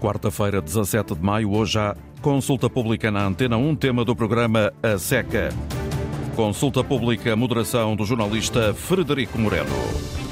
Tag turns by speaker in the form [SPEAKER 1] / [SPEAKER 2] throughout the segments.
[SPEAKER 1] Quarta-feira, 17 de maio, hoje há consulta pública na Antena 1, tema do programa A Seca. Consulta pública, moderação do jornalista Frederico Moreno.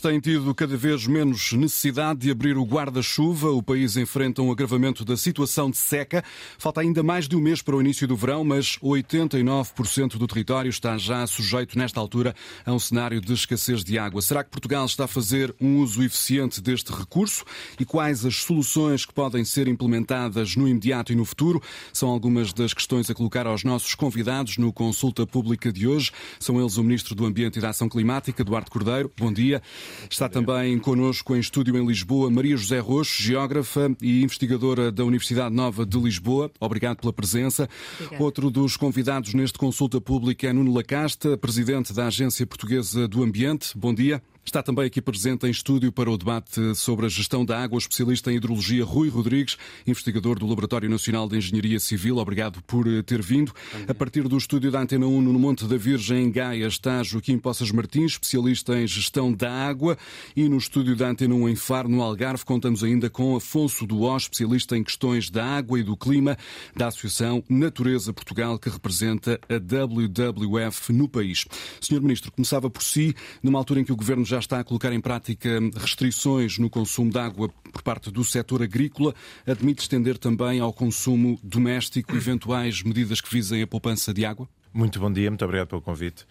[SPEAKER 1] Têm tido cada vez menos necessidade de abrir o guarda-chuva. O país enfrenta um agravamento da situação de seca. Falta ainda mais de um mês para o início do verão, mas 89% do território está já sujeito, nesta altura, a um cenário de escassez de água. Será que Portugal está a fazer um uso eficiente deste recurso? E quais as soluções que podem ser implementadas no imediato e no futuro? São algumas das questões a colocar aos nossos convidados no Consulta Pública de hoje. São eles o Ministro do Ambiente e da Ação Climática, Eduardo Cordeiro. Bom dia. Está também connosco em estúdio em Lisboa Maria José Roxo, geógrafa e investigadora da Universidade Nova de Lisboa. Obrigado pela presença. Obrigado. Outro dos convidados neste consulta pública é Nuno Lacasta, presidente da Agência Portuguesa do Ambiente. Bom dia. Está também aqui presente em estúdio para o debate sobre a gestão da água, o especialista em hidrologia Rui Rodrigues, investigador do Laboratório Nacional de Engenharia Civil. Obrigado por eh, ter vindo. A partir do estúdio da Antena 1 no Monte da Virgem, em Gaia, está Joaquim Poças Martins, especialista em gestão da água. E no estúdio da Antena 1 em Faro, no Algarve, contamos ainda com Afonso Duó, especialista em questões da água e do clima, da Associação Natureza Portugal, que representa a WWF no país. Senhor Ministro, começava por si, numa altura em que o Governo já já está a colocar em prática restrições no consumo de água por parte do setor agrícola. Admite estender também ao consumo doméstico eventuais medidas que visem a poupança de água?
[SPEAKER 2] Muito bom dia, muito obrigado pelo convite.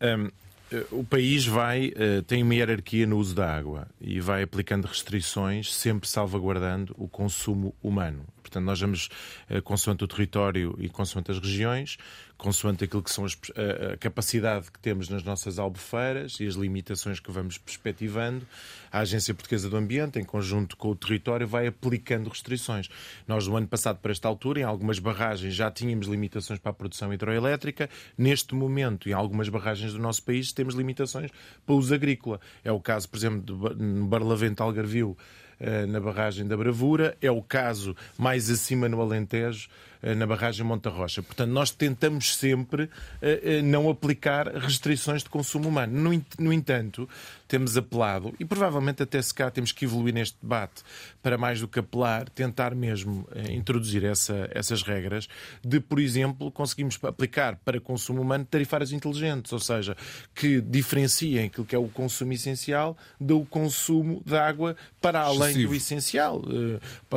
[SPEAKER 2] Um, eh, o país vai uh, tem uma hierarquia no uso da água e vai aplicando restrições, sempre salvaguardando o consumo humano. Portanto, nós vamos, uh, consoante o território e consoante as regiões, consoante aquilo que são as, a, a, capacidade que temos nas nossas albufeiras e as limitações que vamos perspectivando, a Agência Portuguesa do Ambiente, em conjunto com o território, vai aplicando restrições. Nós, no ano passado, para esta altura, em algumas barragens já tínhamos limitações para a produção hidroelétrica. Neste momento, em algumas barragens do nosso país, temos limitações para o uso agrícola. É o caso, por exemplo, no Barlavento Algarvio, eh, na barragem da Bravura. É o caso mais acima no Alentejo, na barragem Monta Rocha. Portanto, nós tentamos sempre eh, não aplicar restrições de consumo humano. No entanto, temos apelado, e provavelmente até se cá temos que evoluir neste debate para mais do que apelar, tentar mesmo introduzir essa, essas regras de, por exemplo, conseguimos aplicar para consumo humano tarifárias inteligentes, ou seja, que diferenciem aquilo que é o consumo essencial do consumo de água para além além do essencial,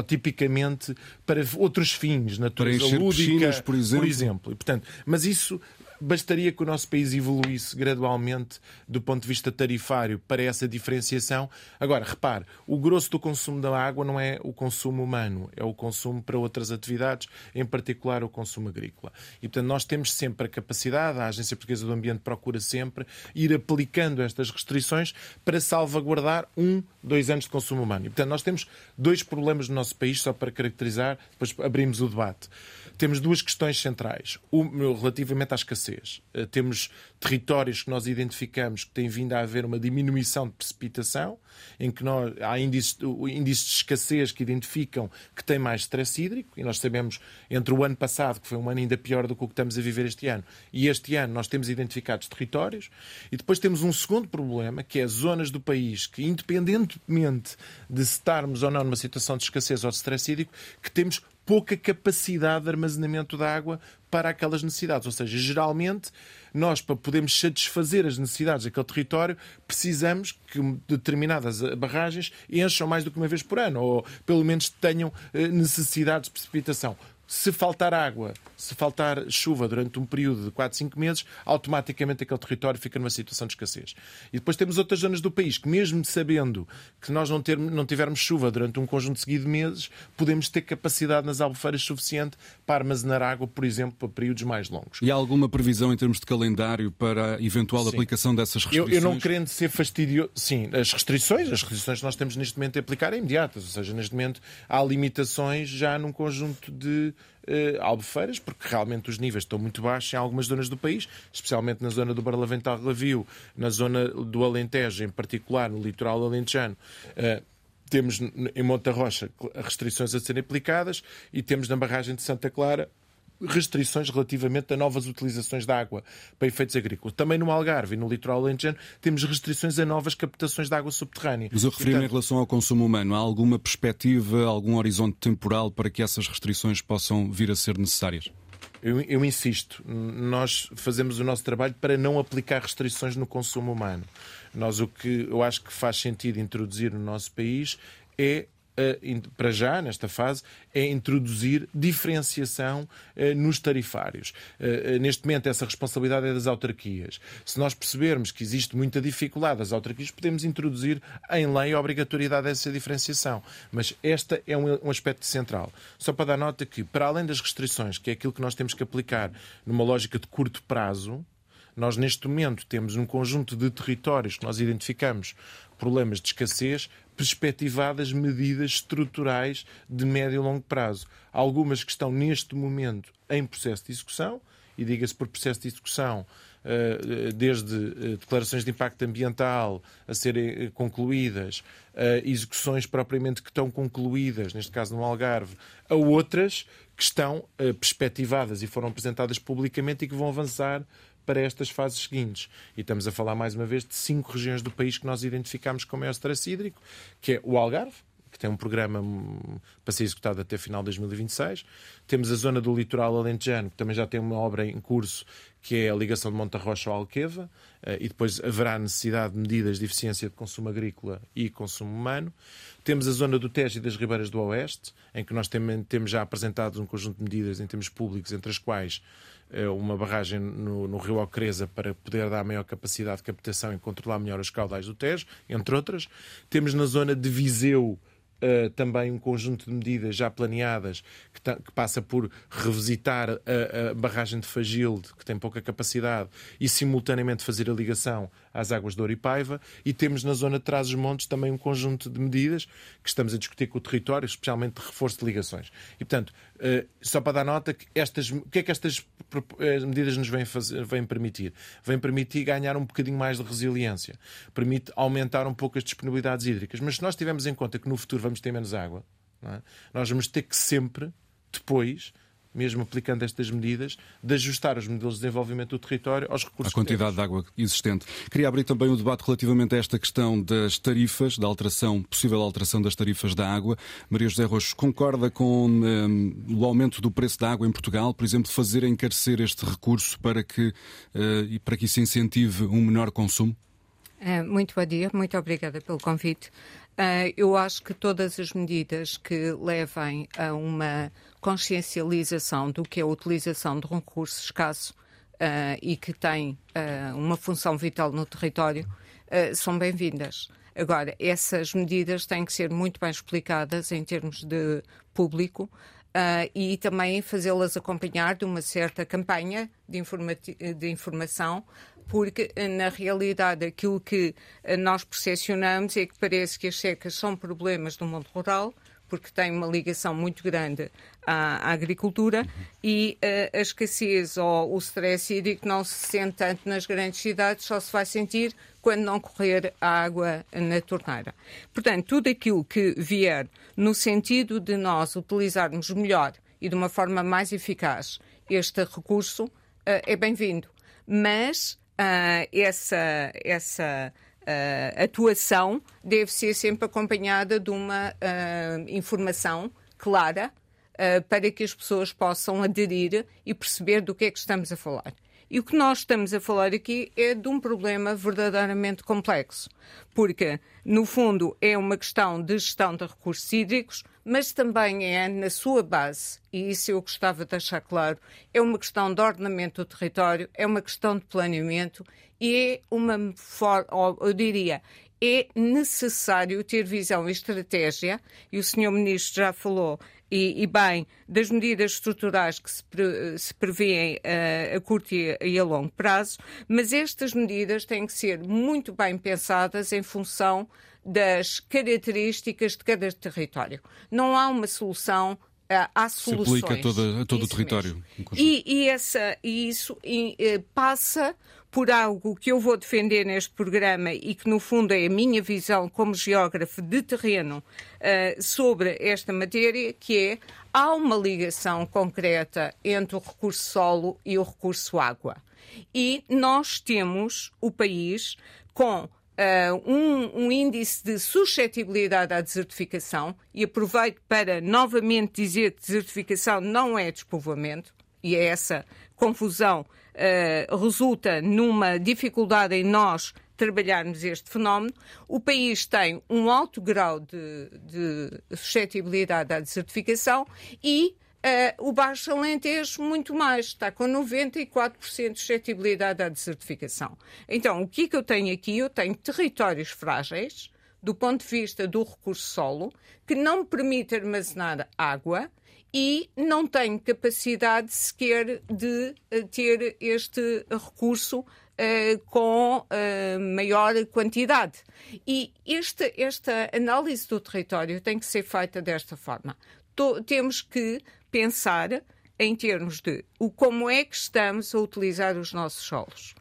[SPEAKER 2] tipicamente para outros fins, natureza lúdica, por exemplo. por exemplo. E, portanto, mas isso bastaria que o nosso país evoluísse gradualmente do ponto de vista tarifário para essa diferenciação. Agora, repare, o grosso do consumo da água não é o consumo humano, é o consumo para outras atividades, em particular o consumo agrícola. E, portanto, nós temos sempre a capacidade, a Agência Portuguesa do Ambiente procura sempre ir aplicando estas restrições para salvaguardar um, dois anos de consumo humano. E, portanto, nós temos dois problemas no nosso país, só para caracterizar, depois abrimos o debate temos duas questões centrais. Um, relativamente à escassez. Uh, temos territórios que nós identificamos que tem vindo a haver uma diminuição de precipitação, em que nós, há índices, índices de escassez que identificam que tem mais stress hídrico, e nós sabemos, entre o ano passado, que foi um ano ainda pior do que o que estamos a viver este ano, e este ano nós temos identificados territórios, e depois temos um segundo problema, que é zonas do país que, independentemente de estarmos ou não numa situação de escassez ou de stress hídrico, que temos pouca capacidade de armazenamento de água para aquelas necessidades. Ou seja, geralmente, nós, para podermos satisfazer as necessidades daquele território, precisamos que determinadas barragens encham mais do que uma vez por ano, ou pelo menos tenham eh, necessidades de precipitação. Se faltar água, se faltar chuva durante um período de 4, 5 meses, automaticamente aquele território fica numa situação de escassez. E depois temos outras zonas do país que, mesmo sabendo que nós não, ter, não tivermos chuva durante um conjunto seguido de meses, podemos ter capacidade nas albufeiras suficiente para armazenar água, por exemplo, para períodos mais longos.
[SPEAKER 1] E há alguma previsão em termos de calendário para a eventual Sim. aplicação dessas restrições?
[SPEAKER 2] Eu, eu, não querendo ser fastidioso. Sim, as restrições, as restrições que nós temos neste momento a aplicar é imediatas. Ou seja, neste momento há limitações já num conjunto de uh, albufeiras, porque realmente os níveis estão muito baixos em algumas zonas do país, especialmente na zona do Barlavental Lavio, na zona do Alentejo, em particular no litoral alentejano. Uh, temos em Monta Rocha restrições a serem aplicadas e temos na barragem de Santa Clara restrições relativamente a novas utilizações de água para efeitos agrícolas. Também no Algarve e no litoral alentejano temos restrições a novas captações de água subterrânea.
[SPEAKER 1] Mas eu referi-me em relação ao consumo humano. Há alguma perspectiva, algum horizonte temporal para que essas restrições possam vir a ser necessárias?
[SPEAKER 2] Eu, eu, insisto, nós fazemos o nosso trabalho para não aplicar restrições no consumo humano. Nós o que eu acho que faz sentido introduzir no nosso país é para já, nesta fase, é introduzir diferenciação eh, nos tarifários. Eh, eh, neste momento, essa responsabilidade é das autarquias. Se nós percebermos que existe muita dificuldade das autarquias, podemos introduzir em lei a obrigatoriedade dessa diferenciação. Mas este é um aspecto central. Só para dar nota que, para além das restrições, que é aquilo que nós temos que aplicar numa lógica de curto prazo, nós, neste momento, temos um conjunto de territórios que nós identificamos problemas de escassez, perspectivadas medidas estruturais de médio e longo prazo. Algumas que estão, neste momento, em processo de execução, e diga-se por processo de execução, eh, desde eh, declarações de impacto ambiental a serem eh, concluídas, execuções propriamente que estão concluídas, neste caso no Algarve, a outras que estão perspectivadas e foram apresentadas publicamente e que vão avançar para estas fases seguintes. E estamos a falar mais uma vez de cinco regiões do país que nós identificamos como maior stress hídrico, que é o Algarve, que tem um programa hum, para ser executado até final de 2026. Temos a zona do litoral alentejano, que também já tem uma obra em curso, que é a ligação de Monta Rocha ao Alqueva, eh, e depois haverá necessidade de medidas de eficiência de consumo agrícola e consumo humano. Temos a zona do Tejo e das Ribeiras do Oeste, em que nós temos já apresentado um conjunto de medidas em termos públicos, entre as quais uma barragem no, no Rio Ocreza para poder dar maior capacidade de captação e controlar melhor os caudais do Tejo, entre outras. Temos na zona de Viseu Uh, também um conjunto de medidas já planeadas que, que passa por revisitar a, a, barragem de Fagilde, que tem pouca capacidade, e simultaneamente fazer a ligação às águas de Oripaiva e temos na zona de Trás-os-Montes também um conjunto de medidas que estamos a discutir com o território, especialmente de reforço de ligações. E, portanto, eh, só para dar nota, que estas, o que é que estas eh, medidas nos vêm, fazer, vêm permitir? Vêm permitir ganhar um bocadinho mais de resiliência, permite aumentar um pouco as disponibilidades hídricas. Mas se nós tivermos em conta que no futuro vamos ter menos água, é? nós vamos ter que sempre, depois, mesmo aplicando estas medidas, de ajustar os modelos de desenvolvimento do território aos recursos.
[SPEAKER 1] A quantidade de água existente. Queria abrir também o debate relativamente a esta questão das tarifas, da alteração, possível alteração das tarifas da água. Maria José Rocha, concorda com um, o aumento do preço da água em Portugal, por exemplo, fazer encarecer este recurso para que, uh, para que isso incentive um menor consumo?
[SPEAKER 3] É, muito bom dia, muito obrigada pelo convite. Uh, eu acho que todas as medidas que levem a uma consciencialização do que é a utilização de um recurso escasso uh, e que tem uma função vital no território são bem-vindas. Agora, essas medidas têm que ser muito bem explicadas em termos de público Uh, e também fazê-las acompanhar de uma certa campanha de, de, informação porque eh, na realidade aquilo que eh, nós percepcionamos é que parece que as secas são problemas do mundo rural, porque têm uma ligação muito grande à, à agricultura e uh, a escassez ou o stress hídrico não se sente tanto nas grandes cidades, só se vai sentir quando não correr a água na torneira. Portanto, tudo aquilo que vier no sentido de nós utilizarmos melhor e de uma forma mais eficaz este recurso uh, é bem-vindo. Mas uh, essa, essa uh, atuação deve ser sempre acompanhada de uma uh, informação clara para que as pessoas possam aderir e perceber do que é que estamos a falar. E o que nós estamos a falar aqui é de um problema verdadeiramente complexo, porque, no fundo, é uma questão de gestão de recursos hídricos, mas também é, na sua base, e isso eu gostava de deixar claro, é uma questão de ordenamento do território, é uma questão de planeamento e é uma forma, eu diria, é necessário ter visão e estratégia, e o Sr. Ministro já falou, e, e bem, das medidas estruturais que se, pre, se prevêem uh, a curto e, e a longo prazo, mas estas medidas têm que ser muito bem pensadas em função das características de cada território. Não há uma solução há soluções.
[SPEAKER 1] Se aplica a, toda, a todo o território.
[SPEAKER 3] E, e, essa, e isso e, passa por algo que eu vou defender neste programa e que, no fundo, é a minha visão como geógrafo de terreno uh, sobre esta matéria, que é há uma ligação concreta entre o recurso solo e o recurso água. E nós temos o país com Uh, um, um, índice de suscetibilidade à desertificação, e aproveito para novamente dizer que desertificação não é despovoamento, e é essa confusão uh, resulta numa dificuldade em nós trabalharmos este fenómeno. O país tem um alto grau de, de suscetibilidade à desertificação e Uh, o Baixo Alentejo muito mais, está com 94% de suscetibilidade à desertificação. Então, o que, é que eu tenho aqui? Eu tenho territórios frágeis, do ponto de vista do recurso solo, que não me permite armazenar água e não tenho capacidade sequer de uh, ter este recurso uh, com maior quantidade. E esta, esta análise do território tem que ser feita desta forma. temos que pensar em termos de o como é que estamos a utilizar os nossos solos.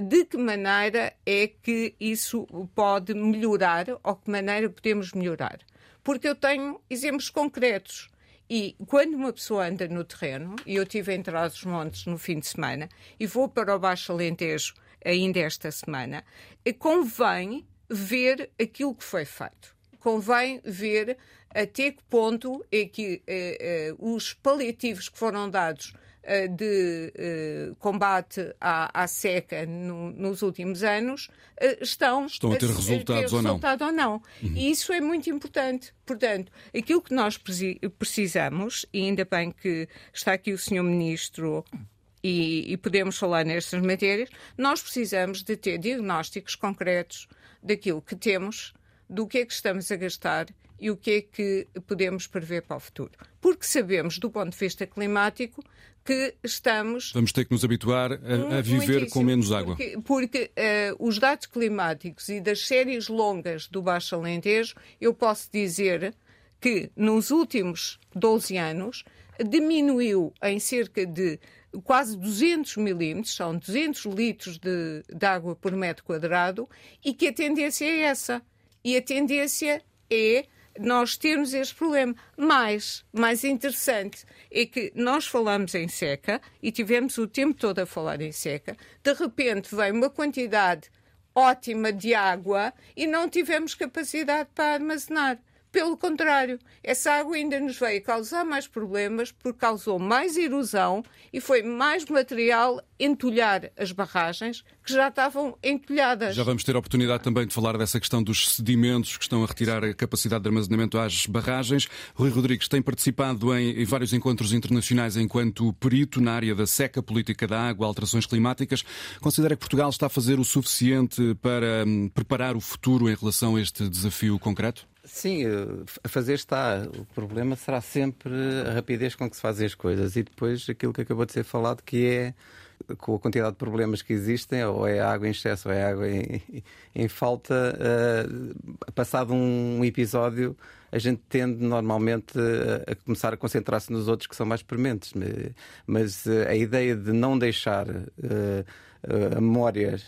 [SPEAKER 3] De que maneira é que isso pode melhorar ou que maneira podemos melhorar? Porque eu tenho exemplos concretos. E quando uma pessoa anda no terreno, e eu estive em Trás-os-Montes no fim de semana, e vou para o Baixo Alentejo ainda esta semana, convém ver aquilo que foi feito. Convém ver até que ponto é que eh, eh, os paliativos que foram dados eh, de combate à, à seca no, nos últimos anos estão,
[SPEAKER 1] estão a ter resultados
[SPEAKER 3] a
[SPEAKER 1] ter
[SPEAKER 3] resultado
[SPEAKER 1] ou
[SPEAKER 3] não. Ou não. Uhum. E isso é muito importante. Portanto, aquilo que nós precisamos, e ainda bem que está aqui o Sr. Ministro e, e, podemos falar nestas matérias, nós precisamos de ter diagnósticos concretos daquilo que temos, do que é que estamos a gastar e o que é que podemos prever para o futuro. Porque sabemos, do ponto de vista climático, que estamos.
[SPEAKER 1] Vamos ter que nos habituar a, a viver com menos água.
[SPEAKER 3] Porque, porque uh, os dados climáticos e das séries longas do Baixo Alentejo, eu posso dizer que nos últimos 12 anos diminuiu em cerca de quase 200 milímetros, são 200 litros de, de água por metro quadrado, e que a tendência é essa. E a tendência é nós temos este problema. Mas, mais interessante é que nós falamos em seca e tivemos o tempo todo a falar em seca, de repente vem uma quantidade ótima de água e não tivemos capacidade para armazenar. Pelo contrário, essa água ainda nos veio causar mais problemas porque causou mais erosão e foi mais material entulhar as barragens que já estavam entulhadas.
[SPEAKER 1] Já vamos ter a oportunidade também de falar dessa questão dos sedimentos que estão a retirar a capacidade de armazenamento às barragens. Rui Rodrigues tem participado em, vários encontros internacionais enquanto perito na área da seca, política da água, alterações climáticas. Considera que Portugal está a fazer o suficiente para hum, preparar o futuro em relação a este desafio concreto?
[SPEAKER 4] Sim, eh, a fazer está. O problema será sempre a rapidez com que se fazem as coisas e depois aquilo que acabou de ser falado, que é com a quantidade de problemas que existem, ou é água em excesso ou é água em, em falta, uh, passado um episódio, a gente tende normalmente a, a começar a concentrar-se nos outros que são mais prementes. Mas uh, a ideia de não deixar. Uh, a memória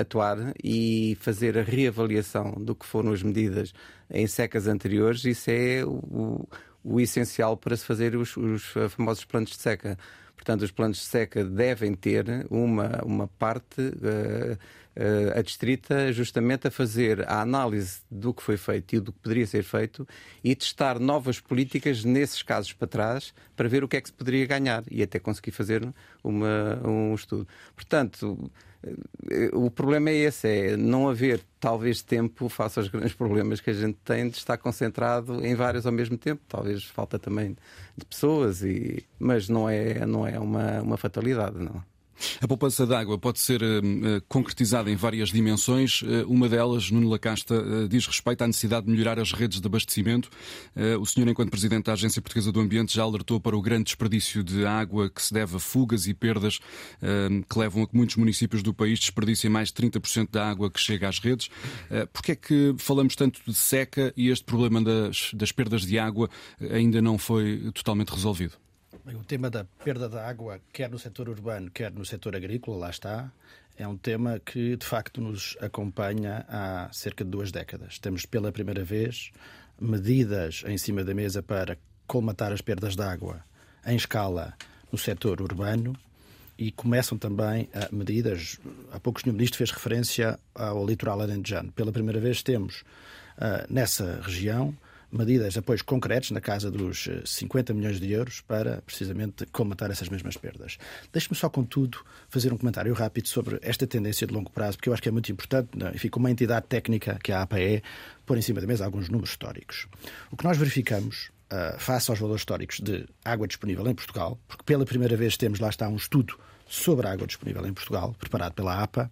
[SPEAKER 4] atuar e fazer a reavaliação do que foram as medidas em secas anteriores, isso é o, o essencial para se fazer os, os famosos planos de seca. Portanto, os planos de seca devem ter uma, uma parte uh, uh, adstrita justamente a fazer a análise do que foi feito e do que poderia ser feito e testar novas políticas nesses casos para trás para ver o que é que se poderia ganhar e até conseguir fazer uma, um estudo. Portanto, o problema é esse, é não haver talvez tempo face aos grandes problemas que a gente tem de estar concentrado em vários ao mesmo tempo. Talvez falta também de pessoas, e... mas não é, não é uma, uma fatalidade, não.
[SPEAKER 1] A poupança de água pode ser uh, concretizada em várias dimensões. Uh, uma delas, Nuno Lacasta, uh, diz respeito à necessidade de melhorar as redes de abastecimento. o senhor, enquanto Presidente da Agência Portuguesa do Ambiente, já alertou para o grande desperdício de água que se deve a fugas e perdas que levam a que muitos municípios do país desperdicem mais de 30% da água que chega às redes. Uh, Porquê é que falamos tanto de seca e este problema das, das perdas de água ainda não foi totalmente resolvido?
[SPEAKER 5] O tema da perda de água, quer no setor urbano, quer no setor agrícola, lá está, é um tema que de facto nos acompanha há cerca de duas décadas. Temos pela primeira vez medidas em cima da mesa para colmatar as perdas de água em escala no setor urbano e começam também a medidas. Há pouco o Sr. Ministro fez referência ao litoral alentejano. Pela primeira vez temos uh, nessa região medidas, apoios concretos, na casa dos 50 eh, milhões de euros, para precisamente comatar essas mesmas perdas. Deixe-me só, contudo, fazer um comentário rápido sobre esta tendência de longo prazo, porque eu acho que é muito importante, né? enfim, como uma entidade técnica que a APE, pôr em cima da mesa alguns números históricos. O que nós verificamos uh, face aos valores históricos de água disponível em Portugal, porque pela primeira vez temos lá está um estudo sobre a água disponível em Portugal, preparado pela APA,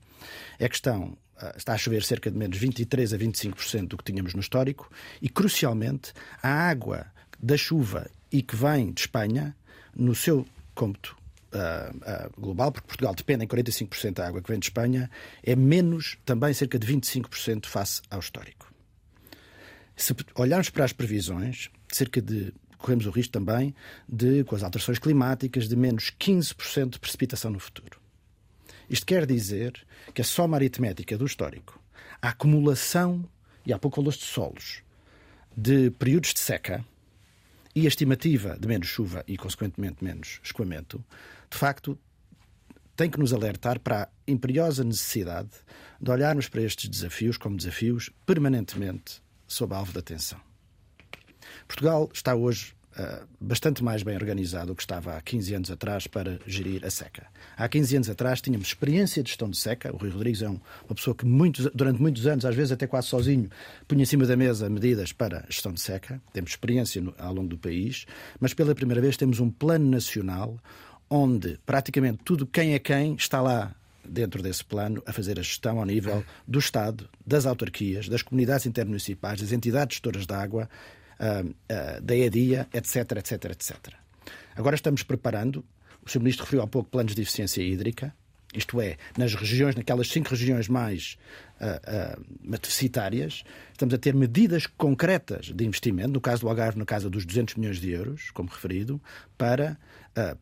[SPEAKER 5] é que estão está a chover cerca de menos 23 a 25% do que tínhamos no histórico e, crucialmente, a água da chuva e que vem de Espanha, no seu cômputo uh, uh, global, porque Portugal depende em 45% da água que vem de Espanha, é menos também cerca de 25% face ao histórico. Se olharmos para as previsões, cerca de corremos o risco também de, com as alterações climáticas, de menos 15% de precipitação no futuro. Isto quer dizer que a soma aritmética do histórico, a acumulação, e há pouco falou de solos, de períodos de seca e a estimativa de menos chuva e, consequentemente, menos escoamento, de facto, tem que nos alertar para a imperiosa necessidade de olharmos para estes desafios como desafios permanentemente sob alvo de atenção. Portugal está hoje bastante mais bem organizado do que estava há 15 anos atrás para gerir a seca. Há 15 anos atrás tínhamos experiência de gestão de seca. O Rui Rodrigues é um, uma pessoa que muitos, durante muitos anos, às vezes até quase sozinho, punha em cima da mesa medidas para gestão de seca. Temos experiência no, ao longo do país, mas pela primeira vez temos um plano nacional onde praticamente tudo quem é quem está lá dentro desse plano, a fazer a gestão ao nível do Estado, das autarquias, das comunidades intermunicipais, das entidades gestoras de água uh, uh, da EDIA, etc, etc, etc. Agora estamos preparando, o Sr. Ministro referiu há pouco planos de eficiência hídrica, isto é, nas regiões, naquelas cinco regiões mais uh, uh, deficitárias, estamos a ter medidas concretas de investimento, no caso do Algarve, na casa dos 200 milhões de euros, como referido, para uh,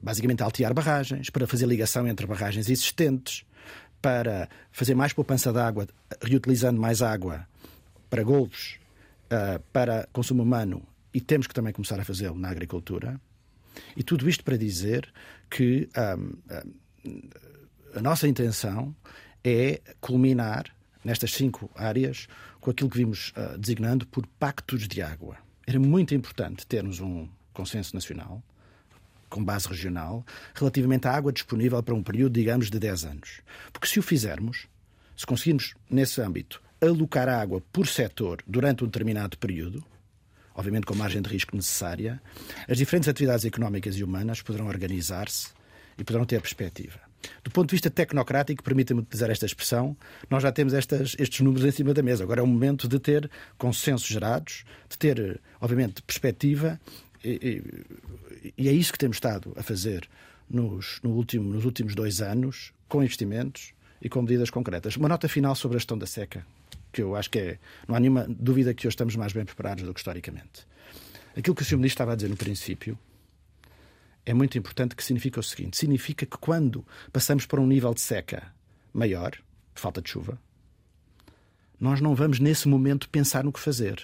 [SPEAKER 5] basicamente altear barragens, para fazer ligação entre barragens existentes, para fazer mais poupança de água, reutilizando mais água para golfos uh, para consumo humano e temos que também começar a fazê-lo na agricultura. E tudo isto para dizer que um, um, a nossa intenção é culminar nestas cinco áreas com aquilo que vimos uh, designando por pactos de água. Era muito importante termos um consenso nacional, com base regional, relativamente à água disponível para um período, digamos, de 10 anos. Porque se o fizermos, se conseguirmos, nesse âmbito, alocar água por setor durante um determinado período, obviamente com margem de risco necessária, as diferentes atividades económicas e humanas poderão organizar-se e poderão ter perspectiva. Do ponto de vista tecnocrático, permita-me utilizar esta expressão, nós já temos estas, estes números em cima da mesa. Agora é o momento de ter consensos gerados, de ter, obviamente, perspectiva, e, e, e é isso que temos estado a fazer nos, no último, nos últimos dois anos, com investimentos e com medidas concretas. Uma nota final sobre a gestão da seca, que eu acho que é. Não há nenhuma dúvida que hoje estamos mais bem preparados do que historicamente. Aquilo que o Sr. Ministro estava a dizer no princípio é muito importante, que significa o seguinte: significa que quando passamos para um nível de seca maior, falta de chuva, nós não vamos nesse momento pensar no que fazer.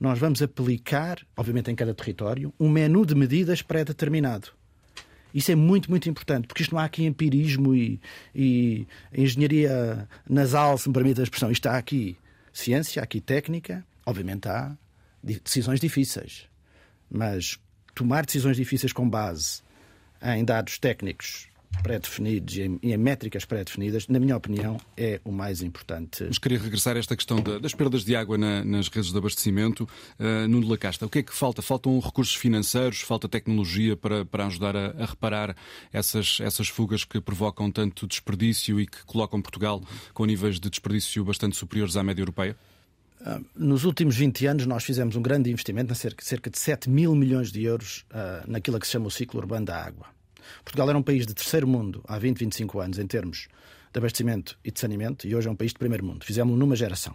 [SPEAKER 5] Nós vamos aplicar, obviamente em cada território, um menu de medidas pré-determinado. Isso é muito, muito importante, porque isto não há aqui empirismo e, e engenharia nasal, se me permite a expressão. Isto há aqui ciência, há aqui técnica, obviamente há decisões difíceis, mas tomar decisões difíceis com base em dados técnicos pré-definidos e em, em, métricas pré-definidas, na minha opinião, é o mais importante.
[SPEAKER 1] Mas queria regressar a esta questão da, das perdas de água na, nas redes de abastecimento. Uh, Nuno Lacasta, o que é que falta? Faltam recursos financeiros, falta tecnologia para, para ajudar a, a, reparar essas, essas fugas que provocam tanto desperdício e que colocam Portugal com níveis de desperdício bastante superiores à média europeia?
[SPEAKER 5] Uh, nos últimos 20 anos, nós fizemos um grande investimento, cerca, de 7 mil milhões de euros, uh, naquilo que se chama o ciclo urbano da água. Portugal era um país de terceiro mundo há 20, 25 anos em termos de abastecimento e de saneamento e hoje é um país de primeiro mundo. Fizemos numa geração.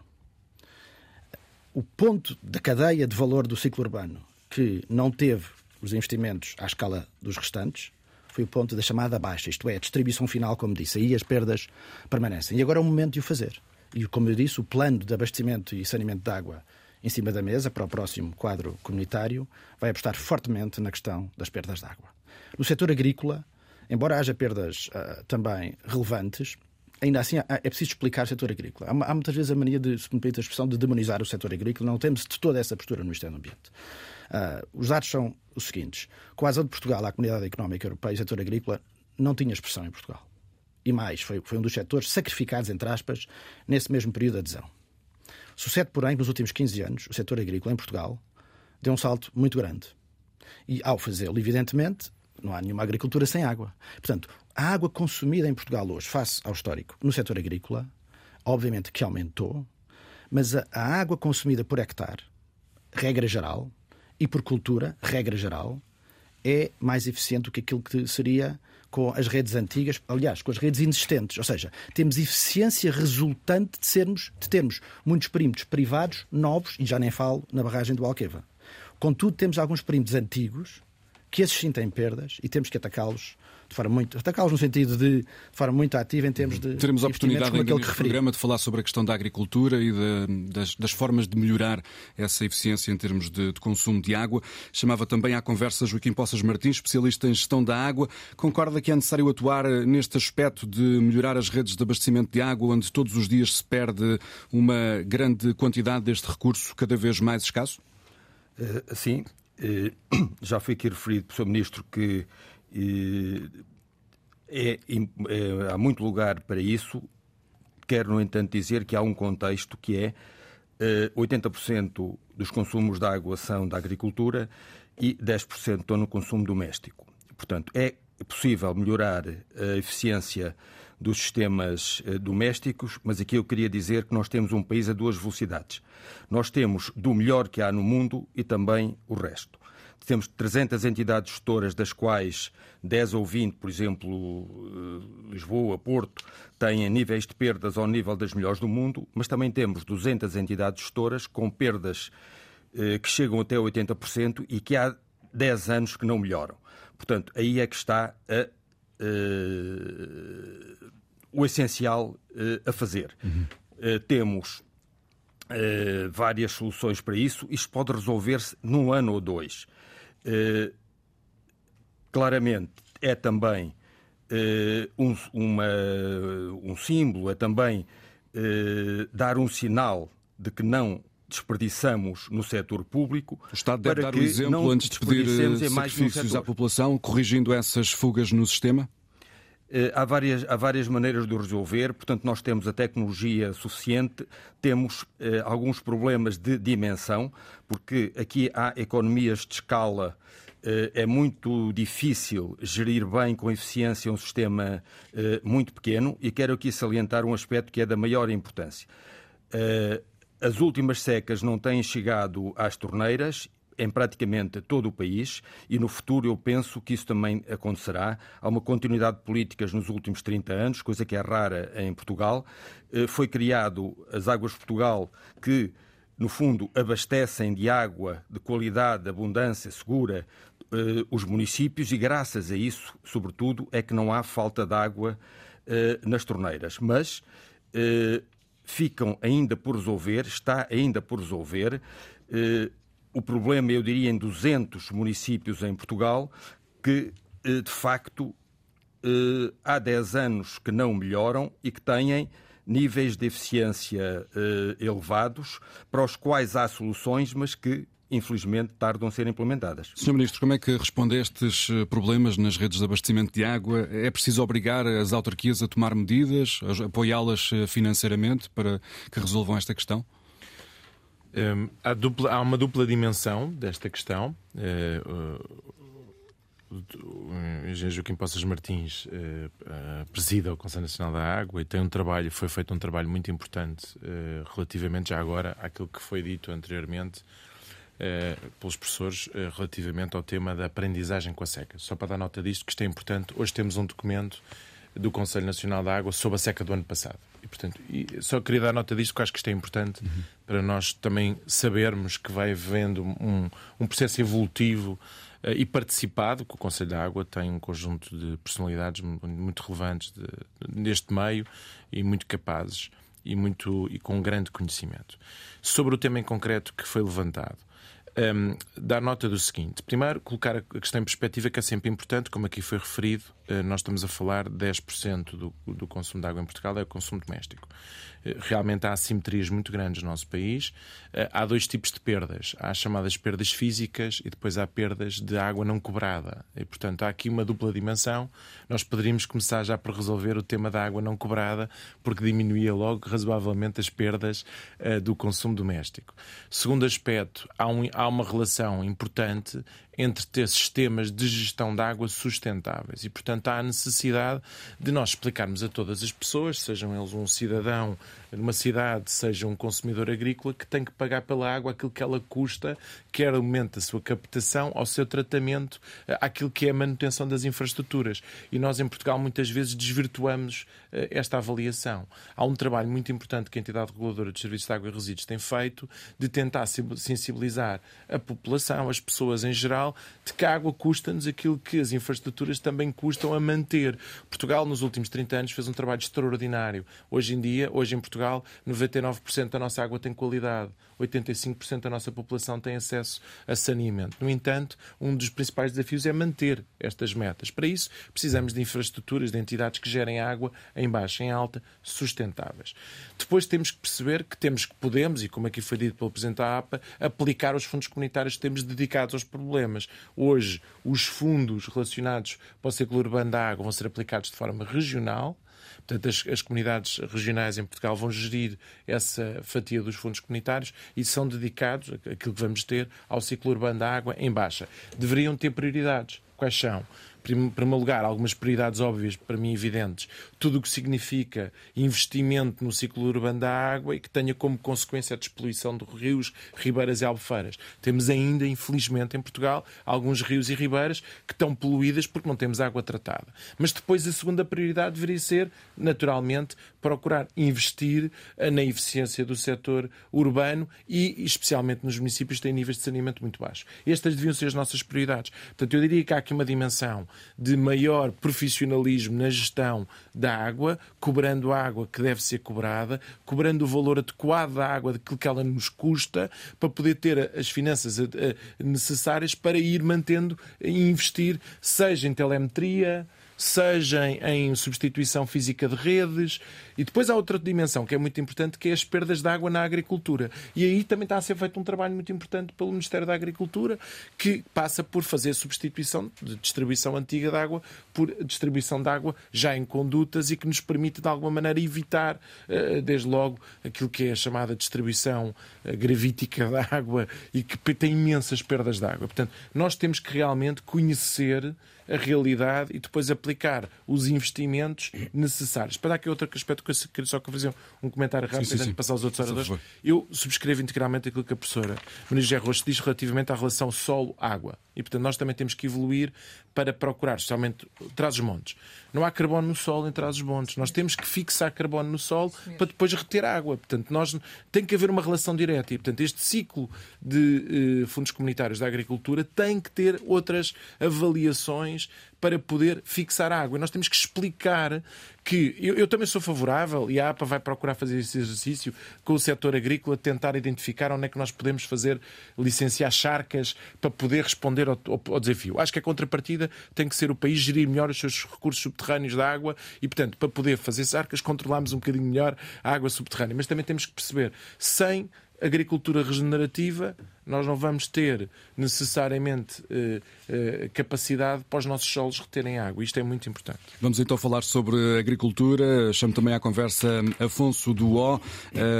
[SPEAKER 5] O ponto da cadeia de valor do ciclo urbano que não teve os investimentos à escala dos restantes foi o ponto da chamada baixa, isto é, a distribuição final, como disse. Aí as perdas permanecem. E agora é o momento de o fazer. E, como eu disse, o plano de abastecimento e saneamento de água em cima da mesa para o próximo quadro comunitário vai apostar fortemente na questão das perdas de água. No setor agrícola, embora haja perdas uh, também relevantes, ainda assim é preciso explicar o setor agrícola. Há, há, muitas vezes a mania, de, se me permite a expressão, de demonizar o setor agrícola. Não temos de toda essa postura no Ministério do Ambiente. Uh, os dados são os seguintes. Com a adesão de Portugal à Comunidade Económica Europeia, o setor agrícola não tinha expressão em Portugal. E mais, foi, foi um dos setores sacrificados, entre aspas, nesse mesmo período de adesão. Sucede, porém, nos últimos 15 anos, o setor agrícola em Portugal deu um salto muito grande. E, ao fazê-lo, evidentemente, não há nenhuma agricultura sem água. Portanto, a água consumida em Portugal hoje, face ao histórico, no setor agrícola, obviamente que aumentou, mas a, a água consumida por hectare, regra geral, e por cultura, regra geral, é mais eficiente do que aquilo que seria com as redes antigas, aliás, com as redes inexistentes. Ou seja, temos eficiência resultante de, sermos, de termos muitos perímetros privados, novos, e já nem falo na barragem do Alqueva. Contudo, temos alguns perímetros antigos que esses sim têm perdas e temos que atacá-los de forma muito. atacá-los no sentido de, de forma muito ativa em termos de.
[SPEAKER 1] Teremos a oportunidade ainda neste programa de falar sobre a questão da agricultura e de, das, das, formas de melhorar essa eficiência em termos de, de, consumo de água. Chamava também à conversa Joaquim Poças Martins, especialista em gestão da água. Concorda que é necessário atuar neste aspecto de melhorar as redes de abastecimento de água, onde todos os dias se perde uma grande quantidade deste recurso cada vez mais escasso?
[SPEAKER 6] Uh, sim, eh, já foi aqui referido Sr. Ministro que eh, é, é, há muito lugar para isso. Quero, no entanto, dizer que há um contexto que é 80% eh, dos consumos de água são da agricultura e 10% estão no consumo doméstico. Portanto, é possível melhorar a eficiência dos sistemas domésticos, mas aqui eu queria dizer que nós temos um país a duas velocidades. Nós temos do melhor que há no mundo e também o resto. Temos 300 entidades gestoras, das quais 10 ou 20, por exemplo, eh, Lisboa, Porto, têm níveis de perdas ao nível das melhores do mundo, mas também temos 200 entidades gestoras com perdas eh, que chegam até 80% e que há 10 anos que não melhoram. Portanto, aí é que está a, uh, o essencial uh, a fazer. Uhum. Uh, temos várias soluções para isso. Isto pode resolver-se num ano ou dois. Claramente, é também um, uma, um símbolo, é também dar um sinal de que não desperdiçamos no setor público.
[SPEAKER 1] O Estado deve dar o exemplo antes de pedir sacrifícios à população, corrigindo essas fugas no sistema?
[SPEAKER 6] Eh, há várias, há várias maneiras de o resolver, portanto, nós temos a tecnologia suficiente, temos eh, alguns problemas de dimensão, porque aqui há economias de escala. Eh, é muito difícil gerir bem com eficiência um sistema eh, muito pequeno e quero aqui salientar um aspecto que é da maior importância. As últimas secas não têm chegado às torneiras em praticamente todo o país e no futuro eu penso que isso também acontecerá. Há uma continuidade de políticas nos últimos 30 anos, coisa que é rara em Portugal. Eh, foi criado as Águas de Portugal que no fundo, abastecem de água de qualidade, abundância, segura eh, os municípios e, graças a isso, sobretudo, é que não há falta de água eh, nas torneiras. Mas ficam ainda por resolver, está ainda por resolver. O problema, eu diria, em 200 municípios em Portugal, que eh, de facto eh, há 10 anos que não melhoram e que têm níveis de eficiência eh, elevados, para os quais há soluções, mas que infelizmente, tardam a ser implementadas.
[SPEAKER 1] Sr. Ministro, como é que responde a estes eh, problemas nas redes de abastecimento de água? É preciso obrigar as autarquias a tomar medidas, apoiá-las eh, financeiramente para que resolvam esta questão?
[SPEAKER 2] Um, há, dupla, há, uma dupla dimensão desta questão. Uh, o engenheiro Joaquim Poças Martins uh, presida o Conselho Nacional da Água e tem um trabalho, foi feito um trabalho muito importante uh, relativamente já agora àquilo que foi dito anteriormente pelos professores relativamente ao tema da aprendizagem com a seca. Só para dar nota disto, que isto é importante, hoje temos um documento do Conselho Nacional da Água sobre a seca do ano passado. E, portanto, só queria dar nota disto, porque acho que isto é importante uhum. para nós também sabermos que vai havendo um, um processo evolutivo eh, e participado, que o Conselho da Água tem um conjunto de personalidades muito relevantes neste meio e muito capazes e, muito, e com grande conhecimento. Sobre o tema em concreto que foi levantado, um, dar nota do seguinte. Primeiro, colocar a questão em perspectiva, que é sempre importante, como aqui foi referido, nós estamos a falar de 10% do, do consumo de água em Portugal é o consumo doméstico. Uh, realmente há assimetrias muito grandes no nosso país. Uh, há dois tipos de perdas. Há as chamadas perdas físicas e depois há perdas de água não cobrada. E, portanto, há aqui uma dupla dimensão. Nós poderíamos começar já por resolver o tema da água não cobrada, porque diminuía logo razoavelmente as perdas do consumo doméstico. Segundo aspecto, há um, há uma relação importante entre ter sistemas de gestão de água sustentáveis. E, portanto, há a necessidade de nós explicarmos a todas as pessoas, sejam eles um cidadão numa cidade, seja um consumidor agrícola, que tem que pagar pela água aquilo que ela custa, quer no momento da sua captação, ao seu tratamento, aquilo que é a manutenção das infraestruturas. E nós, em Portugal, muitas vezes desvirtuamos eh, esta avaliação. Há um trabalho muito importante que a entidade reguladora de serviços de água e resíduos tem feito de tentar sensibilizar a população, as pessoas em geral, de que a água custa-nos aquilo que as infraestruturas também custam a manter. Portugal, nos últimos 30 anos, fez um trabalho extraordinário. Hoje em dia, hoje em Portugal, 99% da nossa água tem qualidade. 85% da nossa população tem acesso a saneamento. No entanto, um dos principais desafios é manter estas metas. Para isso, precisamos de infraestruturas, de entidades que gerem água em baixa, em alta, sustentáveis. Depois temos que perceber que temos que podemos, e como aqui foi dito pelo Presidente da APA, aplicar os fundos comunitários que temos dedicados aos problemas. Hoje, os fundos relacionados para o ciclo urbano da água vão ser aplicados de forma regional, Portanto, as, as, comunidades regionais em Portugal vão gerir essa fatia dos fundos comunitários e são dedicados, aquilo que vamos ter, ao ciclo urbano da água em baixa. Deveriam ter prioridades. Quais são? primeiro lugar, algumas prioridades óbvias, para mim evidentes. Tudo o que significa investimento no ciclo urbano da água e que tenha como consequência a despoluição de rios, ribeiras e albufeiras. Temos ainda, infelizmente, em Portugal, alguns rios e ribeiras que estão poluídas porque não temos água tratada. Mas depois a segunda prioridade deveria ser, naturalmente, procurar investir na eficiência do setor urbano e, especialmente nos municípios que têm níveis de saneamento muito baixos. Estas deviam ser as nossas prioridades. Portanto, eu diria que há aqui uma dimensão de maior profissionalismo na gestão da água, cobrando a água que deve ser cobrada, cobrando o valor adequado da água daquilo que ela nos custa, para poder ter as finanças eh, eh, necessárias para ir mantendo e investir, seja em telemetria, seja em substituição física de redes. E depois há outra dimensão que é muito importante, que é as perdas de água na agricultura. E aí também está a ser feito um trabalho muito importante pelo Ministério da Agricultura, que passa por fazer substituição de distribuição antiga de água por distribuição de água já em condutas e que nos permite, de alguma maneira, evitar, eh, desde logo, aquilo que é a chamada distribuição eh, gravítica da água e que tem imensas perdas de água. Portanto, nós temos que realmente conhecer a realidade e depois aplicar os investimentos necessários. Para dar aqui outro aspecto que eu queria só fazer um comentário rápido sim, antes de passar aos outros oradores. Eu subscrevo integralmente aquilo que a professora Maria Rocha diz relativamente à relação solo-água. E, portanto, nós também temos que evoluir para procurar, especialmente, traz os montes. Não há carbono no solo em trás os montes. Nós temos que fixar carbono no solo para depois reter água. Portanto, nós tem que haver uma relação direta. E, portanto, este ciclo de eh, fundos comunitários da agricultura tem que ter outras avaliações para poder fixar a água. E nós temos que explicar que eu, eu, também sou favorável e a APA vai procurar fazer esse exercício com o setor agrícola, tentar identificar onde é que nós podemos fazer licenciar charcas para poder responder ao, ao, ao, desafio. Acho que a contrapartida tem que ser o país gerir melhor os seus recursos subterrâneos da água e, portanto, para poder fazer charcas, controlarmos um bocadinho melhor a água subterrânea. Mas também temos que perceber, sem agricultura regenerativa, nós não vamos ter necessariamente eh, eh, capacidade para os nossos solos reterem água. Isto é muito importante.
[SPEAKER 1] Vamos então falar sobre agricultura. Chamo também à conversa Afonso Duó.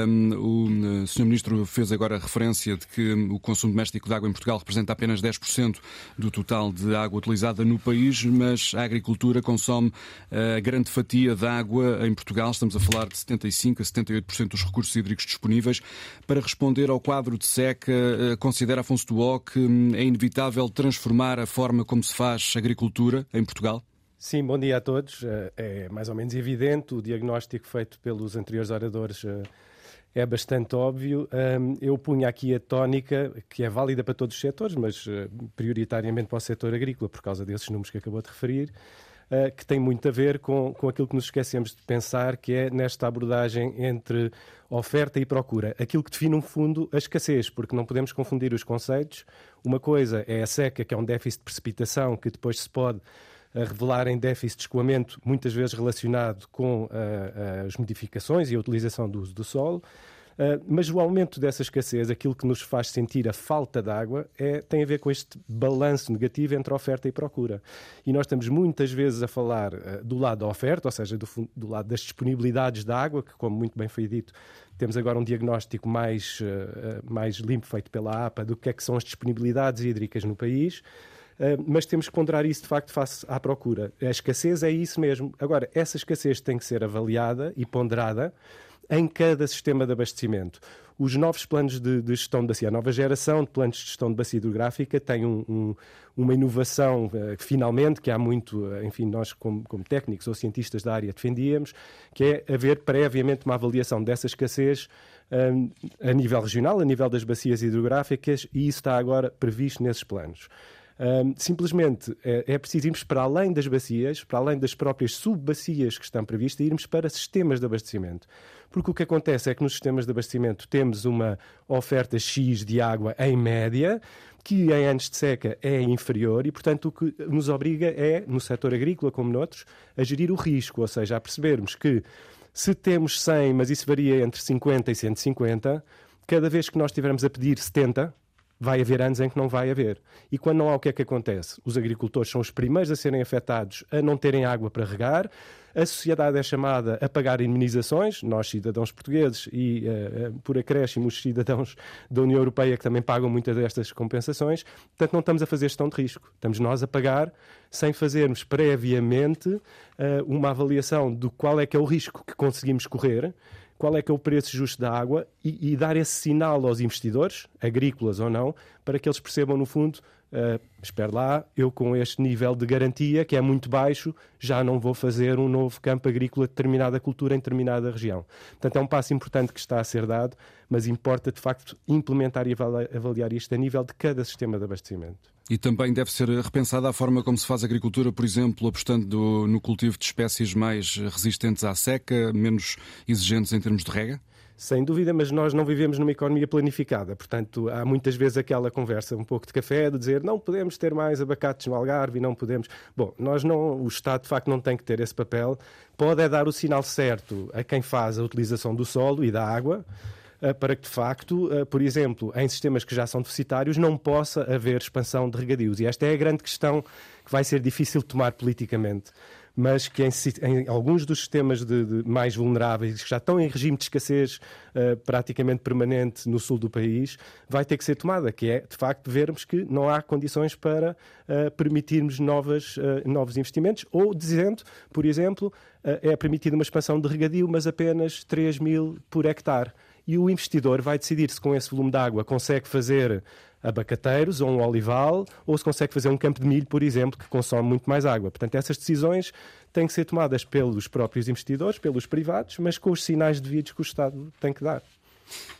[SPEAKER 1] Um, o Sr. Ministro fez agora referência de que o consumo doméstico de água em Portugal representa apenas 10% do total de água utilizada no país, mas a agricultura consome a grande fatia da água em Portugal. Estamos a falar de 75% a 78% dos recursos hídricos disponíveis. Para responder ao quadro de seca, eh, considera Afonso Duó que hum, é inevitável transformar a forma como se faz agricultura em Portugal?
[SPEAKER 7] Sim, bom dia a todos. Eh, é mais ou menos evidente, o diagnóstico feito pelos anteriores oradores eh, é bastante óbvio. Hum, eu punha aqui a tónica, que é válida para todos os setores, mas prioritariamente para o setor agrícola, por causa desses números que acabou de referir. Eh, que tem muito a ver com, com aquilo que nos esquecemos de pensar, que é nesta abordagem entre oferta e procura. Aquilo que define, no fundo, a escassez, porque não podemos confundir os conceitos. Uma coisa é a seca, que é um déficit de precipitação, que depois se pode eh, revelar em déficit de escoamento, muitas vezes relacionado com uh, as modificações e a utilização do uso do solo. Uh, mas o aumento dessa escassez, aquilo que nos faz sentir a falta de água, é, tem a ver com este balanço negativo entre oferta e procura. E nós estamos muitas vezes a falar uh, do lado da oferta, ou seja, do, do, lado das disponibilidades da água, que, como muito bem foi dito, temos agora um diagnóstico mais, uh, mais limpo feito pela APA do que é que são as disponibilidades hídricas no país. Mas temos que ponderar isso de facto face à procura. A escassez é isso mesmo. Agora, essa escassez tem que ser avaliada e ponderada em cada sistema de abastecimento. Os novos planos de, de, gestão de bacia, a nova geração de planos de gestão de bacia hidrográfica tem um, um, uma inovação, uh, finalmente, que há muito, uh, enfim, nós como, como, técnicos ou cientistas da área defendíamos, que é haver previamente uma avaliação dessa escassez uh, a nível regional, a nível das bacias hidrográficas, e isso está agora previsto nesses planos. Um, simplesmente é, é, preciso irmos para além das bacias, para além das próprias subbacias que estão previstas, irmos para sistemas de abastecimento. Porque o que acontece é que nos sistemas de abastecimento temos uma oferta X de água em média, que em anos de seca é inferior e, portanto, o que nos obriga é, no setor agrícola como noutros, a gerir o risco, ou seja, a percebermos que se temos 100, mas isso varia entre 50 e 150, cada vez que nós estivermos a pedir 70, vai haver anos em que não vai haver. E quando não há, o que é que acontece? Os agricultores são os primeiros a serem afetados a não terem água para regar, a sociedade é chamada a pagar indemnizações, nós cidadãos portugueses e, uh, por acréscimo, os cidadãos da União Europeia que também pagam muitas destas compensações. Portanto, não estamos a fazer gestão de risco. Estamos nós a pagar sem fazermos previamente uh, uma avaliação do qual é que é o risco que conseguimos correr qual é que é o preço justo da água e, e, dar esse sinal aos investidores, agrícolas ou não, para que eles percebam, no fundo, uh, espera lá, eu com este nível de garantia, que é muito baixo, já não vou fazer um novo campo agrícola de determinada cultura em determinada região. Portanto, é um passo importante que está a ser dado, mas importa, de facto, implementar e avaliar isto a nível de cada sistema de abastecimento.
[SPEAKER 1] E também deve ser repensada a forma como se faz agricultura, por exemplo, apostando no cultivo de espécies mais resistentes à seca, menos exigentes em termos de rega?
[SPEAKER 7] Sem dúvida, mas nós não vivemos numa economia planificada. Portanto, há muitas vezes aquela conversa um pouco de café de dizer não podemos ter mais abacates no Algarve não podemos. Bom, nós não, o Estado de facto não tem que ter esse papel. Pode é dar o sinal certo a quem faz a utilização do solo e da água eh, para que, de facto, eh, por exemplo, em sistemas que já são deficitários, não possa haver expansão de regadios. E esta é a grande questão que vai ser difícil de tomar politicamente mas que em, em alguns dos sistemas de, de mais vulneráveis, que já estão em regime de escassez uh, praticamente permanente no sul do país, vai ter que ser tomada, que é, de facto, vermos que não há condições para uh, permitirmos novas, uh, novos investimentos, ou dizendo, por exemplo, é permitida uma expansão de regadio, mas apenas 3 mil por hectare. E o investidor vai decidir se com esse volume de água consegue fazer abacateiros ou um olival, ou se consegue fazer um campo de milho, por exemplo, que consome muito mais água. Portanto, essas decisões têm que ser tomadas pelos próprios investidores, pelos privados, mas com os sinais devidos que o Estado tem que dar.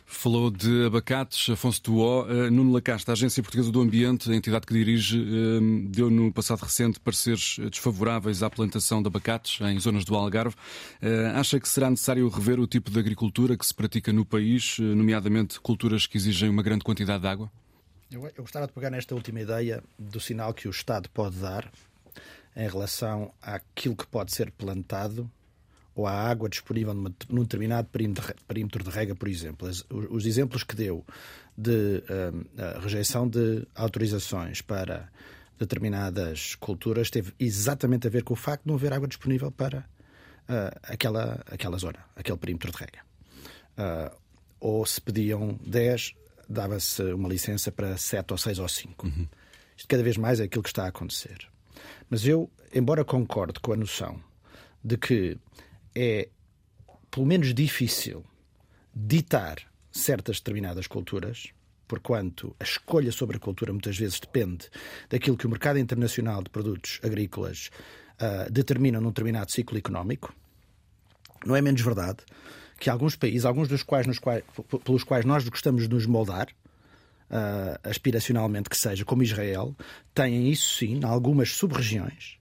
[SPEAKER 1] Falou de abacates, Afonso Tuó. Uh, Nuno Lacasta, a Agência Portuguesa do Ambiente, a entidade que dirige, uh, deu no passado recente pareceres desfavoráveis à plantação de abacates em zonas do Algarve. Uh, acha que será necessário rever o tipo de agricultura que se pratica no país, nomeadamente culturas que exigem uma grande quantidade de água?
[SPEAKER 5] Eu, eu gostava de pegar nesta última ideia do sinal que o Estado pode dar em relação àquilo que pode ser plantado ou à água disponível numa, num determinado perímetro de rega, por exemplo. Os, os exemplos que deu de uh, rejeição de autorizações para determinadas culturas teve exatamente a ver com o facto de não haver água disponível para uh, aquela, aquela zona, aquele perímetro de rega. Uh, ou se pediam 10, dava-se uma licença para 7 ou 6 ou 5. Uhum. Isto cada vez mais é aquilo que está a acontecer. Mas eu, embora concorde com a noção de que é pelo menos difícil ditar certas determinadas culturas, porquanto a escolha sobre a cultura muitas vezes depende daquilo que o mercado internacional de produtos agrícolas uh, determina num determinado ciclo económico. Não é menos verdade que alguns países, alguns dos quais, nos quais pelos quais nós gostamos de nos moldar, uh, aspiracionalmente que seja, como Israel, têm isso sim, em algumas sub-regiões,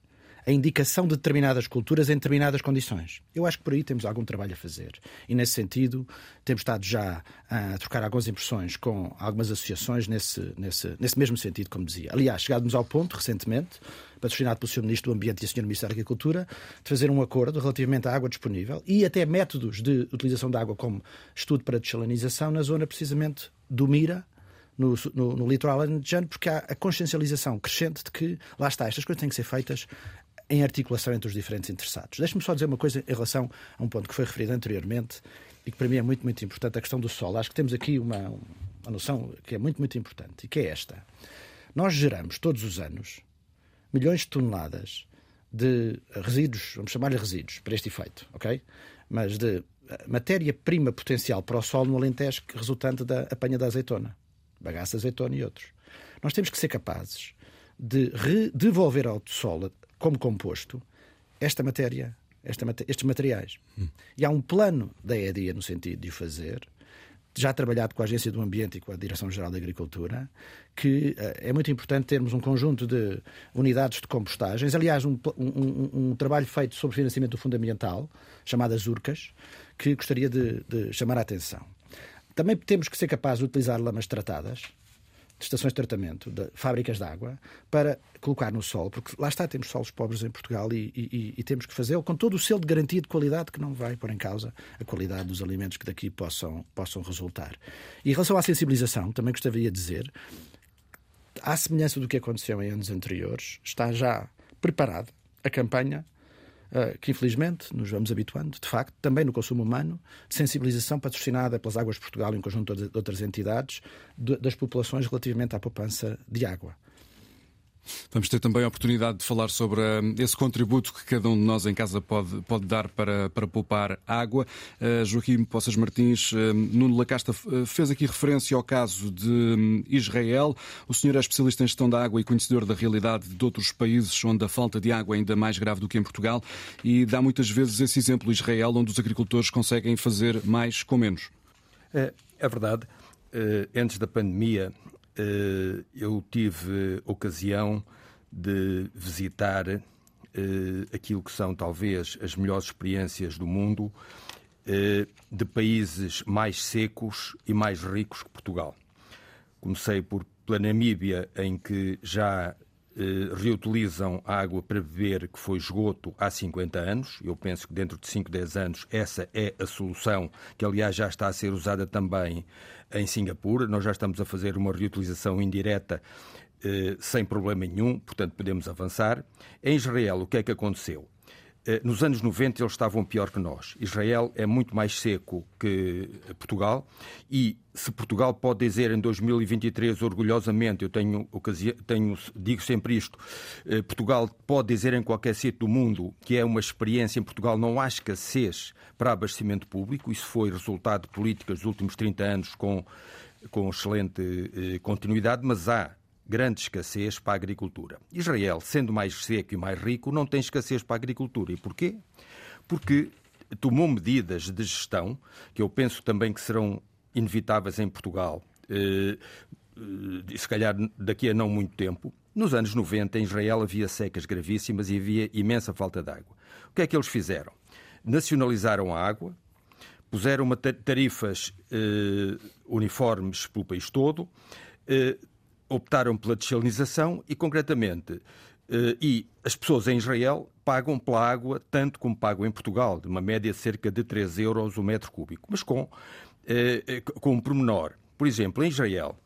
[SPEAKER 5] a indicação de determinadas culturas em determinadas condições. Eu acho que por aí temos algum trabalho a fazer. E nesse sentido, temos estado já a trocar algumas impressões com algumas associações nesse, nesse, nesse mesmo sentido, como dizia. Aliás, chegámos ao ponto, recentemente, patrocinado pelo Sr. Ministro do Ambiente e a Sra. Ministra da Agricultura, de fazer um acordo relativamente à água disponível e até métodos de utilização da água como estudo para desalinização na zona precisamente do Mira, no, no, no, litoral alentejano, porque há a consciencialização crescente de que, lá está, estas coisas têm que ser feitas em articulação entre os diferentes interessados. Deixe-me só dizer uma coisa em relação a um ponto que foi referido anteriormente e que para mim é muito, muito importante, a questão do sol. Acho que temos aqui uma, uma noção que é muito, muito importante e que é esta. Nós geramos todos os anos milhões de toneladas de resíduos, vamos chamar-lhe resíduos, para este efeito, ok? Mas de matéria-prima potencial para o solo no Alentejo resultante da apanha da azeitona, bagaça azeitona e outros. Nós temos que ser capazes de devolver ao solo como composto esta matéria, esta, estes materiais. Hum. E há um plano da EDIA no sentido de o fazer, já trabalhado com a Agência do Ambiente e com a Direção-Geral da Agricultura, que uh, é muito importante termos um conjunto de unidades de compostagens. Aliás, um, um, um trabalho feito sobre financiamento do Fundo Ambiental, chamadas URCAS, que gostaria de, de chamar a atenção. Também temos que ser capazes de utilizar lamas tratadas, estações de tratamento, de fábricas de água, para colocar no solo, porque lá está, temos solos pobres em Portugal e, e, e temos que fazê-lo com todo o selo de garantia de qualidade que não vai pôr em causa a qualidade dos alimentos que daqui possam, possam resultar. E em relação à sensibilização, também gostaria de dizer, à semelhança do que aconteceu em anos anteriores, está já preparada a campanha que infelizmente nos vamos habituando, de facto, também no consumo humano, de sensibilização patrocinada pelas Águas de Portugal e um conjunto de outras entidades das populações relativamente à poupança de água.
[SPEAKER 1] Vamos ter também a oportunidade de falar sobre uh, esse contributo que cada um de nós em casa pode, pode dar para, para poupar água. Uh, Joaquim Poças Martins, uh, Nuno Lacasta fez aqui referência ao caso de um, Israel. O senhor é especialista em gestão da água e conhecedor da realidade de outros países onde a falta de água é ainda mais grave do que em Portugal e dá muitas vezes esse exemplo Israel, onde os agricultores conseguem fazer mais com menos.
[SPEAKER 6] É, é verdade. Antes da pandemia, eh, eu tive ocasião de visitar eh, aquilo que são talvez as melhores experiências do mundo eh, de países mais secos e mais ricos que Portugal. Comecei por pela Namíbia, em que já reutilizam a água para beber que foi esgoto há 50 anos. Eu penso que dentro de 5, 10 anos essa é a solução, que aliás já está a ser usada também em Singapura. Nós já estamos a fazer uma reutilização indireta eh, sem problema nenhum, portanto podemos avançar. Em Israel, o que é que aconteceu? Eh, nos anos 90 eles estavam pior que nós. Israel é muito mais seco que Portugal e se Portugal pode dizer em 2023 orgulhosamente, eu tenho, tenho digo sempre isto, eh, Portugal pode dizer em qualquer sítio do mundo que é uma experiência em Portugal não há escassez para abastecimento público, isso foi resultado de políticas dos últimos 30 anos com, com excelente eh, continuidade, mas há grande escassez para a agricultura. Israel, sendo mais seco e mais rico, não tem escassez para a agricultura. E porquê? Porque tomou medidas de gestão, que eu penso também que serão inevitáveis em Portugal, eh, eh, se calhar daqui a não muito tempo. Nos anos 90, em Israel, havia secas gravíssimas e havia imensa falta de água. O que é que eles fizeram? Nacionalizaram a água, puseram tarifas eh, uniformes pelo país todo, eh, optaram pela desalinização e, concretamente, eh, e as pessoas em Israel pagam pela água tanto como pagam em Portugal, de uma média de cerca de 3 euros o metro cúbico, mas com, eh, com um pormenor. Por exemplo, em Israel,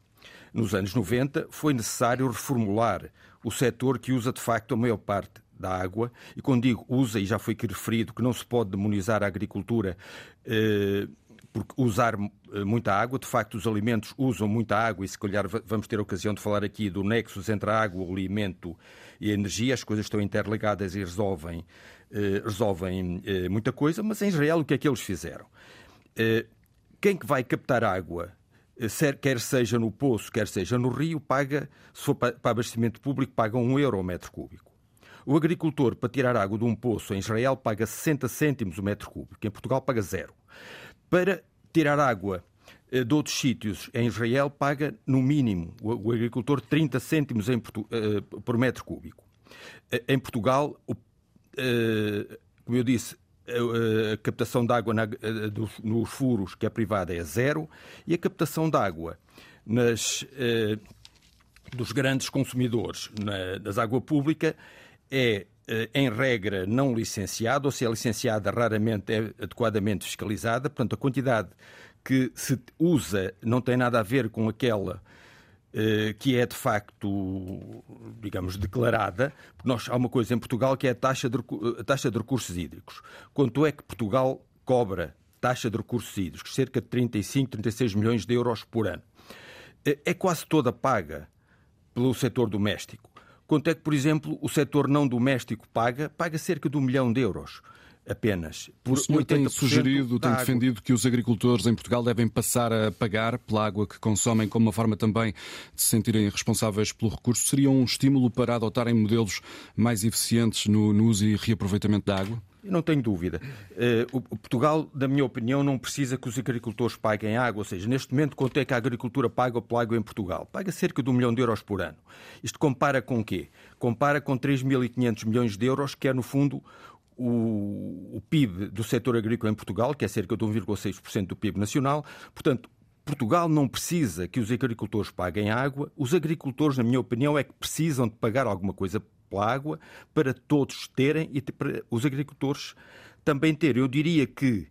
[SPEAKER 6] nos anos 90, foi necessário reformular o setor que usa de facto a maior parte da água, e quando digo usa, e já foi aqui referido, que não se pode demonizar a agricultura eh, porque usar eh, muita água, de facto os alimentos usam muita água e se calhar vamos ter a ocasião de falar aqui do nexus entre a água, o alimento e a energia, as coisas estão interligadas e resolvem, eh, resolvem eh, muita coisa, mas em Israel o que é que eles fizeram? Quem que vai captar água, quer seja no poço, quer seja no rio, paga, se for para abastecimento público, paga um euro ao metro cúbico. O agricultor, para tirar água de um poço em Israel, paga 60 cêntimos o metro cúbico. Em Portugal, paga zero. Para tirar água eh, de outros sítios em Israel, paga no mínimo o agricultor 30 cêntimos eh, por metro cúbico. Eh, em Portugal, como eu disse, a captação de água nos furos, que é privada, é zero, e a captação de água nas, dos grandes consumidores na, das água pública é em regra, não licenciada, ou se é licenciada, raramente é adequadamente fiscalizada. Portanto, a quantidade que se usa não tem nada a ver com aquela eh, que é de facto, digamos, declarada. Nós, há uma coisa em Portugal que é a taxa de, a taxa de recursos hídricos. Quanto é que Portugal cobra taxa de recursos hídricos? Cerca de 35, 36 milhões de euros por ano. Eh, é quase toda paga pelo setor doméstico. Quanto é que, por exemplo, o setor não doméstico paga? Paga cerca de um milhão de euros apenas.
[SPEAKER 1] Por o senhor tem sugerido, tem defendido que os agricultores em Portugal devem passar a pagar pela água que consomem como uma forma também de se sentirem responsáveis pelo recurso. Seria um estímulo para adotarem modelos mais eficientes no, no uso e reaproveitamento da água?
[SPEAKER 6] Eu não tenho dúvida. Uh, o Portugal, na minha opinião, não precisa que os agricultores paguem água. Ou seja, neste momento, quanto é que a agricultura paga pela água em Portugal? Paga cerca de um milhão de euros por ano. Isto compara com o quê? Compara com 3.500 milhões de euros, que é, no fundo, o, o PIB do setor agrícola em Portugal, que é cerca de 1,6% do PIB nacional. Portanto, Portugal não precisa que os agricultores paguem água. Os agricultores, na minha opinião, é que precisam de pagar alguma coisa pela água para todos terem e para os agricultores também terem. Eu diria que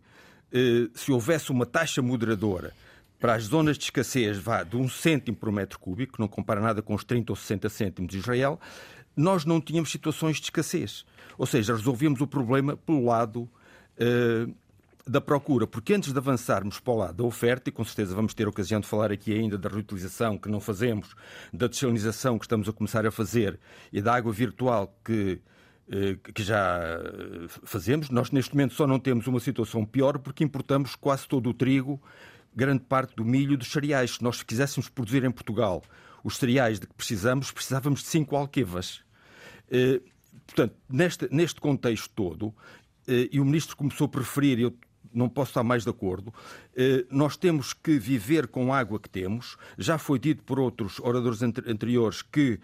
[SPEAKER 6] eh, se houvesse uma taxa moderadora para as zonas de escassez vá de um cêntimo por metro cúbico, que não compara nada com os 30 ou 60 cêntimos de Israel, nós não tínhamos situações de escassez. Ou seja, resolvíamos o problema pelo lado eh, da procura, porque antes de avançarmos para o lado da oferta, e com certeza vamos ter ocasião de falar aqui ainda da reutilização que não fazemos, da desalinização que estamos a começar a fazer e da água virtual que, eh, que já eh, fazemos, nós neste momento só não temos uma situação pior porque importamos quase todo o trigo, grande parte do milho e dos cereais. Se nós quiséssemos produzir em Portugal os cereais de que precisamos, precisávamos de cinco alquevas. Eh, portanto, neste, neste contexto todo, e o ministro começou a referir, eu não posso estar mais de acordo. Eh, nós temos que viver com a água que temos. Já foi dito por outros oradores anteriores que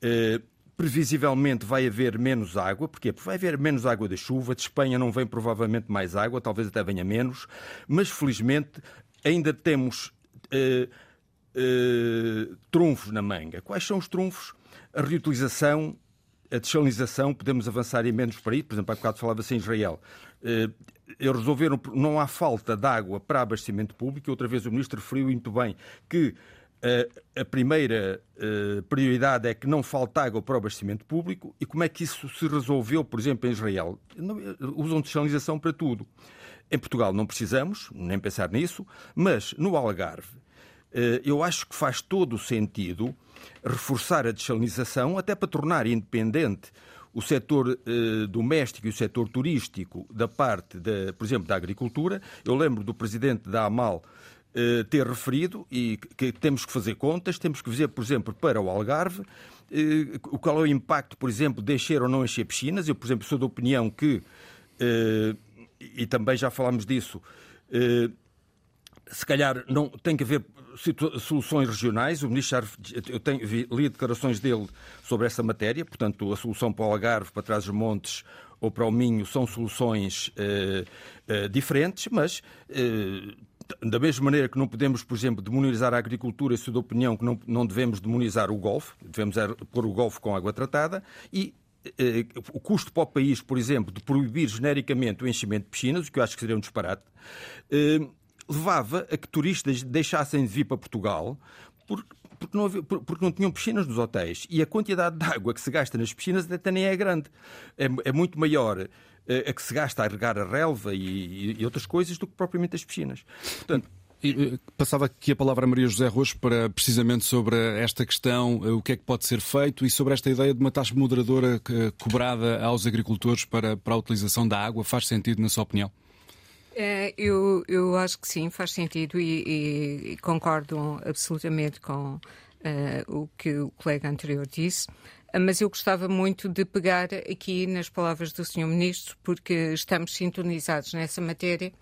[SPEAKER 6] eh, previsivelmente vai haver menos água. Porquê? Porque vai haver menos água da chuva. De Espanha não vem provavelmente mais água, talvez até venha menos. Mas felizmente ainda temos eh, eh, trunfos na manga. Quais são os trunfos? A reutilização, a desalinização, podemos avançar menos para isso. Por exemplo, há bocado falava-se em Israel. Eh, eles resolveram, não há falta de água para abastecimento público. Outra vez o Ministro referiu muito bem que uh, a primeira uh, prioridade é que não falta água para o abastecimento público. E como é que isso se resolveu, por exemplo, em Israel? Não, usam desalinização para tudo. Em Portugal não precisamos, nem pensar nisso, mas no Algarve eu acho que faz todo o sentido reforçar a desalinização até para tornar independente o setor eh, doméstico e o setor turístico da parte, de, por exemplo, da agricultura. Eu lembro do presidente da AMAL eh, ter referido e que temos que fazer contas, temos que fazer, por exemplo, para o Algarve, eh, qual é o impacto, por exemplo, de encher ou não encher piscinas. Eu, por exemplo, sou da opinião que, eh, e também já falámos disso, eh, se calhar não tem que haver soluções regionais. O ministro eu tenho, li declarações dele sobre essa matéria, portanto, a solução para o Algarve, para trás dos montes ou para o Minho são soluções uh, uh, diferentes, mas uh, da mesma maneira que não podemos, por exemplo, demonizar a agricultura, sou da opinião que não, não devemos demonizar o golfe, devemos pôr o golfe com água tratada e eh, o custo para o país, por exemplo, de proibir genericamente o enchimento de piscinas, o que eu acho que seria um disparate, eh, levava a que turistas deixassem de vir para Portugal porque, porque, não, havia, porque não tinham piscinas nos hotéis. E a quantidade de água que se gasta nas piscinas até nem é grande. É, é muito maior a que se gasta a regar a relva e, e, outras coisas do que propriamente as piscinas.
[SPEAKER 1] Portanto, Passava aqui a palavra a Maria José Roxo para precisamente sobre esta questão, o que é que pode ser feito e sobre esta ideia de uma taxa moderadora cobrada aos agricultores para, para a utilização da água. Faz sentido, na sua opinião?
[SPEAKER 3] É, eu, eu acho que sim, faz sentido e, e, concordo absolutamente com uh, o que o colega anterior disse mas eu gostava muito de pegar aqui nas palavras do Sr. Ministro, porque estamos sintonizados nessa matéria.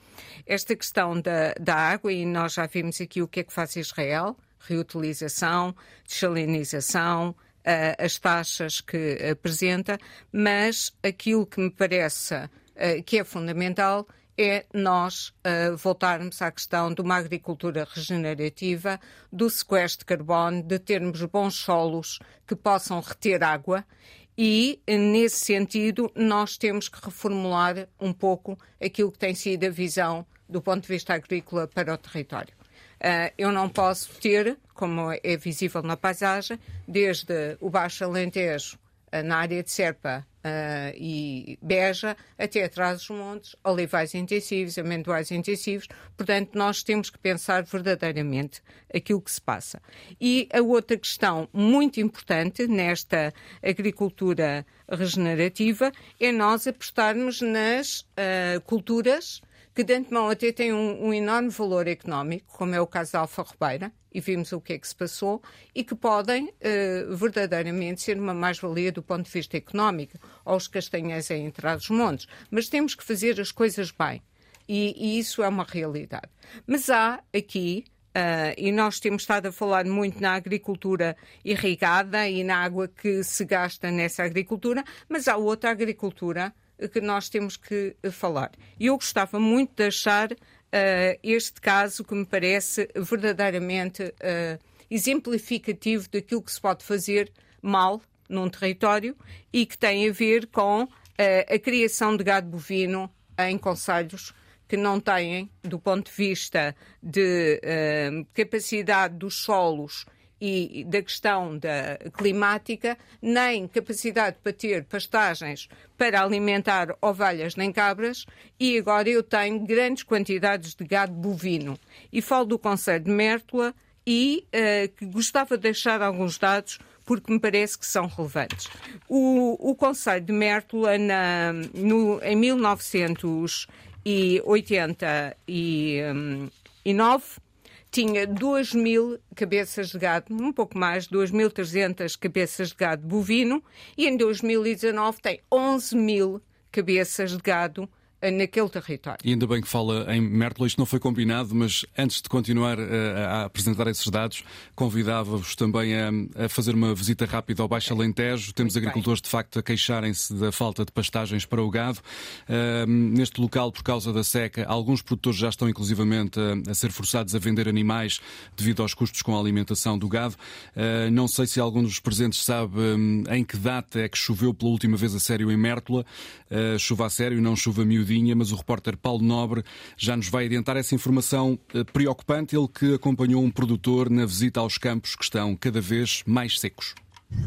[SPEAKER 3] Esta questão da, da água, e nós já vimos aqui o que é que faz Israel, reutilização, desalinização, uh, as taxas que apresenta, mas aquilo que me parece uh, que é fundamental é nós uh, voltarmos à questão de uma agricultura regenerativa, do sequestro de carbono, de termos bons solos que possam reter água e, nesse sentido, nós temos que reformular um pouco aquilo que tem sido a visão do ponto de vista agrícola para o território. Uh, eu não posso ter, como é visível na paisagem, desde o Baixo Alentejo, uh, na área de Serpa, Uh, e Beja, até atrás dos montes, olivais intensivos, amendoais intensivos. Portanto, nós temos que pensar verdadeiramente aquilo que se passa. E a outra questão muito importante nesta agricultura regenerativa é nós apostarmos nas uh, culturas que de antemão até têm um, um, enorme valor económico, como é o caso da alfarrobeira, e vimos o que é que se passou, e que podem uh, verdadeiramente ser uma mais-valia do ponto de vista económico, aos castanhas em dos montes Mas temos que fazer as coisas bem, e, e isso é uma realidade. Mas há aqui Uh, e nós temos estado a falar muito na agricultura irrigada e na água que se gasta nessa agricultura, mas há outra agricultura que nós temos que falar. E eu gostava muito de achar uh, este caso que me parece verdadeiramente uh, exemplificativo daquilo que se pode fazer mal num território e que tem a ver com uh, a criação de gado bovino em conselhos que não têm, do ponto de vista de capacidade dos solos e da questão da climática, nem capacidade para ter pastagens para alimentar ovelhas nem cabras, e agora eu tenho grandes quantidades de gado bovino. E falo do Conselho de Mértola e uh, que gostava de deixar alguns dados porque me parece que são relevantes. O, o Conselho de Mértola, na, no, em 1989, tinha 2 mil cabeças de gado, um pouco mais, 2.300 cabeças de gado bovino, e em 2019 tem 11 mil cabeças de gado naquele território.
[SPEAKER 1] E ainda bem que fala em Mértola, isto não foi combinado, mas antes de continuar a, eh, a apresentar esses dados, convidava-vos também a, fazer uma visita rápida ao Baixo Alentejo. Temos agricultores, de facto, a queixarem-se da falta de pastagens para o gado. Uh, neste local, por causa da seca, alguns produtores já estão, inclusivamente, a, ser forçados a vender animais devido aos custos com a alimentação do gado. Não sei se algum dos presentes sabe um, em que data é que choveu pela última vez a sério em Mértola. Chuva a sério, não chuva miudinha mas o repórter Paulo Nobre já nos vai adiantar essa informação eh, preocupante. Ele que acompanhou um produtor na visita aos campos que estão cada vez mais secos.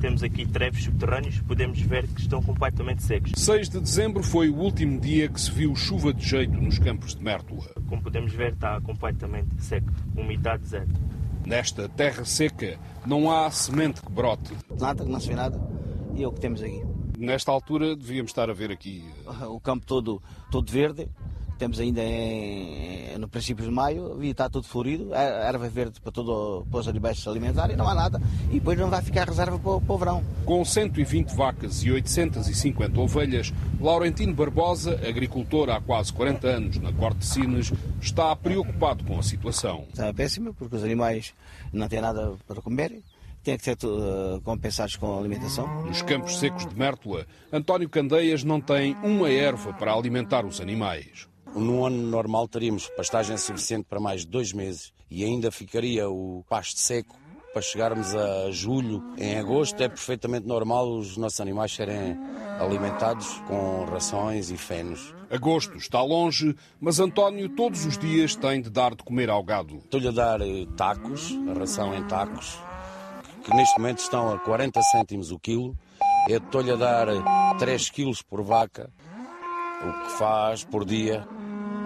[SPEAKER 8] Temos aqui trevos subterrâneos, podemos ver que estão completamente secos.
[SPEAKER 9] 6 de dezembro foi o último dia que se viu chuva de jeito nos campos de Mértola.
[SPEAKER 8] Como podemos ver, está completamente seco, umidade zero.
[SPEAKER 9] Nesta terra seca não há semente que brote.
[SPEAKER 10] Nada, não se vê nada. E é o que temos aqui.
[SPEAKER 9] Nesta altura devíamos estar a ver aqui.
[SPEAKER 10] Eh, o campo todo, todo verde, temos ainda em, no princípio de maio e está tudo florido, erva verde para, todo, para os animais se alimentarem, não há nada. E depois não vai ficar reserva para, para o verão.
[SPEAKER 9] Com 120 vacas e 850 ovelhas, Laurentino Barbosa, agricultor há quase 40 anos na Corte de Sines, está preocupado com a situação.
[SPEAKER 10] Está péssima porque os animais não têm nada para comer têm que ser uh, compensados com alimentação.
[SPEAKER 9] Nos campos secos de Mértola, António Candeias não tem uma erva para alimentar os animais.
[SPEAKER 11] Num ano normal teríamos pastagem suficiente para mais de dois meses e ainda ficaria o pasto seco para chegarmos a julho, em agosto, é perfeitamente normal os nossos animais serem alimentados com rações e fenos.
[SPEAKER 9] Agosto está longe, mas António todos os dias tem de dar de comer ao gado.
[SPEAKER 11] Estou-lhe a dar eh, tacos, a ração em tacos, que neste momento estão a 40 cêntimos o quilo. Eu estou-lhe a dar 3 quilos por vaca, o que faz por dia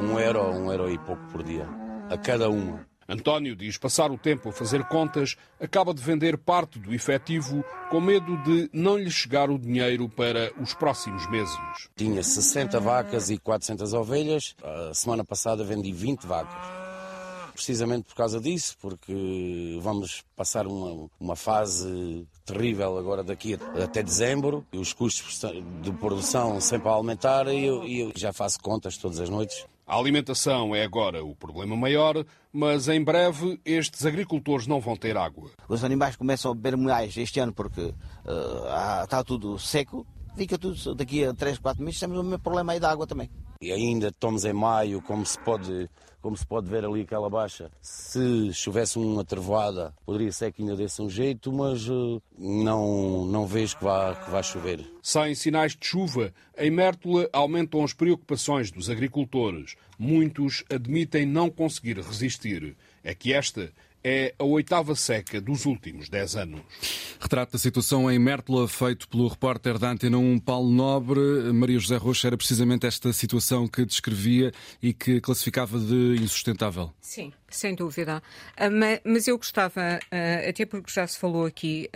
[SPEAKER 11] um euro, um euro e pouco por dia, a cada uma.
[SPEAKER 9] António diz passar o tempo a fazer contas, acaba de vender parte do efetivo com medo de não lhe chegar o dinheiro para os próximos meses.
[SPEAKER 11] Tinha 60 vacas e 400 ovelhas. A semana passada vendi 20 vacas. Precisamente por causa disso, porque vamos passar uma, uma fase terrível agora daqui até dezembro, e os custos de produção sempre a aumentar, e eu, e eu já faço contas todas as noites
[SPEAKER 9] a alimentação é agora o problema maior, mas em breve estes agricultores não vão ter água.
[SPEAKER 10] Os animais começam a beber mais este ano porque uh, está tudo seco. Fica tudo, daqui a 3, 4 meses temos o mesmo problema aí da água também.
[SPEAKER 11] E ainda estamos em maio, como se pode como se pode ver ali aquela baixa. Se chovesse uma trevoada, poderia ser que ainda desse um jeito, mas uh, não, não vejo que vá, que vá chover.
[SPEAKER 9] Sem sinais de chuva, em Mértola aumentam as preocupações dos agricultores. Muitos admitem não conseguir resistir. É que esta é a oitava seca dos últimos 10 anos.
[SPEAKER 1] Retrato da situação em Mértola, feito pelo repórter da Antena 1 Paulo Nobre. Maria José Rocha, era precisamente esta situação que descrevia e que classificava de insustentável.
[SPEAKER 3] Sim, sem dúvida. Ah, mas eu gostava, ah, até porque já se falou aqui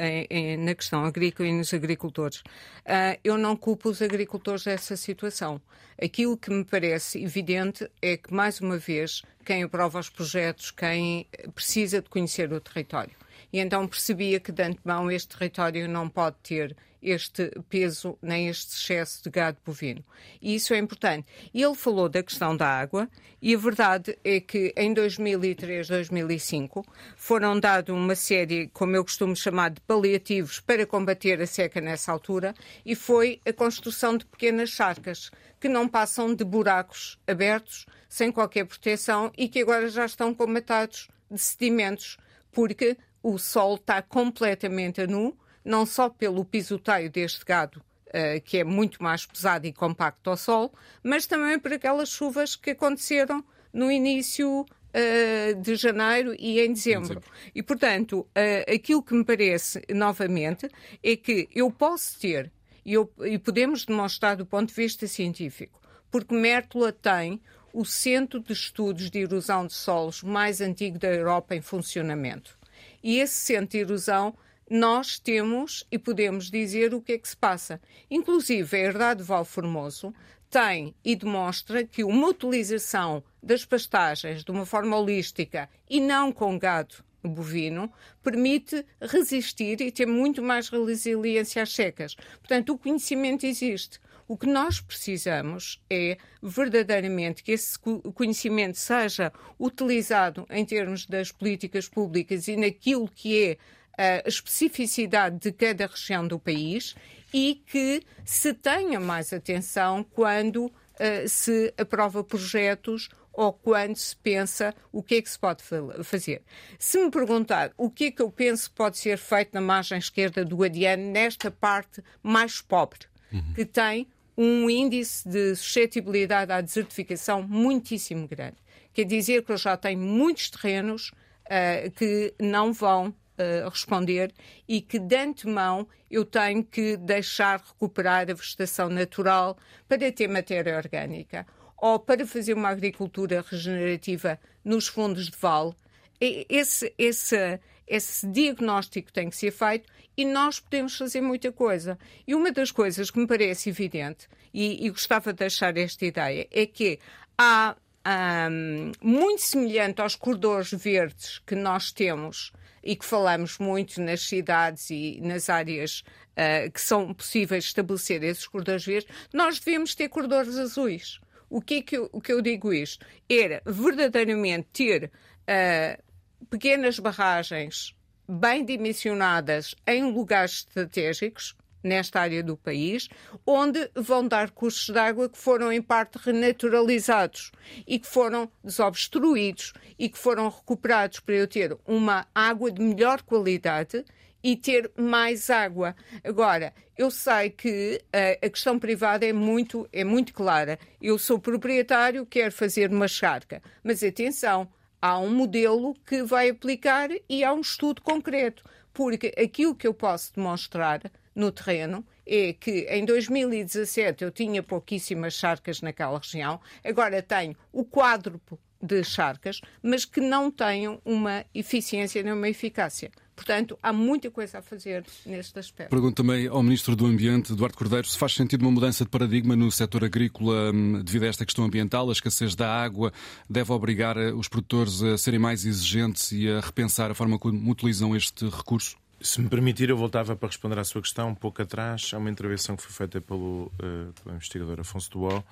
[SPEAKER 3] na questão agrícola e nos agricultores, ah, eu não culpo os agricultores dessa situação. Aquilo que me parece evidente é que, mais uma vez, quem aprova os projetos, quem precisa de conhecer o território. E então percebia que, de antemão, este território não pode ter este peso nem este excesso de gado bovino. E isso é importante. Ele falou da questão da água, e a verdade é que em 2003, 2005, foram dados uma série, como eu costumo chamar, de paliativos para combater a seca nessa altura, e foi a construção de pequenas charcas que não passam de buracos abertos, sem qualquer proteção e que agora já estão comatados de sedimentos, porque o sol está completamente a nu, não só pelo pisoteio deste gado, uh, que é muito mais pesado e compacto ao sol, mas também por aquelas chuvas que aconteceram no início uh, de janeiro e em dezembro. E, portanto, uh, aquilo que me parece, novamente, é que eu posso ter, e, eu, e podemos demonstrar do ponto de vista científico, porque Mértola tem o Centro de Estudos de Erosão de Solos mais antigo da Europa em funcionamento. E esse centro de erosão nós temos e podemos dizer o que é que se passa. Inclusive, a herdade de Val Formoso tem e demonstra que uma utilização das pastagens de uma forma holística e não com gado bovino permite resistir e ter muito mais resiliência às secas. Portanto, o conhecimento existe. O que nós precisamos é verdadeiramente que esse conhecimento seja utilizado em termos das políticas públicas e naquilo que é a especificidade de cada região do país e que se tenha mais atenção quando uh, se aprova projetos ou quando se pensa o que é que se pode fazer. Se me perguntar o que é que eu penso pode ser feito na margem esquerda do Adiano, nesta parte mais pobre, uhum. que tem um índice de suscetibilidade à desertificação muitíssimo grande. Quer dizer que eu já tenho muitos terrenos uh, que não vão uh, responder e que de antemão eu tenho que deixar recuperar a vegetação natural para ter matéria orgânica ou para fazer uma agricultura regenerativa nos fundos de vale. Esse, esse, esse diagnóstico tem que ser feito e nós podemos fazer muita coisa. E uma das coisas que me parece evidente, e, e gostava de deixar esta ideia, é que há um, muito semelhante aos corredores verdes que nós temos e que falamos muito nas cidades e nas áreas uh, que são possíveis estabelecer esses corredores verdes, nós devemos ter corredores azuis. O que é que eu, o que eu digo isto? Era verdadeiramente ter uh, pequenas barragens bem dimensionadas em lugares estratégicos, nesta área do país, onde vão dar cursos de água que foram em parte renaturalizados e que foram desobstruídos e que foram recuperados para eu ter uma água de melhor qualidade e ter mais água. Agora, eu sei que uh, a questão privada é muito, é muito clara. Eu sou proprietário, quero fazer uma charca, mas atenção, há um modelo que vai aplicar e há um estudo concreto, porque aquilo que eu posso demonstrar no terreno é que em 2017 eu tinha pouquíssimas charcas naquela região, agora tenho o quádruplo de charcas, mas que não tenham uma eficiência nem uma eficácia. Portanto, há muita coisa a fazer neste aspecto.
[SPEAKER 1] Pergunto também ao Ministro do Ambiente, Eduardo Cordeiro, se faz sentido uma mudança de paradigma no setor agrícola hum, devido a esta questão ambiental. A escassez da água deve obrigar eh, os produtores a serem mais exigentes e a repensar a forma como utilizam este recurso?
[SPEAKER 2] Se me permitir, eu voltava para responder à sua questão um pouco atrás. Há uma intervenção que foi feita pelo, uh, pelo investigador Afonso Duol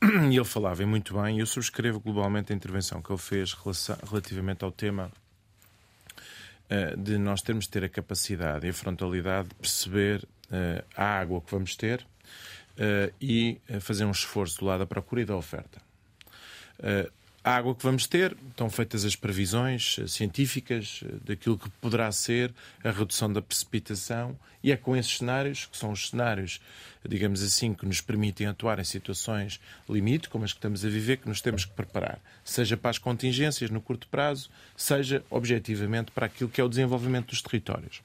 [SPEAKER 2] e ele falava e muito bem. Eu subscrevo globalmente a intervenção que ele fez relativamente ao tema uh, de nós termos de ter a capacidade e a frontalidade de perceber uh, a água que vamos ter e fazer um esforço do lado da procura e da oferta a água que vamos ter, estão feitas as previsões eh, científicas eh, daquilo que poderá ser a redução da precipitação, e é com esses cenários, que são os cenários, digamos assim, que nos permitem atuar em situações limite, como as que estamos a viver, que nos temos que preparar, seja para as contingências no curto prazo, seja objetivamente para aquilo que é o desenvolvimento dos territórios.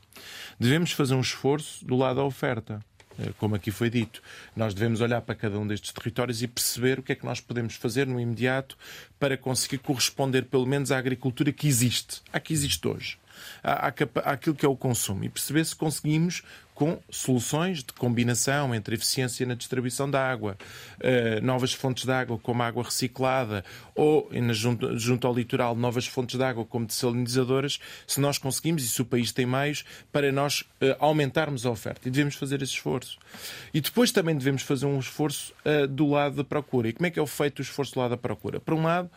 [SPEAKER 2] Devemos fazer um esforço do lado da oferta. Eh, como aqui foi dito. Nós devemos olhar para cada um destes territórios e perceber o que é que nós podemos fazer no imediato para conseguir corresponder, pelo menos, à agricultura que existe, à que existe hoje, àquilo que é o consumo e perceber se conseguimos com soluções de combinação entre eficiência na distribuição da água, uh, novas fontes de água como água reciclada ou junto, ao litoral novas fontes de água como dessalinizadoras, se nós conseguimos e se o país tem meios para nós uh, aumentarmos a oferta. E devemos fazer esse esforço. E depois também devemos fazer um esforço uh, do lado da procura. E como é que é feito o esforço do lado da procura? Por um lado,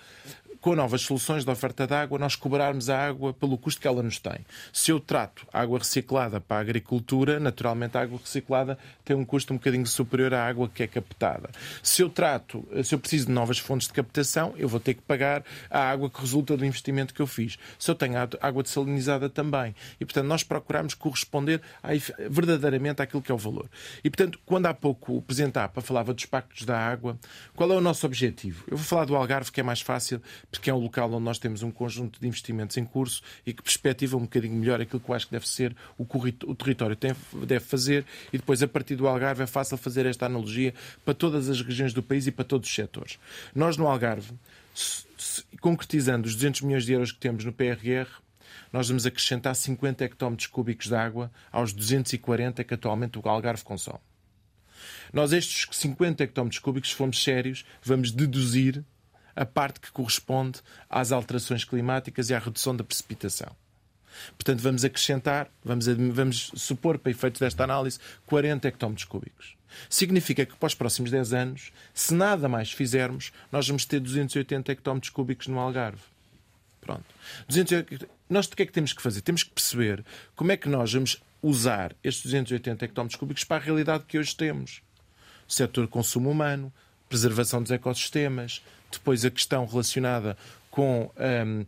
[SPEAKER 2] com novas soluções de oferta de água, nós cobrarmos a água pelo custo que ela nos tem. Se eu trato água reciclada para a agricultura, naturalmente a água reciclada tem um custo um bocadinho superior à água que é captada. Se eu trato, se eu preciso de novas fontes de captação, eu vou ter que pagar a água que resulta do investimento que eu fiz. Se eu tenho água dessalinizada também. E, portanto, nós procuramos corresponder verdadeiramente àquilo que é o valor. E, portanto, quando há pouco o Presidente APA falava dos pactos da água, qual é o nosso objetivo? Eu vou falar do Algarve, que é mais fácil, porque é um local onde nós temos um conjunto de investimentos em curso e que perspectiva um bocadinho melhor aquilo que eu acho que deve ser o, o território tem, deve fazer e depois a partir do Algarve é fácil fazer esta analogia para todas as regiões do país e para todos os setores. Nós no Algarve, concretizando os 200 milhões de euros que temos no PRR, nós vamos acrescentar 50 hectómetros cúbicos de água aos 240 que atualmente o Algarve consome. Nós, estes 50 hectómetros cúbicos, se formos sérios, vamos deduzir a parte que corresponde às alterações climáticas e à redução da precipitação. Portanto, vamos acrescentar, vamos, vamos supor, para efeitos desta análise, 40 hectómetros cúbicos. Significa que para os próximos 10 anos, se nada mais fizermos, nós vamos ter 280 hectómetros cúbicos no Algarve. Pronto. 280... Nós o que é que temos que fazer? Temos que perceber como é que nós vamos usar estes 280 hectómetros cúbicos para a realidade que hoje temos. Setor consumo humano, preservação dos ecossistemas, depois a questão relacionada com um,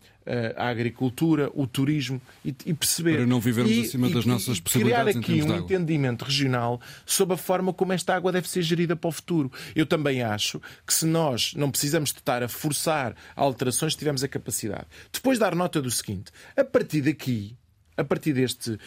[SPEAKER 2] a agricultura, o turismo e, e, perceber.
[SPEAKER 1] Para não vivermos
[SPEAKER 2] e,
[SPEAKER 1] acima
[SPEAKER 2] e,
[SPEAKER 1] das nossas possibilidades.
[SPEAKER 2] Criar aqui um entendimento regional sobre a forma como esta água deve ser gerida para o futuro. Eu também acho que se nós não precisamos de estar a forçar alterações, tivermos a capacidade. Depois dar nota do seguinte: a partir daqui a partir deste,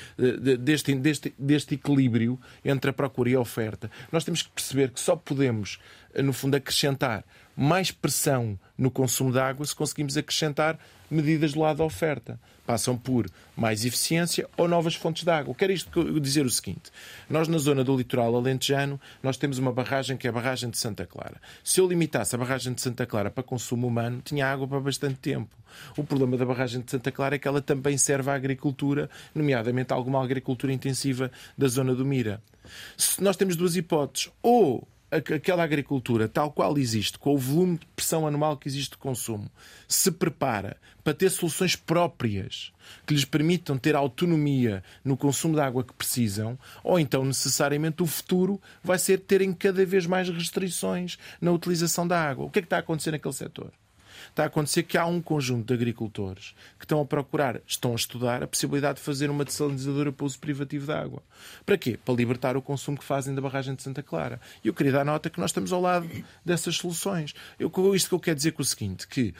[SPEAKER 2] deste, deste, deste equilíbrio entre a procura e a oferta, nós temos que perceber que só podemos, no fundo, acrescentar mais pressão no consumo de água se conseguimos acrescentar medidas do lado da oferta. Passam por mais eficiência ou novas fontes de água. Quero isto dizer o seguinte. Nós, na zona do litoral alentejano, nós temos uma barragem que é a barragem de Santa Clara. Se eu limitasse a barragem de Santa Clara para consumo humano, tinha água para bastante tempo. O problema da barragem de Santa Clara é que ela também serve à agricultura, nomeadamente alguma agricultura intensiva da zona do Mira. Nós temos duas hipóteses. Ou aquela agricultura tal qual existe, com o volume de pressão anual que existe de consumo, se prepara para ter soluções próprias que lhes permitam ter autonomia no consumo da água que precisam, ou então necessariamente o futuro vai ser terem cada vez mais restrições na utilização da água. O que é que está a acontecer naquele setor? Está a acontecer que há um conjunto de agricultores que estão a procurar, estão a estudar a possibilidade de fazer uma desalinizadora para uso privativo da água. Para quê? Para libertar o consumo que fazem da barragem de Santa Clara. E eu queria dar nota que nós estamos ao lado dessas soluções. Eu, com isto que eu quero dizer com o seguinte, que,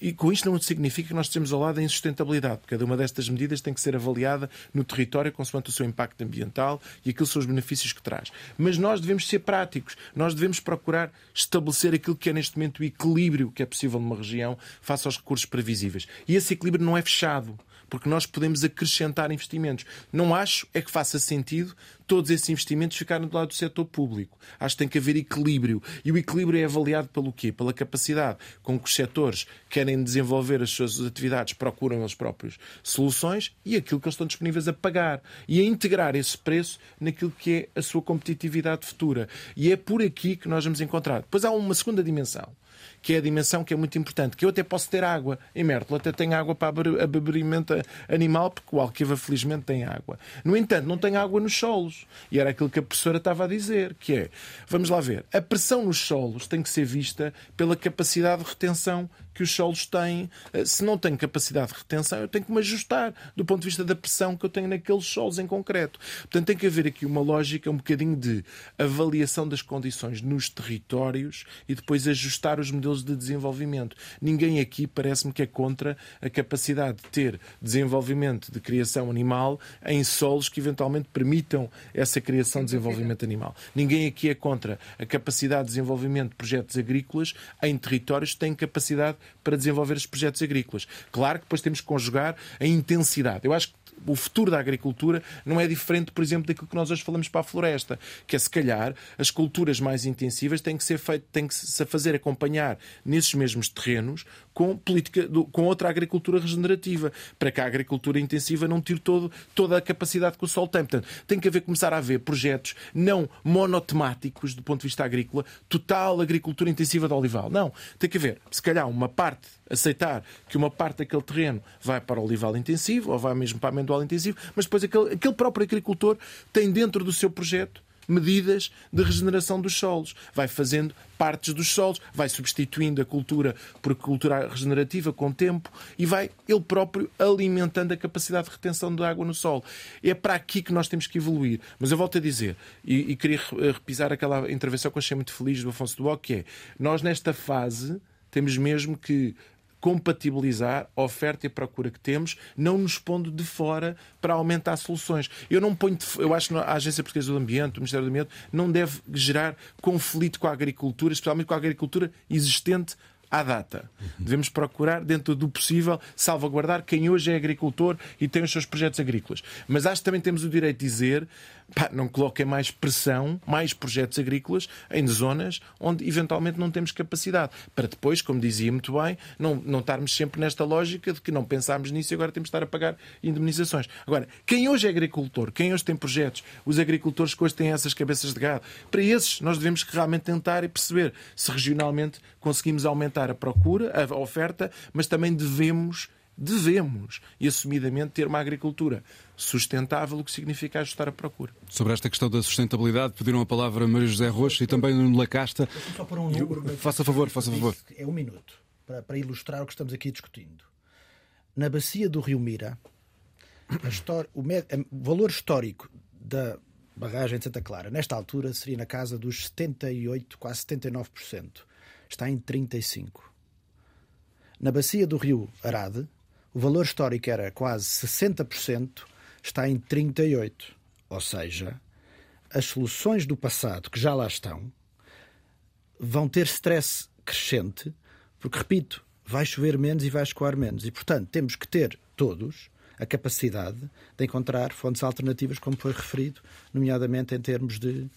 [SPEAKER 2] e com isto não significa que nós estejamos ao lado da insustentabilidade. Cada uma destas medidas tem que ser avaliada no território consoante o seu impacto ambiental e aqueles são os benefícios que traz. Mas nós devemos ser práticos. Nós devemos procurar estabelecer aquilo que é neste momento o equilíbrio que é possível numa região face aos recursos previsíveis. E esse equilíbrio não é fechado porque nós podemos acrescentar investimentos. Não acho é que faça sentido todos esses investimentos ficarem do lado do setor público. Acho que tem que haver equilíbrio. E o equilíbrio é avaliado pelo quê? Pela capacidade com que os setores querem desenvolver as suas atividades, procuram eles próprios soluções e aquilo que eles estão disponíveis a pagar. E a integrar esse preço naquilo que é a sua competitividade futura. E é por aqui que nós vamos encontrar. Depois há uma segunda dimensão que é a dimensão que é muito importante, que eu até posso ter água. Em Mértola até tenho água para abeberimento animal, porque o Alqueva felizmente tem água. No entanto, não tem água nos solos. E era aquilo que a professora estava a dizer, que é, vamos lá ver, a pressão nos solos tem que ser vista pela capacidade de retenção que os solos têm. Eh, se não tenho capacidade de retenção, eu tenho que me ajustar do ponto de vista da pressão que eu tenho naqueles solos em concreto. Portanto, tem que haver aqui uma lógica, um bocadinho de avaliação das condições nos territórios e depois ajustar os modelos de desenvolvimento. Ninguém aqui parece-me que é contra a capacidade de ter desenvolvimento de criação animal em solos que eventualmente permitam essa criação de desenvolvimento animal. Ninguém aqui é contra a capacidade de desenvolvimento de projetos agrícolas em territórios que têm capacidade para desenvolver os projetos agrícolas. Claro que depois temos que conjugar a intensidade. Eu acho que o futuro da agricultura não é diferente, por exemplo, daquilo que nós hoje falamos para a floresta, que é se calhar as culturas mais intensivas têm que ser feito, têm que se fazer acompanhar nesses mesmos terrenos com política, com outra agricultura regenerativa, para que a agricultura intensiva não tire todo, toda a capacidade que o sol tem. Portanto, tem que haver, começar a haver projetos não monotemáticos do ponto de vista agrícola, total agricultura intensiva de olival. Não, tem que haver, se calhar, uma parte, aceitar que uma parte daquele terreno vai para o olival intensivo ou vai mesmo para a amendoal intensivo, mas depois aquele, aquele próprio agricultor tem dentro do seu projeto medidas de regeneração dos solos. Vai fazendo partes dos solos, vai substituindo a cultura por cultura regenerativa com o tempo e vai ele próprio alimentando a capacidade de retenção de água no solo. É para aqui que nós temos que evoluir. Mas eu volto a dizer, e, e queria repisar aquela intervenção que eu achei muito feliz do Afonso Duboc, que é nós nesta fase temos mesmo que compatibilizar a oferta e a procura que temos, não nos pondo de fora para aumentar soluções. Eu não ponho, de, eu acho que a Agência Portuguesa do Ambiente, o Ministério do Ambiente, não deve gerar conflito com a agricultura, especialmente com a agricultura existente à data. Devemos procurar, dentro do possível, salvaguardar quem hoje é agricultor e tem os seus projetos agrícolas. Mas acho que também temos o direito de dizer pá, não coloquem mais pressão, mais projetos agrícolas em zonas onde eventualmente não temos capacidade. Para depois, como dizia muito bem, não, não estarmos sempre nesta lógica de que não pensámos nisso e agora temos de estar a pagar indemnizações. Agora, quem hoje é agricultor, quem hoje tem projetos, os agricultores que hoje têm essas cabeças de gado, para esses nós devemos realmente tentar e perceber se regionalmente conseguimos aumentar a procura, a oferta, mas também devemos devemos, e assumidamente, ter uma agricultura sustentável, o que significa ajustar a procura.
[SPEAKER 1] Sobre esta questão da sustentabilidade, pediram a palavra a Maria José Rocha e também Nuno Lacasta.
[SPEAKER 5] Só por um número.
[SPEAKER 1] Faça favor, faça favor.
[SPEAKER 5] É um minuto, para, para ilustrar o que estamos aqui discutindo. Na bacia do Rio Mira, história, o, o valor histórico da barragem de Santa Clara, nesta altura, seria na casa dos 78, quase 79%. Está em 35%. Na bacia do Rio Arade, o valor histórico era quase 60%, está em 38%. Ou seja, as soluções do passado que já lá estão vão ter stress crescente, porque, repito, vai chover menos e vai escoar menos. E, portanto, temos que ter todos a capacidade de encontrar fontes alternativas, como foi referido, nomeadamente em termos de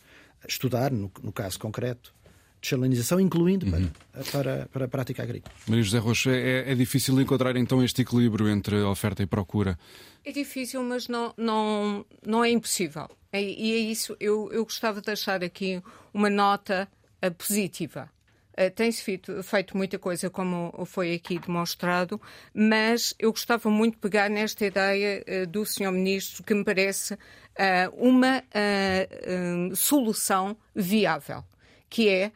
[SPEAKER 5] estudar, no, no caso concreto, desalinização, incluindo uhum. para, para, para a prática agrícola.
[SPEAKER 1] Maria José Rocha, é, é difícil encontrar então este equilíbrio entre oferta e procura?
[SPEAKER 3] É difícil, mas não, não, não é impossível. E é isso, eu, eu gostava de deixar aqui uma nota uh, positiva. Uh, Tem-se feito, feito, muita coisa, como foi aqui demonstrado, mas eu gostava muito de pegar nesta ideia uh, do Sr. Ministro, que me parece uma solução viável, que é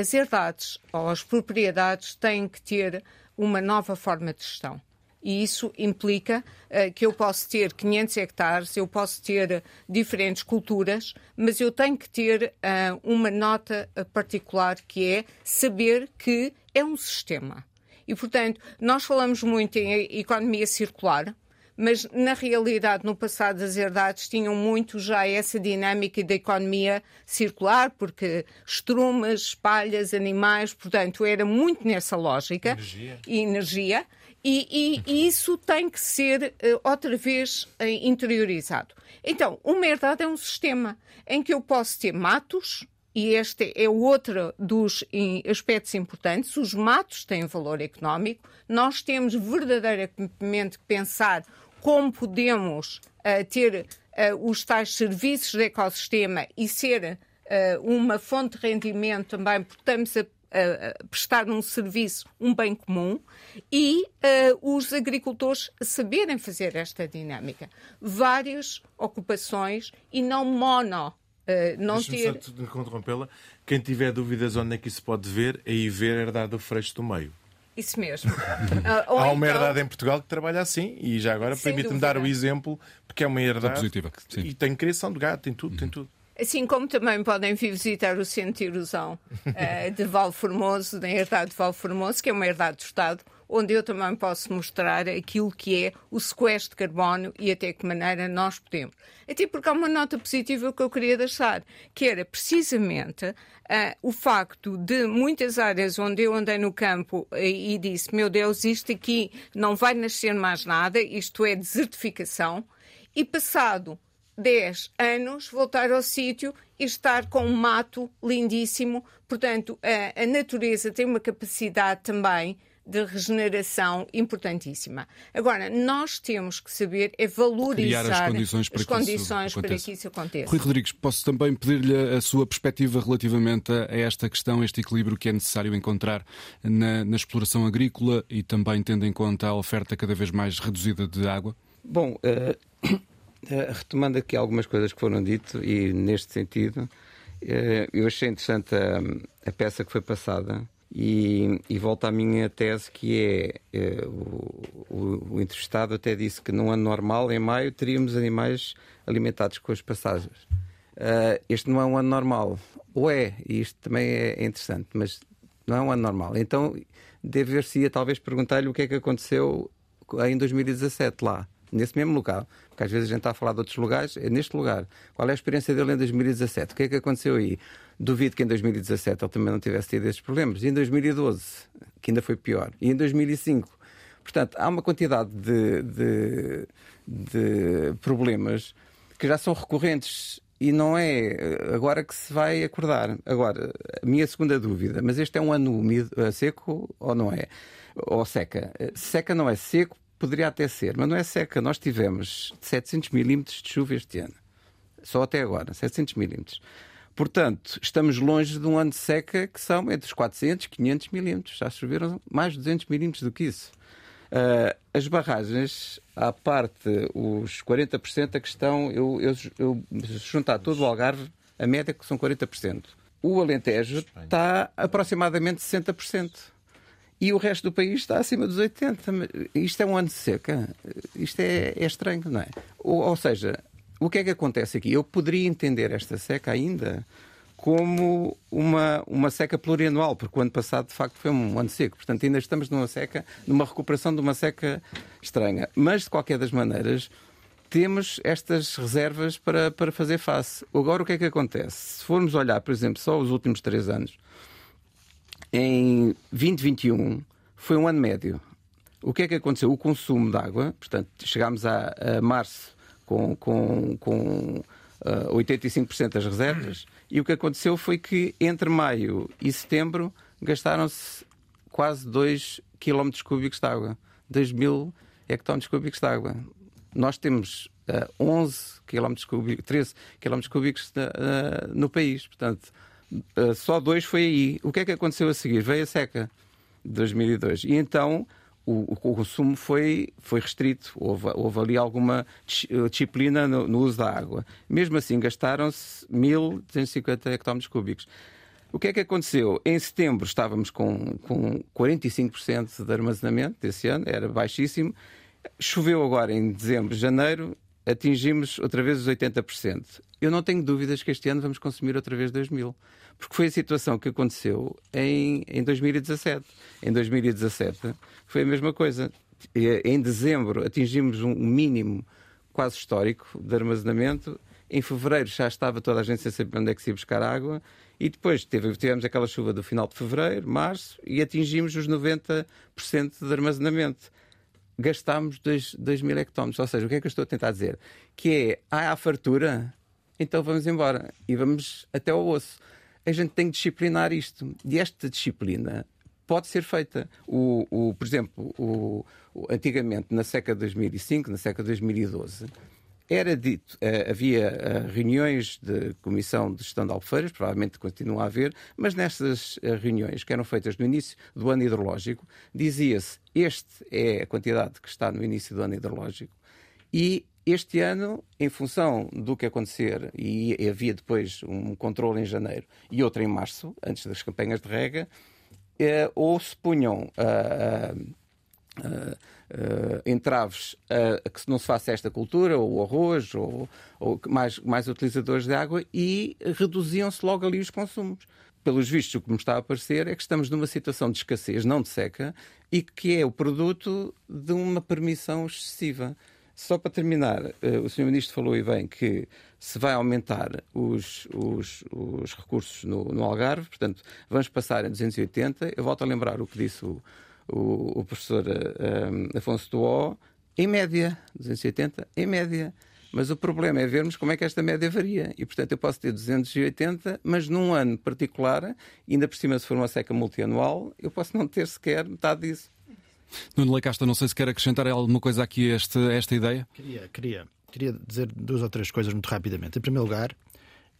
[SPEAKER 3] as herdades ou as propriedades têm que ter uma nova forma de gestão e isso implica uh, que eu posso ter 500 hectares, eu posso ter diferentes culturas, mas eu tenho que ter uh, uma nota particular que é saber que é um sistema. E, portanto, nós falamos muito em economia circular, mas na realidade, no passado, as herdades tinham muito já essa dinâmica da economia circular, porque estrumas, palhas, animais, portanto, era muito nessa lógica. Energia. E energia. E, e, e, isso tem que ser uh, outra vez uh, interiorizado. Então, uma herdade é um sistema em que eu posso ter matos, e este é outro dos aspectos importantes. Os matos têm valor económico. Nós temos verdadeiramente que pensar como podemos uh, ter os tais serviços de ecossistema e ser uma fonte de rendimento também, porque estamos a uh, prestar um serviço, um bem comum, e uh, os agricultores saberem fazer esta dinâmica. Várias ocupações e não mono. Uh, não ter...
[SPEAKER 2] só interrompê-la. Quem tiver dúvidas onde é que isso pode ver, aí ver a herdade do freixo do meio.
[SPEAKER 3] Isso mesmo.
[SPEAKER 2] Há uma então... herdade em Portugal que trabalha assim e já agora permite-me dar o exemplo, porque é uma herdade
[SPEAKER 1] positiva,
[SPEAKER 2] e tem criação de gato, tem tudo, uhum. tem tudo.
[SPEAKER 3] Assim como também podem vir visitar o Centro de Erosão uh, de Valformoso, da herdade de Valformoso, que é uma herdade do Estado, onde eu também posso mostrar aquilo que é o sequestro de carbono e até que maneira nós podemos. Até porque há uma nota positiva que eu queria deixar, que era precisamente uh, o facto de muitas áreas onde eu andei no campo uh, e disse: meu Deus, isto aqui não vai nascer mais nada, isto é desertificação, e passado 10 anos, voltar ao sítio e estar com um mato lindíssimo. Portanto, a, a natureza tem uma capacidade também de regeneração importantíssima. Agora, nós temos que saber é valorizar
[SPEAKER 1] Criar as condições, para,
[SPEAKER 3] as
[SPEAKER 1] que
[SPEAKER 3] condições para, que isso aconteça.
[SPEAKER 1] Rui Rodrigues, posso também pedir-lhe a sua perspectiva relativamente a esta questão, este equilíbrio que é necessário encontrar na, na exploração agrícola e também tendo em conta a oferta cada vez mais reduzida de água?
[SPEAKER 4] Bom, uh... Eh, retomando aqui algumas coisas que foram ditas, e neste sentido, eh, eu achei interessante a, a peça que foi passada. E, e volto à minha tese que é, é o, o, o, entrevistado até disse que num ano normal, em maio, teríamos animais alimentados com as passagens. Uh, este não é um ano normal. Ou é, e isto também é interessante, mas não é um ano normal. Então dever-se talvez perguntar-lhe o que é que aconteceu em 2017 lá nesse mesmo lugar, porque às vezes a gente está a falar de outros lugares, é neste lugar. Qual é a experiência dele em 2017? O que é que aconteceu aí? Duvido que em 2017 ele também não tivesse tido esses problemas. E em 2012, que ainda foi pior. E em 2005. Portanto, há uma quantidade de, de, de problemas que já são recorrentes e não é agora que se vai acordar. Agora, a minha segunda dúvida, mas este é um ano úmido, eh, seco ou não é? Ou seca? Seca não é seco Poderia até ser, mas não é seca. Nós tivemos 700 milímetros de chuva este ano. Só até agora, 700 milímetros. Portanto, estamos longe de um ano de seca que são entre os 400 e 500 milímetros. Já choveram mais de 200 milímetros do que isso. Uh, as barragens, à parte os 40% a questão, eu, eu, eu juntar todo o Algarve, a média é que são 40%. O Alentejo está aproximadamente 60% e o resto do país está acima dos 80. Isto é um ano de seca. Isto é, é estranho, não é? Ou, ou, seja, o que é que acontece aqui? Eu poderia entender esta seca ainda como uma, uma seca plurianual, porque o ano passado, de facto, foi um ano seco. Portanto, ainda estamos numa seca, numa recuperação de uma seca estranha. Mas, de qualquer das maneiras, temos estas reservas para, para fazer face. Agora, o que é que acontece? Se formos olhar, por exemplo, só os últimos três anos, em 2021 foi um ano médio. O que é que aconteceu? O consumo de água, portanto, chegámos a, a março com, com, com uh, 85% das reservas. E o que aconteceu foi que entre maio e setembro gastaram-se quase 2 km cúbicos de água. 2 mil hectómetros cúbicos de água. Nós temos uh, 11 km cúbicos, 13 km cúbicos de, uh, no país. Portanto, uh, só dois foi aí. O que é que aconteceu a seguir? Veio a seca de 2002. E então o, o, consumo foi, foi restrito, houve, houve ali alguma disciplina no, no, uso da água. Mesmo assim, gastaram-se 1.250 hectómetros cúbicos. O que é que aconteceu? Em setembro estávamos com, com 45% de armazenamento desse ano, era baixíssimo. Choveu agora em dezembro, janeiro, atingimos outra vez os 80%. Eu não tenho dúvidas que este ano vamos consumir outra vez 2 mil. Porque foi a situação que aconteceu em, em 2017. Em 2017 foi a mesma coisa. Em dezembro atingimos um mínimo quase histórico de armazenamento. Em fevereiro já estava toda a gente sem saber onde é que se ia buscar água. E depois tivemos aquela chuva do final de fevereiro, março, e atingimos os 90% de armazenamento gastámos 2 mil hectómetros. Ou seja, o que é que eu estou a tentar dizer? Que é, há fartura, então vamos embora e vamos até ao osso a gente tem que disciplinar isto. E esta disciplina pode ser feita. O, o, por exemplo, o, o, antigamente, na seca de 2005, na seca de 2012, era dito, uh, havia uh, reuniões de comissão de gestão de albufeiras, provavelmente continua a haver, mas nessas uh, reuniões que eram feitas no início do ano hidrológico, dizia-se este é a quantidade que está no início do ano hidrológico e este ano, em função do que acontecer, e havia depois um controle em janeiro e outro em março, antes das campanhas de rega, eh, ou se punham uh, uh, uh, entraves a que não se faça esta cultura, ou arroz, ou, ou mais, mais utilizadores de água, e reduziam-se logo ali os consumos pelos vistos, o que me está a parecer é que estamos numa situação de escassez, não de seca, e que é o produto de uma permissão excessiva. Só para terminar, eh, o Sr. Ministro falou e bem que se vai aumentar os, os, os recursos no, no, Algarve, portanto, vamos passar a 280. Eu volto a lembrar o que disse o, o, o professor um, eh, Afonso Tuó, em média, 280, em média. Mas o problema é vermos como é que esta média varia. E, portanto, eu posso ter 280, mas num ano particular, ainda por cima, se for uma seca multianual, eu posso não ter sequer metade disso.
[SPEAKER 1] Nuno Leicasta, não sei se quer acrescentar alguma coisa aqui a esta, ideia.
[SPEAKER 5] Queria, queria, queria dizer duas ou três coisas muito rapidamente. Em primeiro lugar,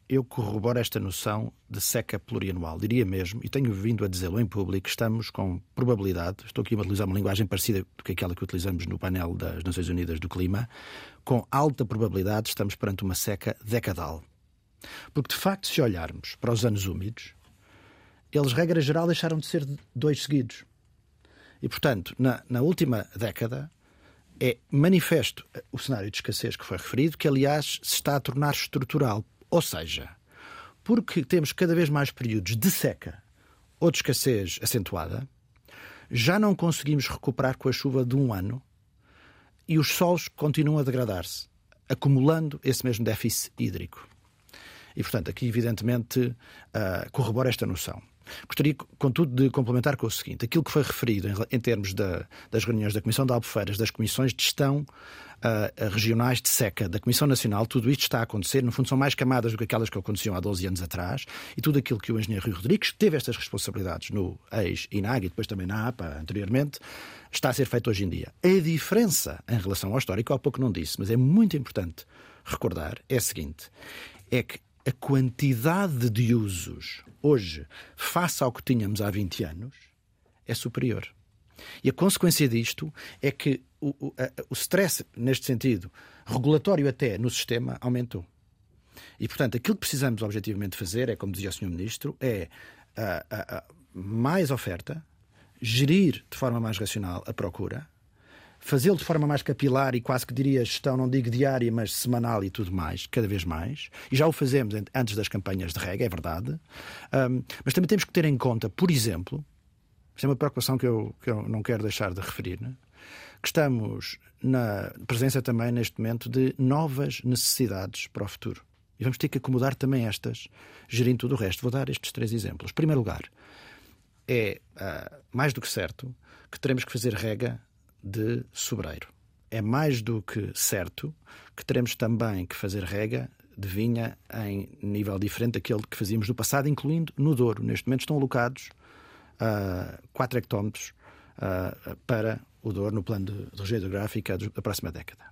[SPEAKER 5] eu corroboro esta noção de seca plurianual. Diria mesmo, e tenho vindo a dizê-lo em público, estamos com probabilidade, estou aqui a utilizar uma linguagem parecida do que aquela que utilizamos no painel das Nações Unidas do Clima, com alta probabilidade estamos perante uma seca decadal. Porque, de facto, se olharmos para os anos úmidos, eles, regra geral, deixaram de ser dois seguidos. E, portanto, na, na última década, é manifesto o cenário de escassez que foi referido, que aliás se está a tornar estrutural. Ou seja, porque temos cada vez mais períodos de seca ou de escassez acentuada, já não conseguimos recuperar com a chuva de um ano e os solos continuam a degradar-se, acumulando esse mesmo déficit hídrico. E, portanto, aqui, evidentemente, uh, corrobora esta noção. Gostaria, contudo, de complementar com o seguinte: aquilo que foi referido em, em termos da, das reuniões da Comissão de Albufeiras, das comissões de gestão uh, regionais de seca, da Comissão Nacional, tudo isto está a acontecer. No fundo, são mais camadas do que aquelas que aconteciam há 12 anos atrás. E tudo aquilo que o engenheiro Rui Rodrigues teve estas responsabilidades no ex-INAG e depois também na APA anteriormente, está a ser feito hoje em dia. A diferença em relação ao histórico, há pouco não disse, mas é muito importante recordar, é a seguinte: é que a quantidade de usos hoje, face ao que tínhamos há 20 anos, é superior. E a consequência disto é que o, o, a, o stress, neste sentido, regulatório até no sistema, aumentou. E, portanto, aquilo que precisamos objetivamente fazer é, como dizia o Sr. Ministro, é a, a, mais oferta, gerir de forma mais racional a procura, fazê-lo de forma mais capilar e quase que diria gestão, não digo diária, mas semanal e tudo mais, cada vez mais. E já o fazemos antes das campanhas de rega, é verdade. Um, mas também temos que ter em conta, por exemplo, isto é uma preocupação que eu, que eu não quero deixar de referir, né? que estamos na presença também neste momento de novas necessidades para o futuro. E vamos ter que acomodar também estas, gerindo tudo o resto. Vou dar estes três exemplos. Em primeiro lugar, é uh, mais do que certo que teremos que fazer rega de sobreiro. É mais do que certo que teremos também que fazer rega de vinha em nível diferente daquele que fazíamos no passado, incluindo no Douro. Neste momento estão alocados uh, 4 hectómetros uh, para o Douro no plano de, região hidrográfica da próxima década.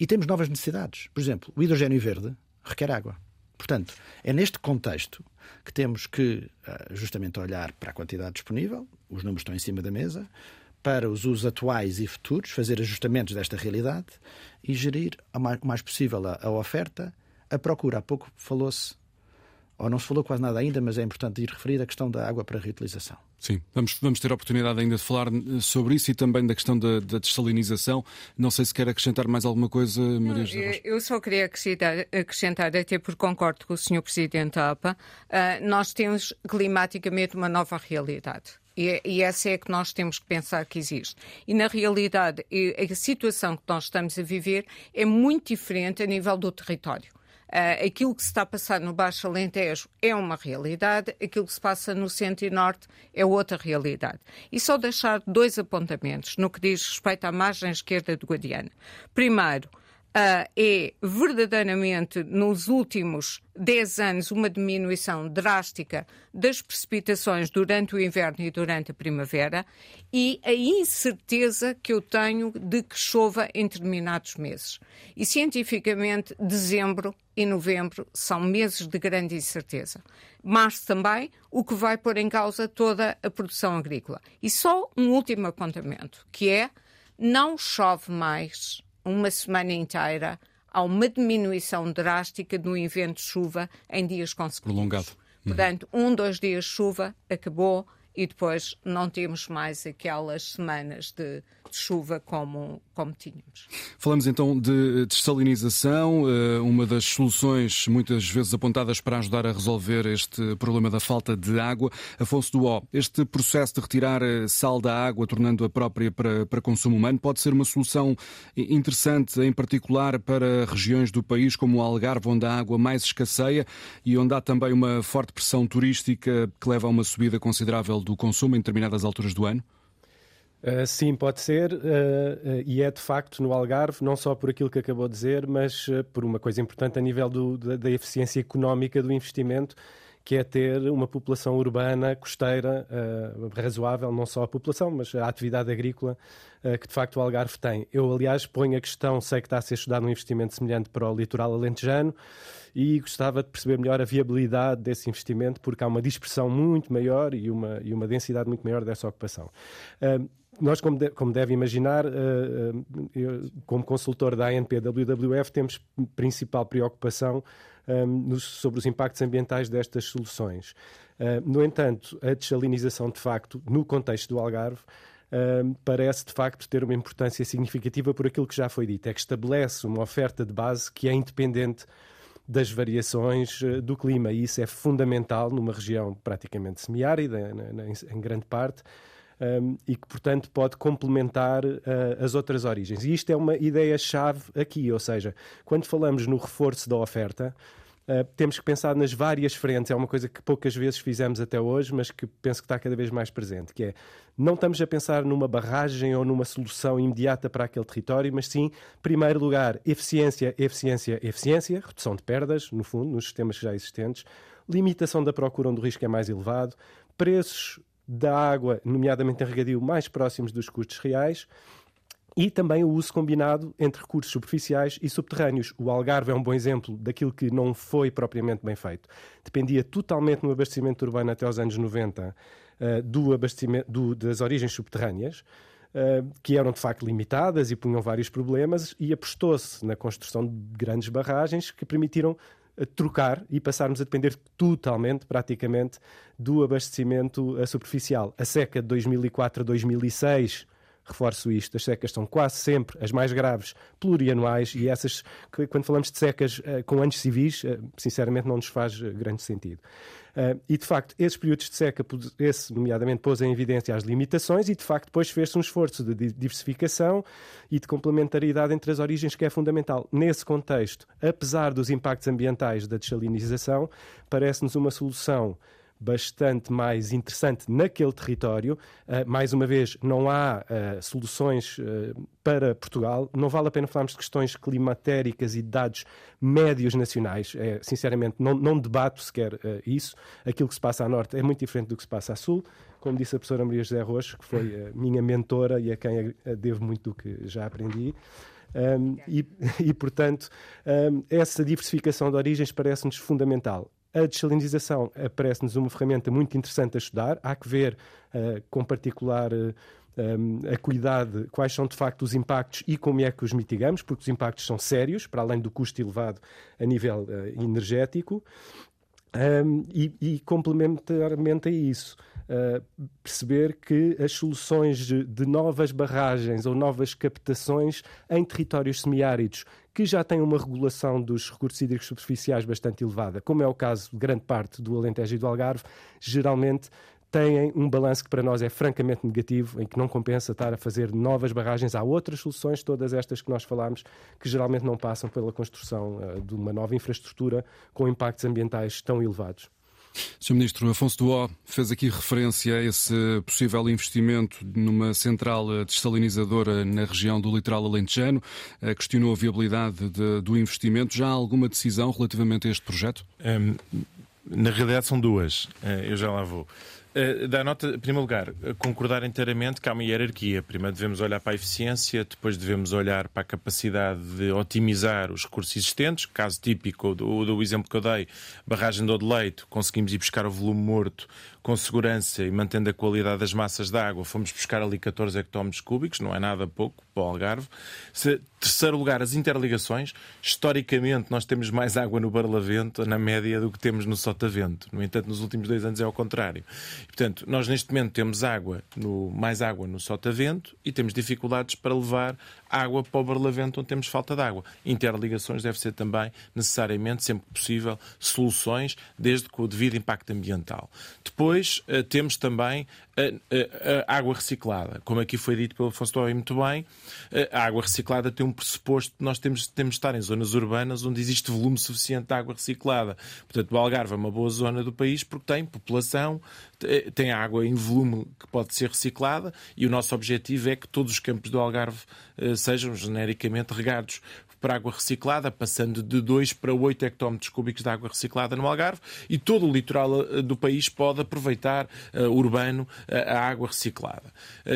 [SPEAKER 5] E temos novas necessidades. Por exemplo, o hidrogênio verde requer água. Portanto, é neste contexto que temos que uh, justamente olhar para a quantidade disponível, os números estão em cima da mesa, para os usos atuais e futuros, fazer ajustamentos desta realidade e gerir o mais possível a, oferta, a procura. Há pouco falou-se, ou não se falou quase nada ainda, mas é importante ir referir a questão da água para reutilização.
[SPEAKER 1] Sim, vamos, vamos ter a oportunidade ainda de falar eh, sobre isso e também da questão da, da dessalinização. Não sei se quer acrescentar mais alguma coisa, Maria José
[SPEAKER 3] Eu só queria acrescentar, acrescentar, até porque concordo com o Sr. Presidente APA, uh, nós temos climaticamente uma nova realidade. E, e essa é a que nós temos que pensar que existe. E, na realidade, a situação que nós estamos a viver é muito diferente a nível do território. Uh, aquilo que se está a passar no Baixo Alentejo é uma realidade, aquilo que se passa no Centro e Norte é outra realidade. E só deixar dois apontamentos no que diz respeito à margem esquerda do Guadiana. Primeiro, Uh, é verdadeiramente, nos últimos 10 anos, uma diminuição drástica das precipitações durante o inverno e durante a primavera e a incerteza que eu tenho de que chova em determinados meses. E, cientificamente, dezembro e novembro são meses de grande incerteza. Março também, o que vai pôr em causa toda a produção agrícola. E só um último apontamento, que é não chove mais uma semana inteira, há uma diminuição drástica do evento de chuva em dias consecutivos.
[SPEAKER 1] Prolongado.
[SPEAKER 3] Portanto, um, dois dias de chuva, acabou e depois não temos mais aquelas semanas de de chuva como, como tínhamos.
[SPEAKER 1] Falamos então de dessalinização, eh, uma das soluções muitas vezes apontadas para ajudar a resolver este problema da falta de água. Afonso Duó, este processo de retirar eh, sal da água, tornando-a própria para, para consumo humano, pode ser uma solução interessante, em particular para regiões do país como o Algarve, onde a água mais escasseia e onde há também uma forte pressão turística que leva a uma subida considerável do consumo em determinadas alturas do ano?
[SPEAKER 7] Uh, sim, pode ser, uh, uh, e é de facto no Algarve, não só por aquilo que acabou de dizer, mas por uma coisa importante a nível do, da, da, eficiência económica do investimento, que é ter uma população urbana, costeira, razoável, não só a população, mas a atividade agrícola que de facto o Algarve tem. Eu, aliás, ponho a questão, sei que está a ser estudado um investimento semelhante para o litoral alentejano, e gostava de perceber melhor a viabilidade desse investimento, porque há uma dispersão muito maior e uma, e uma densidade muito maior dessa ocupação. Uh, nós, como, de, como deve imaginar, uh, uh, eu, como consultor da ANP-WWF, temos principal preocupação um, sobre os impactos ambientais destas soluções. Uh, no entanto, a desalinização, de facto, no contexto do Algarve, parece de facto ter uma importância significativa por aquilo que já foi dito, é que estabelece uma oferta de base que é independente das variações do clima e isso é fundamental numa região praticamente semiárida, em grande parte, um, e que, portanto, pode complementar uh, as outras origens. E isto é uma ideia-chave aqui, ou seja, quando falamos no reforço da oferta, Uh, temos que pensar nas várias frentes. É uma coisa que poucas vezes fizemos até hoje, mas que penso que está cada vez mais presente, que é não estamos a pensar numa barragem ou numa solução imediata para aquele território, mas sim, em primeiro lugar, eficiência, eficiência, eficiência, redução de perdas, no fundo, nos sistemas já existentes, limitação da procura onde o risco é mais elevado, preços da água, nomeadamente em regadio, mais próximos dos custos reais, e também o uso combinado entre recursos superficiais e subterrâneos. O Algarve é um bom exemplo daquilo que não foi propriamente bem feito. Dependia totalmente no abastecimento urbano até aos anos 90 uh, do abastecimento do, das origens subterrâneas. Uh, que eram de facto limitadas e punham vários problemas, e apostou-se na construção de grandes barragens que permitiram trocar e passarmos a depender totalmente, praticamente, do abastecimento superficial. A seca de 2004 a 2006 reforço isto, as secas são quase sempre as mais graves plurianuais e essas, quando falamos de secas uh, com anos civis, uh, sinceramente não nos faz uh, grande sentido. e de facto, esses períodos de seca, esse nomeadamente pôs em evidência as limitações e de facto depois fez-se um esforço de diversificação e de complementaridade entre as origens que é fundamental. Nesse contexto, apesar dos impactos ambientais da desalinização, parece-nos uma solução bastante mais interessante naquele território. Uh, mais uma vez, não há uh, soluções uh, para Portugal. Não vale a pena falarmos de questões climatéricas e de dados médios nacionais. É, sinceramente, não, não debato sequer isso. Aquilo que se passa a norte é muito diferente do que se passa a sul. Como disse a professora Maria José Rocha, que foi minha mentora e a quem devo muito do que já aprendi. Um, e, e, portanto, um, essa diversificação de origens parece-nos fundamental. A desalinização parece-nos uma ferramenta muito interessante a estudar. Há que ver uh, com particular uh, quais são de facto os impactos e como é que os mitigamos, porque os impactos são sérios, para além do custo elevado a nível uh, energético. Um, e, e, complementarmente a isso, uh, perceber que as soluções de, de, novas barragens ou novas captações em territórios semiáridos que já têm uma regulação dos recursos hídricos superficiais bastante elevada, como é o caso de grande parte do Alentejo e do Algarve, geralmente têm um balanço que para nós é francamente negativo, em que não compensa estar a fazer novas barragens. Há outras soluções, todas estas que nós falámos, que geralmente não passam pela construção uh, de uma nova infraestrutura com impactos ambientais tão elevados.
[SPEAKER 1] Sr. Ministro, Afonso Duó fez aqui referência a esse possível investimento numa central dessalinizadora na região do litoral alentejano. Eh, questionou a viabilidade de, do investimento. Já há alguma decisão relativamente a este projeto? Um,
[SPEAKER 2] na realidade são duas. Eh, eu já lá vou. Uh, dá nota, em primeiro lugar, concordar inteiramente que há uma hierarquia. Primeiro devemos olhar para a eficiência, depois devemos olhar para a capacidade de otimizar os recursos existentes. Caso típico do, do exemplo que eu dei, barragem do Odeleito, conseguimos ir buscar o volume morto com segurança e mantendo a qualidade das massas de água, fomos buscar ali 14 hectómetros cúbicos, não é nada pouco para o Algarve. Se, terceiro lugar, as interligações. Historicamente, nós temos mais água no Barlavento, na média, do que temos no Sotavento. No entanto, nos últimos dois anos é ao contrário. Portanto, nós neste momento temos água no, mais água no Sotavento e temos dificuldades para levar água para o Barlavento, onde temos falta de água. Interligações deve ser também, necessariamente, sempre possível, soluções, desde com o devido impacto ambiental. Depois, uh, temos também a, a, a, água reciclada. Como aqui foi dito pelo Afonso Tói muito bem, a água reciclada tem um pressuposto nós temos, temos de estar em zonas urbanas onde existe volume suficiente de água reciclada. Portanto, o Algarve é uma boa zona do país porque tem população, tem água em volume que pode ser reciclada e o nosso objetivo é que todos os campos do Algarve eh, sejam genericamente regados para água reciclada, passando de 2 para 8 hectómetros cúbicos de água reciclada no Algarve e todo o litoral eh, do país pode aproveitar uh, urbano uh, a água reciclada.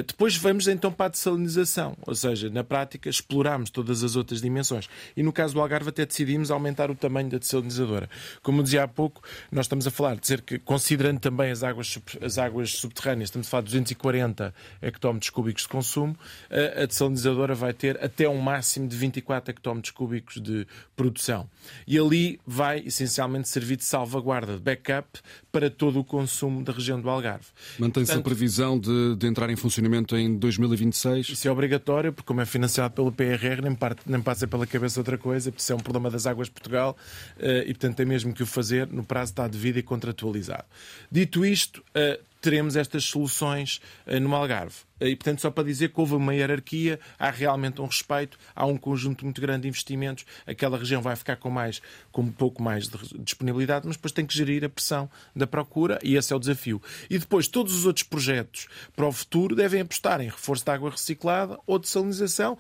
[SPEAKER 2] Depois vamos então para a dessalinização, ou seja, na prática exploramos todas as outras dimensões. E no caso do Algarve até decidimos aumentar o tamanho da desalinizadora. Como dizia há pouco, nós estamos a falar de cerca, considerando também as águas, as águas subterrâneas, estamos a falar de 240 hectómetros cúbicos de consumo, a desalinizadora vai ter até um máximo de 24 hectómetros hectómetros cúbicos de produção. E ali vai essencialmente servir de salvaguarda, de backup para todo o consumo da região do Algarve.
[SPEAKER 1] Mantém-se a previsão de, de, entrar em funcionamento em 2026?
[SPEAKER 2] Isso é obrigatório, porque como é financiado pelo PRR, nem, parte, nem passa pela cabeça outra coisa, porque isso é um problema das águas de Portugal eh, e, portanto, tem mesmo que o fazer no prazo está devido e contratualizado. Dito isto, eh, teremos estas soluções uh, no Algarve. Uh, e, portanto, só para dizer que houve uma hierarquia, há realmente um respeito, há um conjunto muito grande de investimentos, aquela região vai ficar com, mais, com um pouco mais de disponibilidade, mas depois tem que gerir a pressão da procura e esse é o desafio. E depois, todos os outros projetos para o futuro devem apostar em reforço da água reciclada ou de salinização,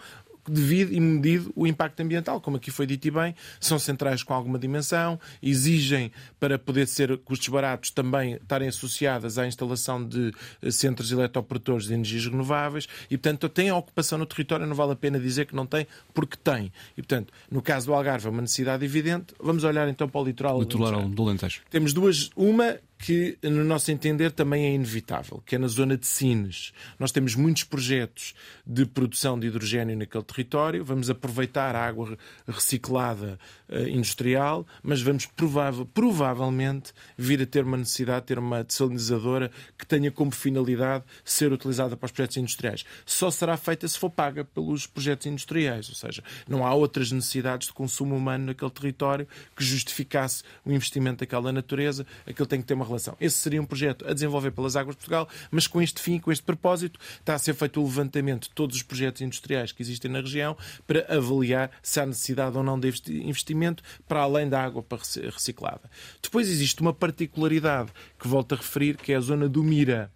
[SPEAKER 2] devido e medido o impacto ambiental, como aqui foi dito e bem, são centrais com alguma dimensão, exigem, para poder ser custos baratos, também estarem associadas à instalação de eh, centros eletroprodutores de energias renováveis e, portanto, tem a ocupação no território, não vale a pena dizer que não tem, porque tem. E, portanto, no caso do Algarve é uma necessidade evidente. Vamos olhar então para o litoral,
[SPEAKER 1] litoral do Alentejo.
[SPEAKER 2] Temos duas, uma que, no nosso entender, também é inevitável, que é na zona de Sines. Nós temos muitos projetos de produção de hidrogênio naquele território, vamos aproveitar a água reciclada uh, industrial, mas vamos provável, provavelmente vir a ter uma necessidade de ter uma desalinizadora que tenha como finalidade ser utilizada para os projetos industriais. Só será feita se for paga pelos projetos industriais, ou seja, não há outras necessidades de consumo humano naquele território que justificasse o investimento daquela natureza, aquilo tem que ter uma relação. Esse seria um projeto a desenvolver pelas Águas de Portugal, mas com este fim, com este propósito, está a ser feito o levantamento de todos os projetos industriais que existem na região para avaliar se há necessidade ou não de investimento para além da água reciclada. Depois existe uma particularidade que volto a referir, que é a zona do Mira.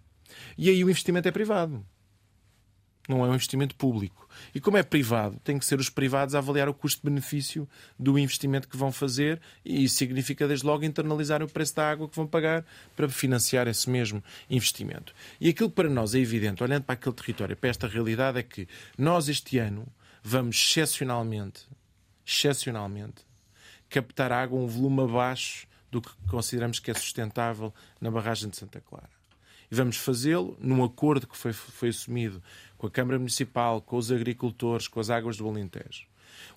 [SPEAKER 2] E aí o investimento é privado não é um investimento público. E como é privado, tem que ser os privados a avaliar o custo-benefício do investimento que vão fazer e isso significa, desde logo, internalizar o preço da água que vão pagar para financiar esse mesmo investimento. E aquilo que para nós é evidente, olhando para aquele território, para esta realidade, é que nós este ano vamos excepcionalmente, excepcionalmente, captar água um volume abaixo do que consideramos que é sustentável na barragem de Santa Clara. E vamos fazê-lo num acordo que foi, foi assumido com a Câmara Municipal, com os agricultores, com as águas do Alentejo.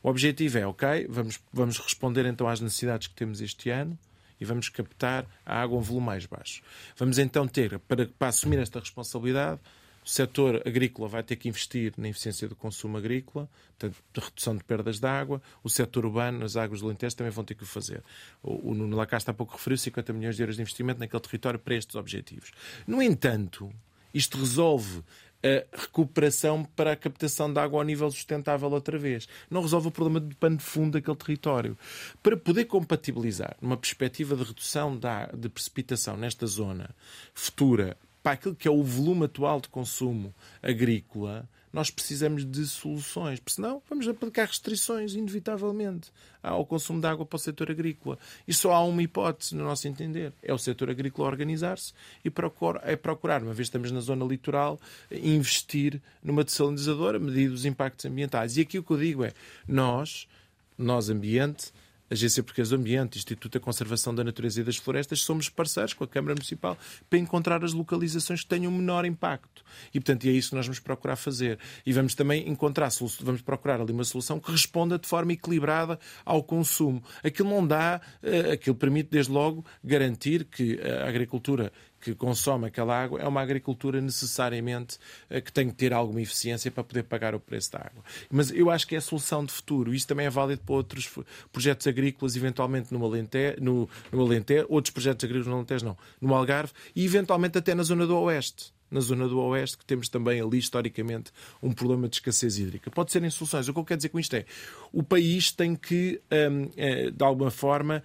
[SPEAKER 2] O objetivo é, ok, vamos, vamos responder então às necessidades que temos este ano e vamos captar a água a um volume mais baixo. Vamos então ter, para, para assumir esta responsabilidade, o setor agrícola vai ter que investir na eficiência do consumo agrícola, portanto, de redução de perdas de água. O setor urbano, as águas do Alentejo, também vão ter que o fazer. O, Nuno Lacasta há pouco referiu 50 milhões de euros de investimento naquele território para estes objetivos. No entanto, isto resolve a recuperação para a captação de água ao nível sustentável outra vez. Não resolve o problema de pano de fundo daquele território. Para poder compatibilizar numa perspectiva de redução de precipitação nesta zona futura para aquilo que é o volume atual de consumo agrícola, nós precisamos de soluções, porque senão vamos aplicar restrições, inevitavelmente, ao consumo de água para o setor agrícola. E só há uma hipótese, no nosso entender: é o setor agrícola organizar-se e procurar, é procurar, uma vez estamos na zona litoral, investir numa desalinizadora, medir os impactos ambientais. E aqui o que eu digo é: nós, nós ambiente, Agência Portuguesa do Ambiente, Instituto da Conservação da Natureza e das Florestas, somos parceiros com a Câmara Municipal para encontrar as localizações que tenham menor impacto. E, portanto, é isso que nós vamos procurar fazer. E vamos também encontrar, vamos procurar ali uma solução que responda de forma equilibrada ao consumo. Aquilo não dá, eh, aquilo permite, desde logo, garantir que a agricultura que consome aquela água é uma agricultura necessariamente eh, que tem que ter alguma eficiência para poder pagar o preço da água. Mas eu acho que é a solução de futuro. Isso também é válido para outros projetos agrícolas, eventualmente no Alentejo, no, no outros projetos agrícolas no Alentejo não, no Algarve e eventualmente até na zona do Oeste na zona do Oeste, que temos também ali, historicamente, um problema de escassez hídrica. Pode serem soluções. O que eu quero dizer com isto é o país tem que, hum, eh, de alguma forma,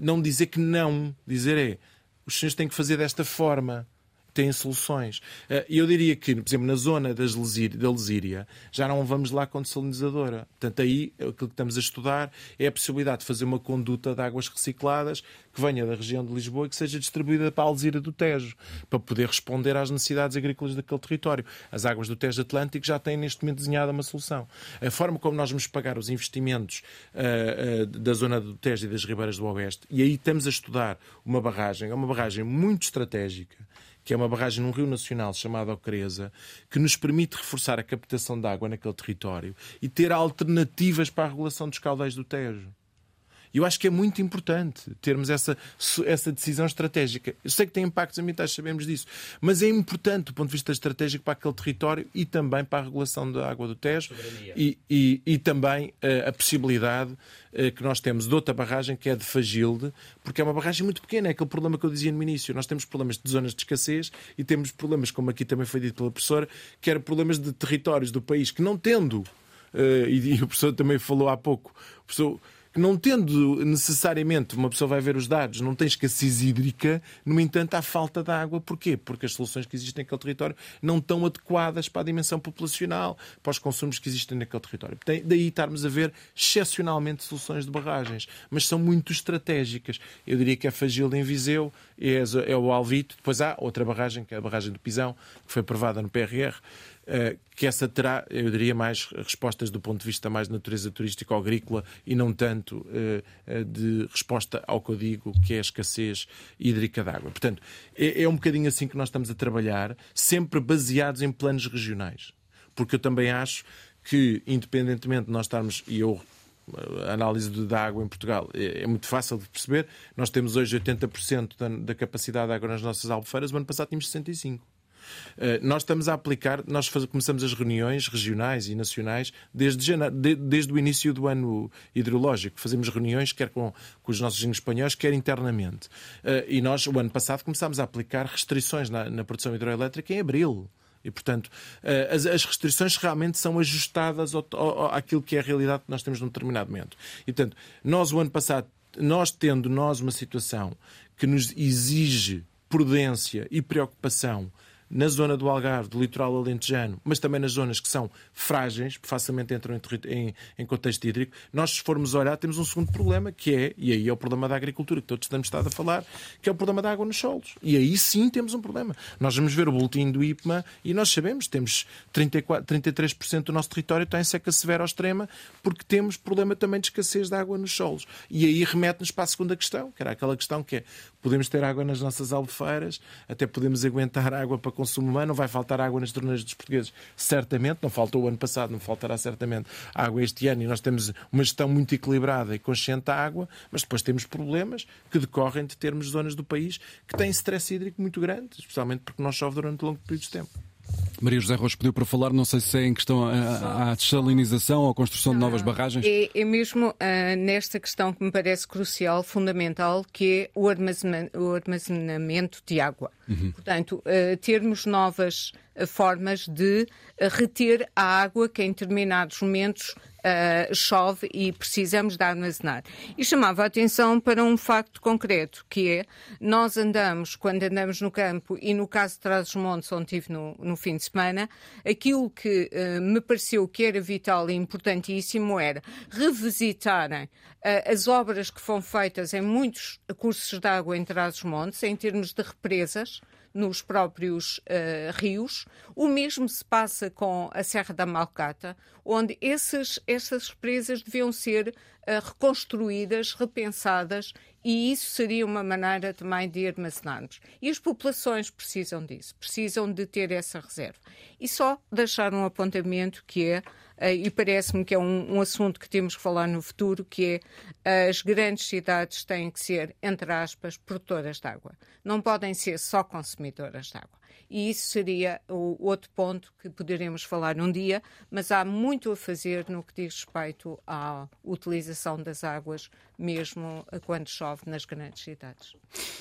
[SPEAKER 2] não dizer que não, dizer é os senhores têm que fazer desta forma. Têm soluções. Eh, e eu diria que, por exemplo, na zona das da Lesíria, já não vamos lá com desalinizadora. Portanto, aí aquilo que estamos a estudar é a possibilidade de fazer uma conduta de águas recicladas que venha da região de Lisboa e que seja distribuída para a Alzira do Tejo, para poder responder às necessidades agrícolas daquele território. As águas do Tejo Atlântico já têm neste momento desenhada uma solução. A forma como nós vamos pagar os investimentos uh, uh, da zona do Tejo e das ribeiras do Oeste, e aí estamos a estudar uma barragem, é uma barragem muito estratégica, que é uma barragem num rio nacional chamado Ocreza, que nos permite reforçar a captação de água naquele território e ter alternativas para a regulação dos caudais do Tejo. Eu acho que é muito importante termos essa, essa decisão estratégica. Eu sei que tem impactos ambientais, sabemos disso, mas é importante do ponto de vista estratégico para aquele território e também para a regulação da água do Tejo e, e, e, também uh, a possibilidade uh, que nós temos de outra barragem que é de Fagilde, porque é uma barragem muito pequena. É aquele problema que eu dizia no início. Nós temos problemas de zonas de escassez e temos problemas, como aqui também foi dito pela professora, que eram problemas de territórios do país que não tendo. Uh, e, e o professor também falou há pouco. O professor, que não tendo necessariamente, uma pessoa vai ver os dados, não tem escassez hídrica, no entanto há falta de água. Porquê? Porque as soluções que existem naquele território não estão adequadas para a dimensão populacional, para os consumos que existem naquele território. Daí estarmos a ver excepcionalmente soluções de barragens, mas são muito estratégicas. Eu diria que é Fagil em Viseu, é, é o Alvito, depois há outra barragem, que é a barragem do Pisão, que foi aprovada no PRR, que essa terá, eu diria, mais respostas do ponto de vista mais de natureza turística ou agrícola e não tanto eh, eh, de resposta ao que eu digo, que é a escassez hídrica de água. Portanto, é, é um bocadinho assim que nós estamos a trabalhar, sempre baseados em planos regionais. Porque eu também acho que, independentemente de nós estarmos, e eu a análise da água em Portugal é, é, muito fácil de perceber. Nós temos hoje 80% da, da capacidade de água nas nossas albufeiras, o ano passado tínhamos 65%. Uh, nós estamos a aplicar, nós começamos as reuniões regionais e nacionais desde, janeiro, de, desde o início do ano hidrológico. Fazemos reuniões quer com, com os nossos espanhóis, quer internamente. Uh, e nós, o ano passado, começámos a aplicar restrições na, na produção hidroelétrica em abril. E, portanto, eh, as, as restrições realmente são ajustadas ao, ao, àquilo que é a realidade que nós temos num determinado momento. E, portanto, nós, o ano passado, nós tendo nós uma situação que nos exige prudência e preocupação na zona do Algarve, do litoral alentejano, mas também nas zonas que são frágeis, facilmente entram em, em, contexto hídrico, nós, se formos olhar, temos um segundo problema, que é, e aí é o problema da agricultura, que todos temos estado a falar, que é o problema da água nos solos. E aí sim temos um problema. Nós vamos ver o boletim do IPMA e nós sabemos, temos 34, 33% do nosso território está em seca severa ou extrema, porque temos problema também de escassez de água nos solos. E aí remete-nos para a segunda questão, que era aquela questão que é, podemos ter água nas nossas albufeiras, até podemos aguentar água para consumo humano, não vai faltar água nas torneiras dos portugueses, certamente, não faltou o ano passado, não faltará certamente água este ano, e nós temos uma gestão muito equilibrada e consciente da água, mas depois temos problemas que decorrem de termos zonas do país que têm stress hídrico muito grande, especialmente porque não chove durante longo período de tempo.
[SPEAKER 1] Maria José Rocha pediu para falar, não sei se é em questão à desalinização ou à construção de novas barragens.
[SPEAKER 3] É, é mesmo uh, nesta questão que me parece crucial, fundamental, que é o o armazenamento de água. Uhum. Portanto, uh, termos novas uh, formas de reter a água que em determinados momentos chove e precisamos de armazenar. E chamava a atenção para um facto concreto, que é, nós andamos, quando andamos no campo, e no caso de Trás-os-Montes, onde estive no, no, fim de semana, aquilo que me pareceu que era vital e importantíssimo era revisitarem as obras que foram feitas em muitos cursos de água em Trás-os-Montes, em termos de represas, nos próprios uh, rios. O mesmo se passa com a Serra da Malcata, onde esses, essas represas deviam ser uh, reconstruídas, repensadas, e isso seria uma maneira também de armazenarmos. E as populações precisam disso, precisam de ter essa reserva. E só deixar um apontamento que é eh, e parece-me que é um, um, assunto que temos que falar no futuro, que é as grandes cidades têm que ser, entre aspas, produtoras de água. Não podem ser só consumidoras de água. E isso seria o outro ponto que poderemos falar um dia, mas há muito a fazer no que diz respeito à utilização das águas, mesmo quando chove nas grandes cidades.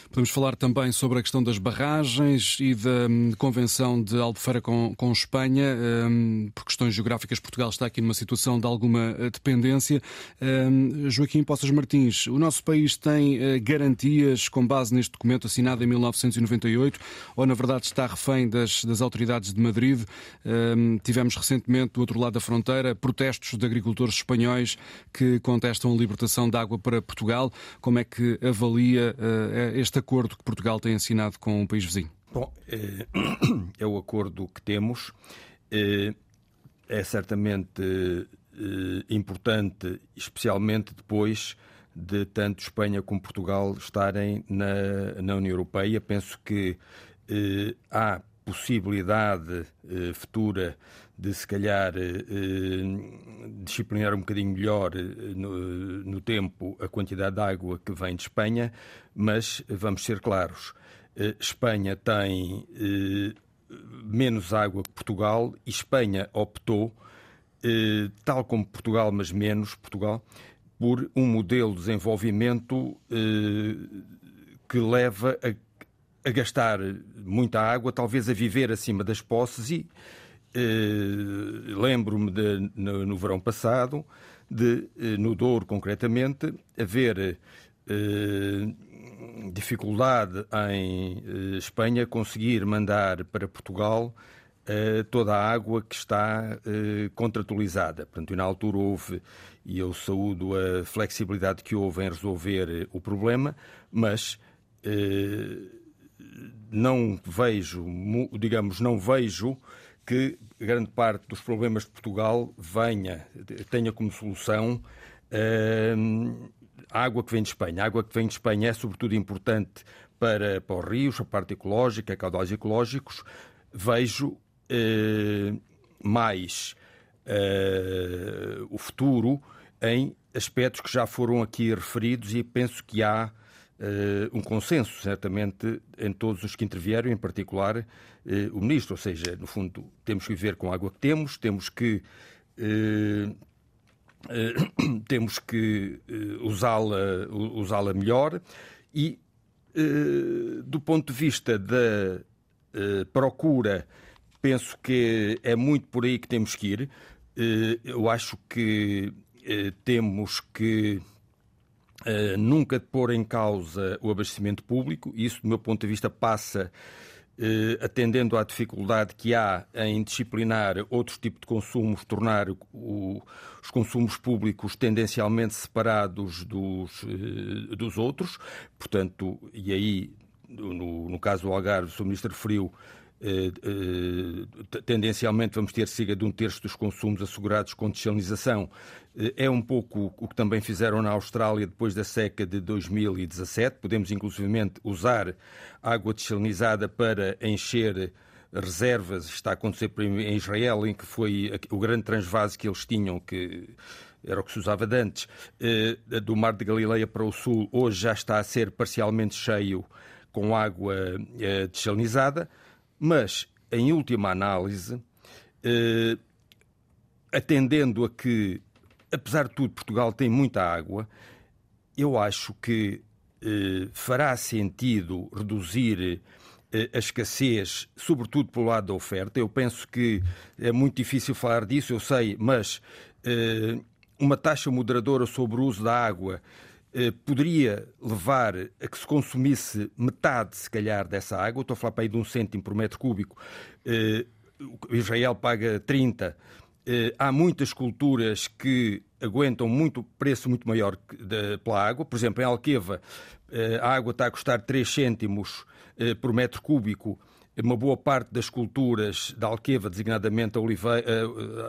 [SPEAKER 1] Podemos falar também sobre a questão das barragens e da hum, Convenção de Albufeira com, com Espanha. Um, por questões geográficas, Portugal está aqui numa situação de alguma eh, dependência. Um, Joaquim Poças Martins, o nosso país tem uh, garantias com base neste documento assinado em 1998 ou, na verdade, está refém das, das autoridades de Madrid. Um, tivemos recentemente, do outro lado da fronteira, protestos de agricultores espanhóis que contestam a libertação de água para Portugal. Como é que avalia uh, este acordo que Portugal tem assinado com o país vizinho?
[SPEAKER 6] Bom, é, é o acordo que temos. É, é certamente importante, especialmente depois de tanto Espanha como Portugal estarem na, na União Europeia. Penso que eh, há possibilidade eh, futura de se calhar eh, disciplinar um bocadinho melhor no, no, tempo a quantidade de água que vem de Espanha, mas vamos ser claros, Espanha tem menos água que Portugal e Espanha optou, tal como Portugal, mas menos Portugal, por um modelo de desenvolvimento que leva a a gastar muita água, talvez a viver acima das posses e eh, lembro-me no, no, verão passado de, eh, no Douro concretamente, haver eh, dificuldade em eh, Espanha conseguir mandar para Portugal eh, toda a água que está eh, contratualizada. Portanto, na altura houve, e eu saúdo a flexibilidade que houve em resolver o problema, mas não vejo, digamos, não vejo que grande parte dos problemas de Portugal venha, tenha como solução uh, a água que vem de Espanha. A água que vem de Espanha é sobretudo importante para, para os rios, a parte ecológica, caudais ecológicos. Vejo uh, mais uh, o futuro em aspectos que já foram aqui referidos e penso que há um consenso, certamente, em todos os que intervieram, em particular o Ministro. Ou seja, no fundo, temos que viver com a água que temos, temos que. temos que usá-la usá melhor e, do ponto de vista da procura, penso que é muito por aí que temos que ir. eu acho que temos que uh, nunca pôr em causa o abastecimento público. Isso, do meu ponto de vista, passa uh, atendendo à dificuldade que há em disciplinar outros tipos de consumos, tornar o, os consumos públicos tendencialmente separados dos, uh, dos outros. Portanto, e aí, no, no caso do Algarve, o Ministro referiu eh, eh, tendencialmente vamos ter cerca de um terço dos consumos assegurados com desalinização. Eh, é um pouco o que também fizeram na Austrália depois da seca de 2017. Podemos, inclusivamente, usar água desalinizada para encher reservas. Está a acontecer em Israel, em que foi o grande transvase que eles tinham, que era o que se usava de antes, do Mar de Galileia para o sul, hoje já está a ser parcialmente cheio com água desalinizada mas, em última análise, eh, atendendo a que, apesar de tudo, Portugal tem muita água, eu acho que eh, fará sentido reduzir eh, a escassez, sobretudo pelo lado da oferta. Eu penso que é muito difícil falar disso, eu sei, mas eh, uma taxa moderadora sobre o uso da água poderia levar a que se consumisse metade, se calhar, dessa água. Estou a falar para aí de um cêntimo por metro cúbico. Eh, Israel paga 30. Eh, há muitas culturas que aguentam muito preço muito maior pela água. Por exemplo, em Alqueva, a água está a custar 3 cêntimos por metro cúbico uma boa parte das culturas da Alqueva, designadamente a oliveira,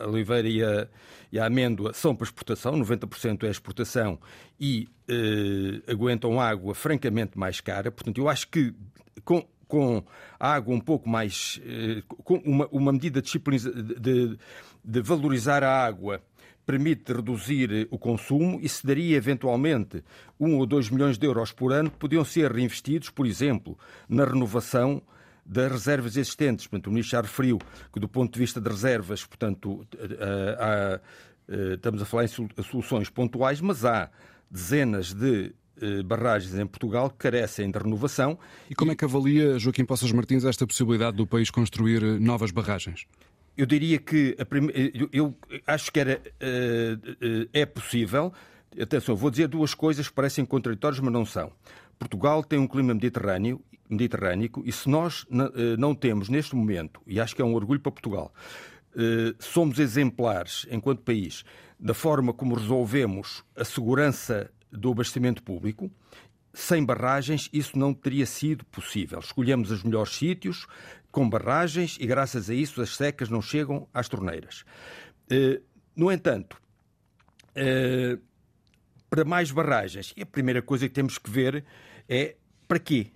[SPEAKER 6] a oliveira e, a, e, a, amêndoa, são para exportação, 90% é exportação e eh, aguentam água francamente mais cara. Portanto, eu acho que com, com água um pouco mais. Eh, com uma, uma medida de, de, de valorizar a água permite reduzir o consumo e se daria eventualmente um ou dois milhões de euros por ano que podiam ser reinvestidos, por exemplo, na renovação das reservas existentes. Portanto, o Ministro já referiu que, do ponto de vista de reservas, portanto, há, estamos a falar em soluções pontuais, mas há dezenas de eh, barragens em Portugal que carecem de renovação.
[SPEAKER 1] E como é que avalia, Joaquim Poças Martins, esta possibilidade do país construir eh, novas barragens?
[SPEAKER 6] Eu diria que prime... eu acho que era, eh, é possível. Atenção, vou dizer duas coisas que parecem contraditórias, mas não são. Portugal tem um clima mediterrâneo Mediterrâneo, e se nós eh, não temos neste momento, e acho que é um orgulho para Portugal, eh, somos exemplares enquanto país da forma como resolvemos a segurança do abastecimento público, sem barragens isso não teria sido possível. Escolhemos os melhores sítios com barragens e graças a isso as secas não chegam às torneiras. Eh, no entanto, para mais barragens, a primeira coisa que temos que ver é para quê?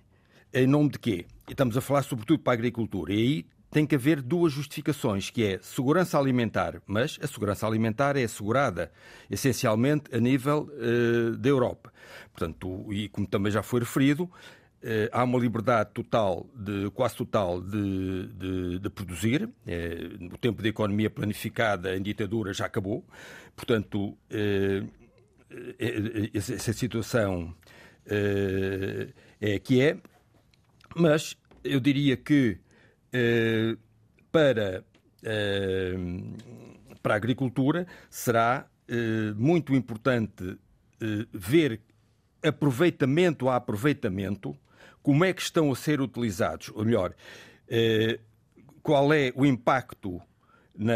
[SPEAKER 6] Em nome de quê? Estamos a falar sobretudo para a agricultura. E aí tem que haver duas justificações, que é segurança alimentar, mas a segurança alimentar é assegurada essencialmente a nível uh, da Europa. Portanto, e como também já foi referido, uh, há uma liberdade total, de, quase total, de, de, de produzir. Uh, o tempo de economia planificada em ditadura já acabou. Portanto, essa situação é que é. Mas eu diria que eh, para, eh, para a agricultura será eh, muito importante eh, ver aproveitamento a aproveitamento, como é que estão a ser utilizados, ou melhor, eh, qual é o impacto na,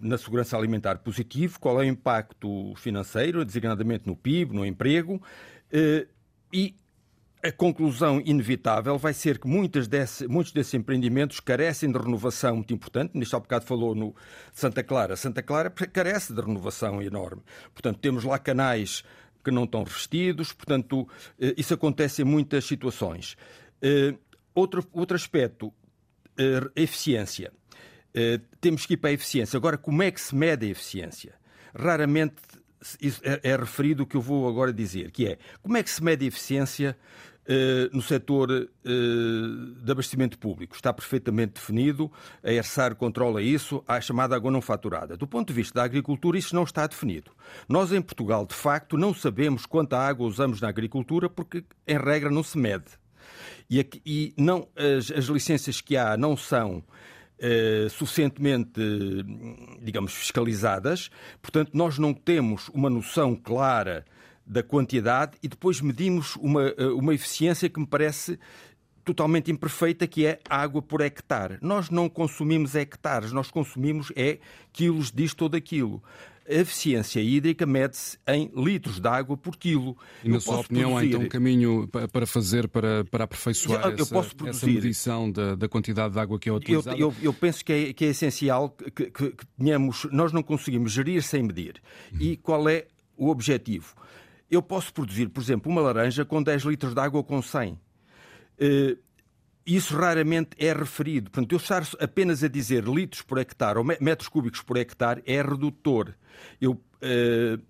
[SPEAKER 6] na, segurança alimentar positivo, qual é o impacto financeiro, designadamente no PIB, no emprego, eh, e a conclusão inevitável vai ser que desse, muitos desses empreendimentos carecem de renovação muito importante. Neste há bocado falou no Santa Clara. Santa Clara carece de renovação enorme. Portanto, temos lá canais que não estão revestidos. Portanto, eh, isso acontece em muitas situações. Eh, outro, outro aspecto, eh, eficiência. Temos que ir para a eficiência. Agora, como é que se mede a eficiência? Raramente é, é referido o que eu vou agora dizer, que é como é que se mede a eficiência Uh, no setor uh, de abastecimento público. Está perfeitamente definido, a ERSAR controla isso, há a chamada água não faturada. Do ponto de vista da agricultura, isso não está definido. Nós, em Portugal, de facto, não sabemos quanta água usamos na agricultura porque, em regra, não se mede. E, aqui, e não, as, as licenças que há não são eh, suficientemente, digamos, fiscalizadas. Portanto, nós não temos uma noção clara da quantidade e depois medimos uma, eh, uma eficiência que me parece totalmente imperfeita, que é água por hectare. Nós não consumimos hectares, nós consumimos é quilos disto ou daquilo a eficiência hídrica mede-se em litros de água por quilo.
[SPEAKER 1] E na eu sua opinião, produzir... há então um caminho para fazer, para, para aperfeiçoar eu, essa, essa, medição da, da, quantidade de água que é utilizada?
[SPEAKER 6] Eu, eu penso que é, que é essencial que, que, que, tenhamos, nós não conseguimos gerir sem medir. Uhum. E qual é o objetivo? Eu posso produzir, por exemplo, uma laranja com 10 litros de água ou com 100. Uh, isso raramente é referido. Portanto, eu estar apenas a dizer litros por hectare ou metros cúbicos por hectare é redutor. Eu, uh,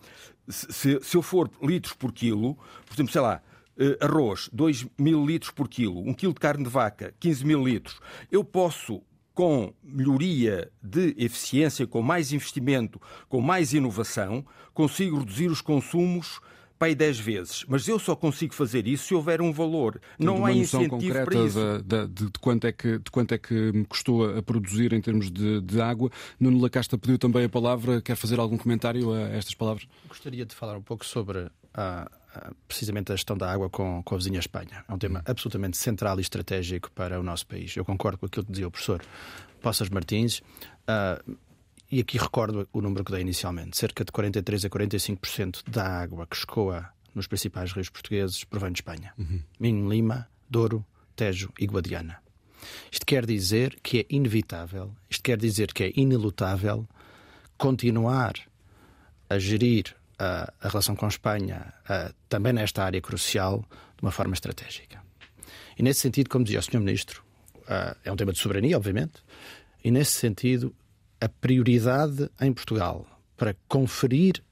[SPEAKER 6] se, se, eu for litros por quilo, por exemplo, sei lá, uh, arroz, 2 mil litros por quilo, um quilo de carne de vaca, 15 mil litros, eu posso com melhoria de eficiência, com mais investimento, com mais inovação, consigo reduzir os consumos pai 10 vezes, mas eu só consigo fazer isso se houver um valor.
[SPEAKER 1] não há incentivo para isso. De, de, de, quanto é que, de quanto é que me custou a produzir em termos de, de água. Nuno Lacasta pediu também a palavra. Quer fazer algum comentário a estas palavras?
[SPEAKER 5] Gostaria de falar um pouco sobre a, a, precisamente a gestão da água com, com a vizinha Espanha. É um tema absolutamente central e estratégico para o nosso país. Eu concordo com aquilo que dizia o professor Poças Martins. Uh, e aqui recordo o número que dei inicialmente: cerca de 43 a 45% da água que escoa nos principais rios portugueses provém de Espanha. Uhum. Minho, Lima, Douro, Tejo e Guadiana. Isto quer dizer que é inevitável, isto quer dizer que é inelutável continuar a gerir a, a relação com a Espanha a, também nesta área crucial de uma forma estratégica. E nesse sentido, como dizia o Sr. Ministro, é um tema de soberania, obviamente, e nesse sentido a prioridade em Portugal para conferir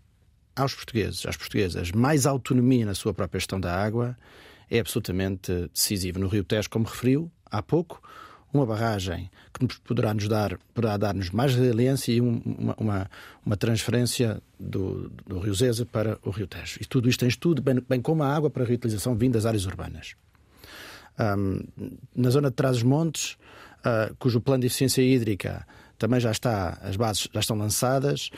[SPEAKER 5] aos portugueses, às portuguesas, mais autonomia na sua própria gestão da água é absolutamente decisivo. No Rio Tejo, como referiu há pouco, uma barragem que nos poderá nos dar, poderá dar-nos mais resiliência e uma, uma, uma transferência do, do, Rio Zeza para o Rio Tejo. E tudo isto em estudo, bem, bem como a água para a reutilização vinda das áreas urbanas. Um, na zona de Trás-os-Montes, uh, cujo plano de eficiência hídrica também já está, as bases já estão lançadas,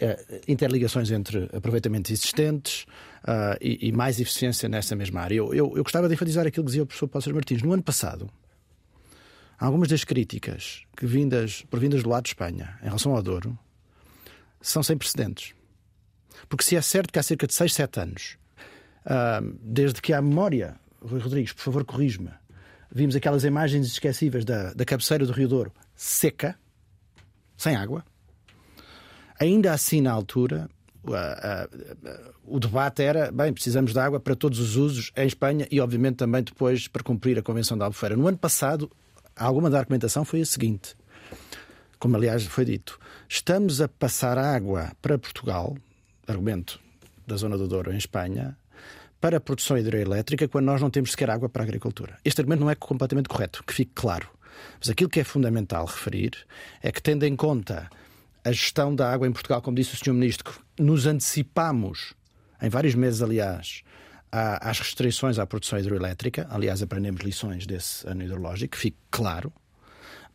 [SPEAKER 5] uh, interligações entre aproveitamentos existentes uh, e, e, mais eficiência nessa mesma área. Eu, eu, eu, gostava de enfatizar aquilo que dizia o professor Paulo Martins. No ano passado, algumas das críticas que vindas, provindas do lado de Espanha em relação ao Douro são sem precedentes. Porque se é certo que há cerca de 6, 7 anos, uh, desde que há memória, Rui Rodrigues, por favor, corrige-me, vimos aquelas imagens esquecíveis da, da cabeceira do Rio Douro seca, sem água. Ainda assim, na altura, o debate era: bem, precisamos de água para todos os usos em Espanha e, obviamente, também depois para cumprir a Convenção da Albufeira. No ano passado, alguma da argumentação foi a seguinte: como aliás foi dito, estamos a passar água para Portugal, argumento da zona do Douro em Espanha, para a produção hidroelétrica quando nós não temos sequer água para a agricultura. Este argumento não é completamente correto, que fique claro. Mas aquilo que é fundamental referir é que, tendo em conta a gestão da água em Portugal, como disse o Sr. Ministro, nos antecipamos, em vários meses, aliás, às restrições à produção hidroelétrica. Aliás, aprendemos lições desse ano hidrológico, que fique claro.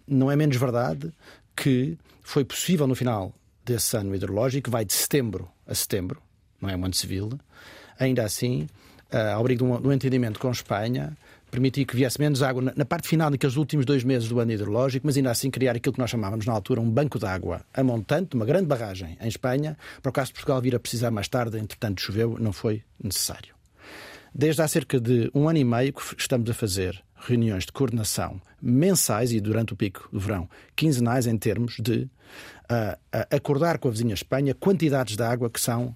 [SPEAKER 5] Não é menos verdade que foi possível, no final desse ano hidrológico, que vai de setembro a setembro, não é um ano civil, ainda assim, ao abrigo de um entendimento com Espanha, permitir que viesse menos água na parte final daqueles últimos dois meses do ano hidrológico, mas ainda assim criar aquilo que nós chamávamos na altura um banco de água a montante, uma grande barragem em Espanha, para o caso de Portugal vir a precisar mais tarde, entretanto choveu, não foi necessário. Desde há cerca de um ano e meio que estamos a fazer reuniões de coordenação mensais e durante o pico do verão quinzenais em termos de uh, uh, acordar com a vizinha Espanha quantidades de água que são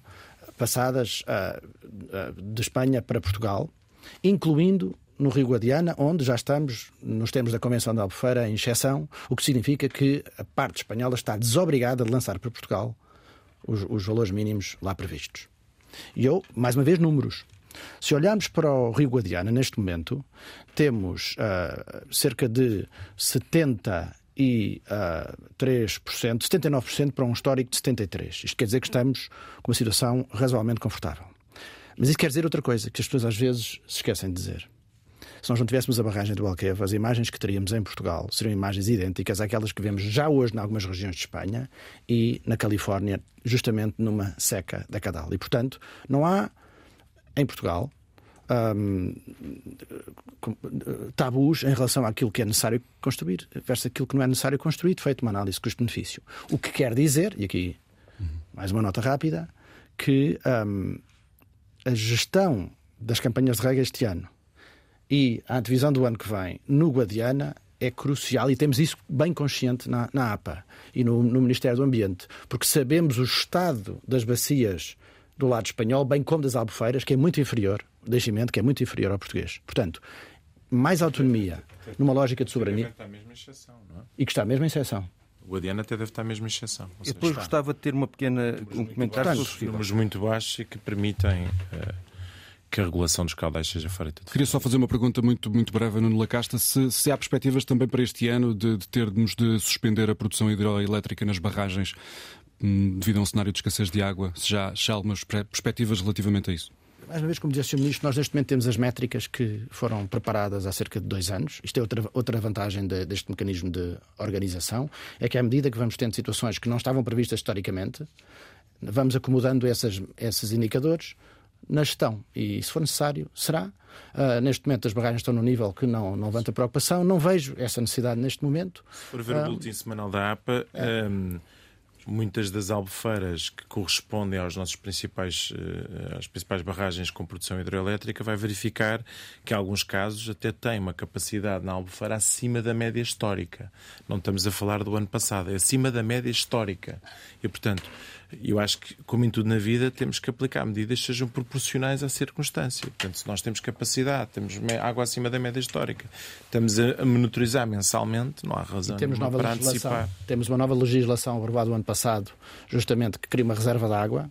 [SPEAKER 5] passadas uh, de Espanha para Portugal, incluindo no Rio Guadiana, onde já estamos, nos termos da Convenção de Albufeira, em exceção, o que significa que a parte espanhola está desobrigada de lançar para Portugal os, os valores mínimos lá previstos. E eu, mais uma vez, números. Se olharmos para o Rio Guadiana, neste momento, temos uh, cerca de 70 e uh, 3%, 79% para um histórico de 73%. Isto quer dizer que estamos com uma situação razoavelmente confortável. Mas isso quer dizer outra coisa, que as pessoas às vezes se esquecem de dizer. Se nós não tivéssemos a barragem do Alqueva, as imagens que teríamos em Portugal seriam imagens idênticas àquelas que vemos já hoje em algumas regiões de Espanha e na Califórnia, justamente numa seca decadal. E, portanto, não há em Portugal um, tabus em relação àquilo que é necessário construir versus aquilo que não é necessário construir, feito uma análise custo-benefício. O que quer dizer, e aqui mais uma nota rápida, que um, a gestão das campanhas de rega este ano e a divisão do ano que vem no Guadiana é crucial e temos isso bem consciente na, na APA e no, no, Ministério do Ambiente, porque sabemos o estado das bacias do lado espanhol, bem como das albufeiras, que é muito inferior, deixamento que é muito inferior ao português. Portanto, mais autonomia numa lógica de soberania. Exceção, é? E que está mesmo em exceção.
[SPEAKER 2] O Guadiana até deve estar mesmo em exceção.
[SPEAKER 6] Depois gostava de ter uma pequena um comentário
[SPEAKER 2] sobre números muito baixos e que permitem uh, que a regulação dos caudais seja feita.
[SPEAKER 1] Queria só fazer uma pergunta muito, muito breve, Nuno Lacasta. Se, se há perspectivas também para este ano de, de termos de suspender a produção hidroelétrica nas barragens hum, devido a um cenário de escassez de água, se já, há algumas perspectivas relativamente a isso?
[SPEAKER 5] Mais uma vez, como disse o Sr. Ministro, nós neste momento temos as métricas que foram preparadas há cerca de dois anos. Isto é outra, outra vantagem de, deste mecanismo de organização, é que à medida que vamos tendo situações que não estavam previstas historicamente, vamos acomodando essas, esses indicadores, na gestão. E, se for necessário, será. Uh, neste momento, as barragens estão num nível que não, não levanta preocupação. Não vejo essa necessidade neste momento.
[SPEAKER 2] Se for ver uh, o boletim semanal da APA, é. um, muitas das albufeiras que correspondem aos nossos principais, uh, às principais barragens com produção hidroelétrica, vai verificar que, em alguns casos, até tem uma capacidade na albufeira acima da média histórica. Não estamos a falar do ano passado, é acima da média histórica. E, portanto, eu acho que, como em tudo na vida, temos que aplicar medidas que sejam proporcionais à circunstância. Portanto, se nós temos capacidade, temos água acima da média histórica, estamos a monitorizar mensalmente, não há razão
[SPEAKER 5] temos nova
[SPEAKER 2] para
[SPEAKER 5] legislação,
[SPEAKER 2] antecipar.
[SPEAKER 5] Temos uma nova legislação aprovada o ano passado, justamente que cria uma reserva de água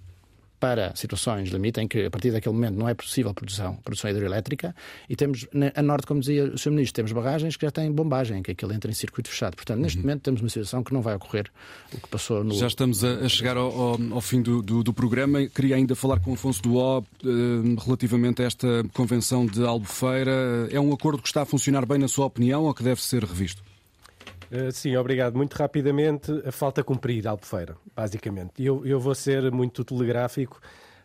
[SPEAKER 5] para situações limite em que a partir daquele momento não é possível produção, produção hidroelétrica e temos a norte, como dizia o Sr. Ministro, temos barragens que já têm bombagem, que aquilo entra em circuito fechado. Portanto, neste uhum. momento temos uma situação que não vai ocorrer o que passou no...
[SPEAKER 1] Já estamos a, chegar ao, ao, ao fim do, do, do, programa. Queria ainda falar com o Afonso Duó uh, relativamente a esta convenção de Albufeira. É um acordo que está a funcionar bem na sua opinião ou que deve ser revisto?
[SPEAKER 7] Uh, sim, obrigado. Muito rapidamente, a falta cumprir Albufeira, basicamente. Eu, eu vou ser muito telegráfico.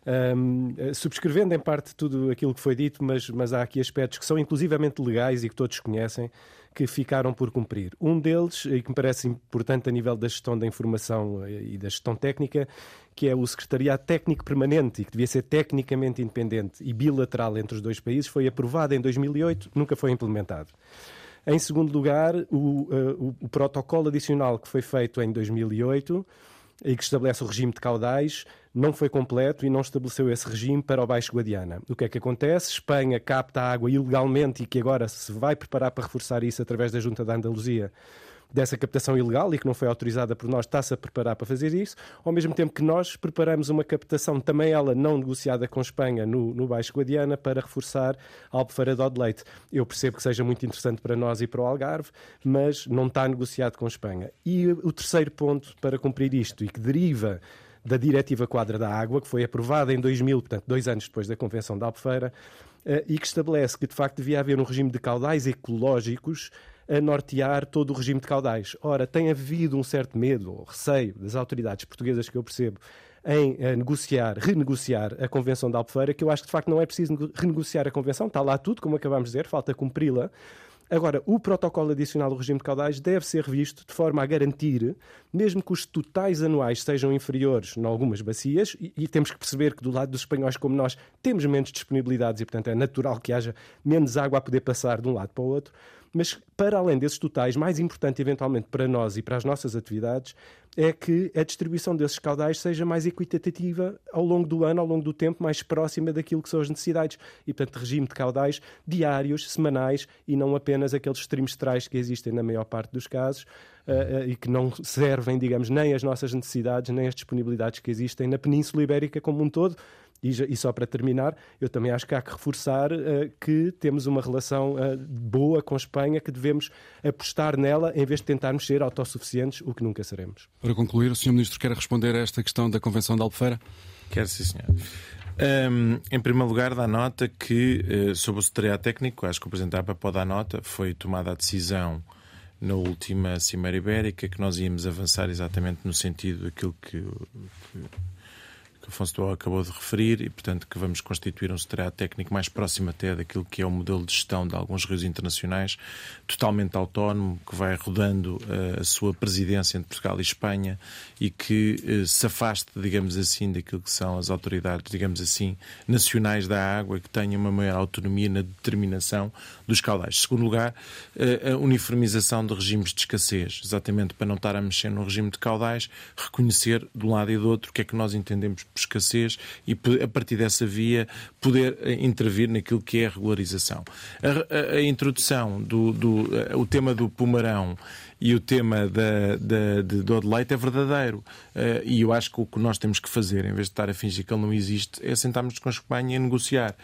[SPEAKER 7] Um, eh, subscrevendo em parte tudo aquilo que foi dito, mas, mas há aqui aspectos que são inclusivamente legais e que todos conhecem, que ficaram por cumprir. Um deles, e que me parece importante a nível da gestão da informação eh, e da gestão técnica, que é o Secretariado Técnico Permanente, e que devia ser tecnicamente independente e bilateral entre os dois países, foi aprovado em 2008, nunca foi implementado. Em segundo lugar, o, uh, o, protocolo adicional que foi feito em 2008 e que estabelece o regime de caudais não foi completo e não estabeleceu esse regime para o Baixo Guadiana. O que é que acontece? Espanha capta água ilegalmente e que agora se vai preparar para reforçar isso através da Junta da Andaluzia dessa captação ilegal e que não foi autorizada por nós, está-se a preparar para fazer isso, ao mesmo tempo que nós preparamos uma captação, também ela não negociada com Espanha, no, no Baixo Guadiana, para reforçar a Albufeira de Leite. Eu percebo que seja muito interessante para nós e para o Algarve, mas não está negociado com Espanha. E o terceiro ponto para cumprir isto, e que deriva da Diretiva Quadra da Água, que foi aprovada em 2000, portanto, dois anos depois da Convenção da Albufeira, eh, e que estabelece que, de facto, devia haver um regime de caudais ecológicos a nortear todo o regime de caudais. Ora, tem havido um certo medo ou receio das autoridades portuguesas que eu percebo em eh, negociar, renegociar a Convenção da Albufeira, que eu acho que de facto não é preciso renegociar a Convenção, está lá tudo, como acabámos de dizer, falta cumpri-la. Agora, o protocolo adicional do regime de caudais deve ser revisto de forma a garantir, mesmo que os totais anuais sejam inferiores em algumas bacias, e, e, temos que perceber que do lado dos espanhóis, como nós, temos menos disponibilidades e, portanto, é natural que haja menos água a poder passar de um lado para o outro. Mas, para além desses totais, mais importante eventualmente para nós e para as nossas atividades, é que a distribuição desses caudais seja mais equitativa ao longo do ano, ao longo do tempo, mais próxima daquilo que são as necessidades. E, portanto, regime de caudais diários, semanais e não apenas aqueles trimestrais que existem na maior parte dos casos. uh, e que não servem, digamos, nem as nossas necessidades, nem as disponibilidades que existem na Península Ibérica como um todo. E, só para terminar, eu também acho que há que reforçar uh, que temos uma relação uh, boa com a Espanha, que devemos apostar nela em vez de tentarmos ser autossuficientes, o que nunca seremos.
[SPEAKER 1] Para concluir, o Sr. Ministro quer responder a esta questão da Convenção de Albufeira?
[SPEAKER 2] Quero, sim, senhor. Um, em primeiro lugar, dá nota que, uh, sobre o secretariado técnico, acho que o Presidente da APA pode dar nota, foi tomada a decisão na última Cimeira Ibérica que nós íamos avançar exatamente no sentido daquilo que, que Afonso Dual acabou de referir e, portanto, que vamos constituir um secretariado técnico mais próximo até daquilo que é o modelo de gestão de alguns rios internacionais, totalmente autónomo, que vai rodando uh, a sua presidência entre Portugal e Espanha e que uh, se afaste, digamos assim, daquilo que são as autoridades, digamos assim, nacionais da água e que tenha uma maior autonomia na determinação dos caudais. Segundo lugar, uh, a uniformização de regimes de escassez, exatamente para não estar a mexer no regime de caudais, reconhecer de um lado e do outro o que é que nós entendemos por escassez e, a partir dessa via, poder eh, intervir naquilo que é a regularização. A, a, a introdução do, do o tema do Pumarão e o tema da, da, de, do leite é verdadeiro. Uh, e eu acho que o que nós temos que fazer, em vez de estar a fingir que ele não existe, é sentarmos com a Espanha e negociar.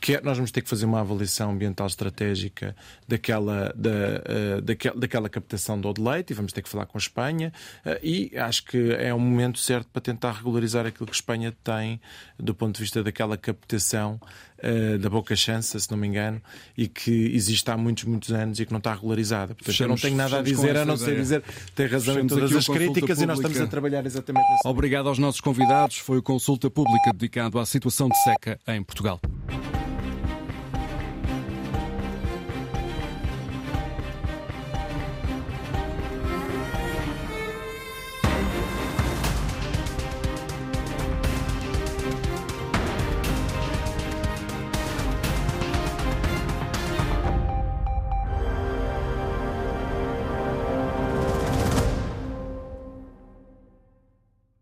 [SPEAKER 2] Que é, nós vamos ter que fazer uma avaliação ambiental estratégica daquela, da, uh, daquela, daquela captação do leite e vamos ter que falar com a Espanha. Uh, e acho que é o momento certo para tentar regularizar aquilo que a Espanha tem do ponto de vista daquela captação uh, da Boca Chança, se não me engano, e que existe há muitos, muitos anos e que não está regularizada. Portanto, fechamos, eu não tenho nada a dizer a não ser dizer tem razão fechamos em todas as críticas pública. e nós estamos a trabalhar exatamente nesse
[SPEAKER 1] Obrigado aos nossos convidados. Foi o Consulta Pública dedicado à situação de seca em Portugal.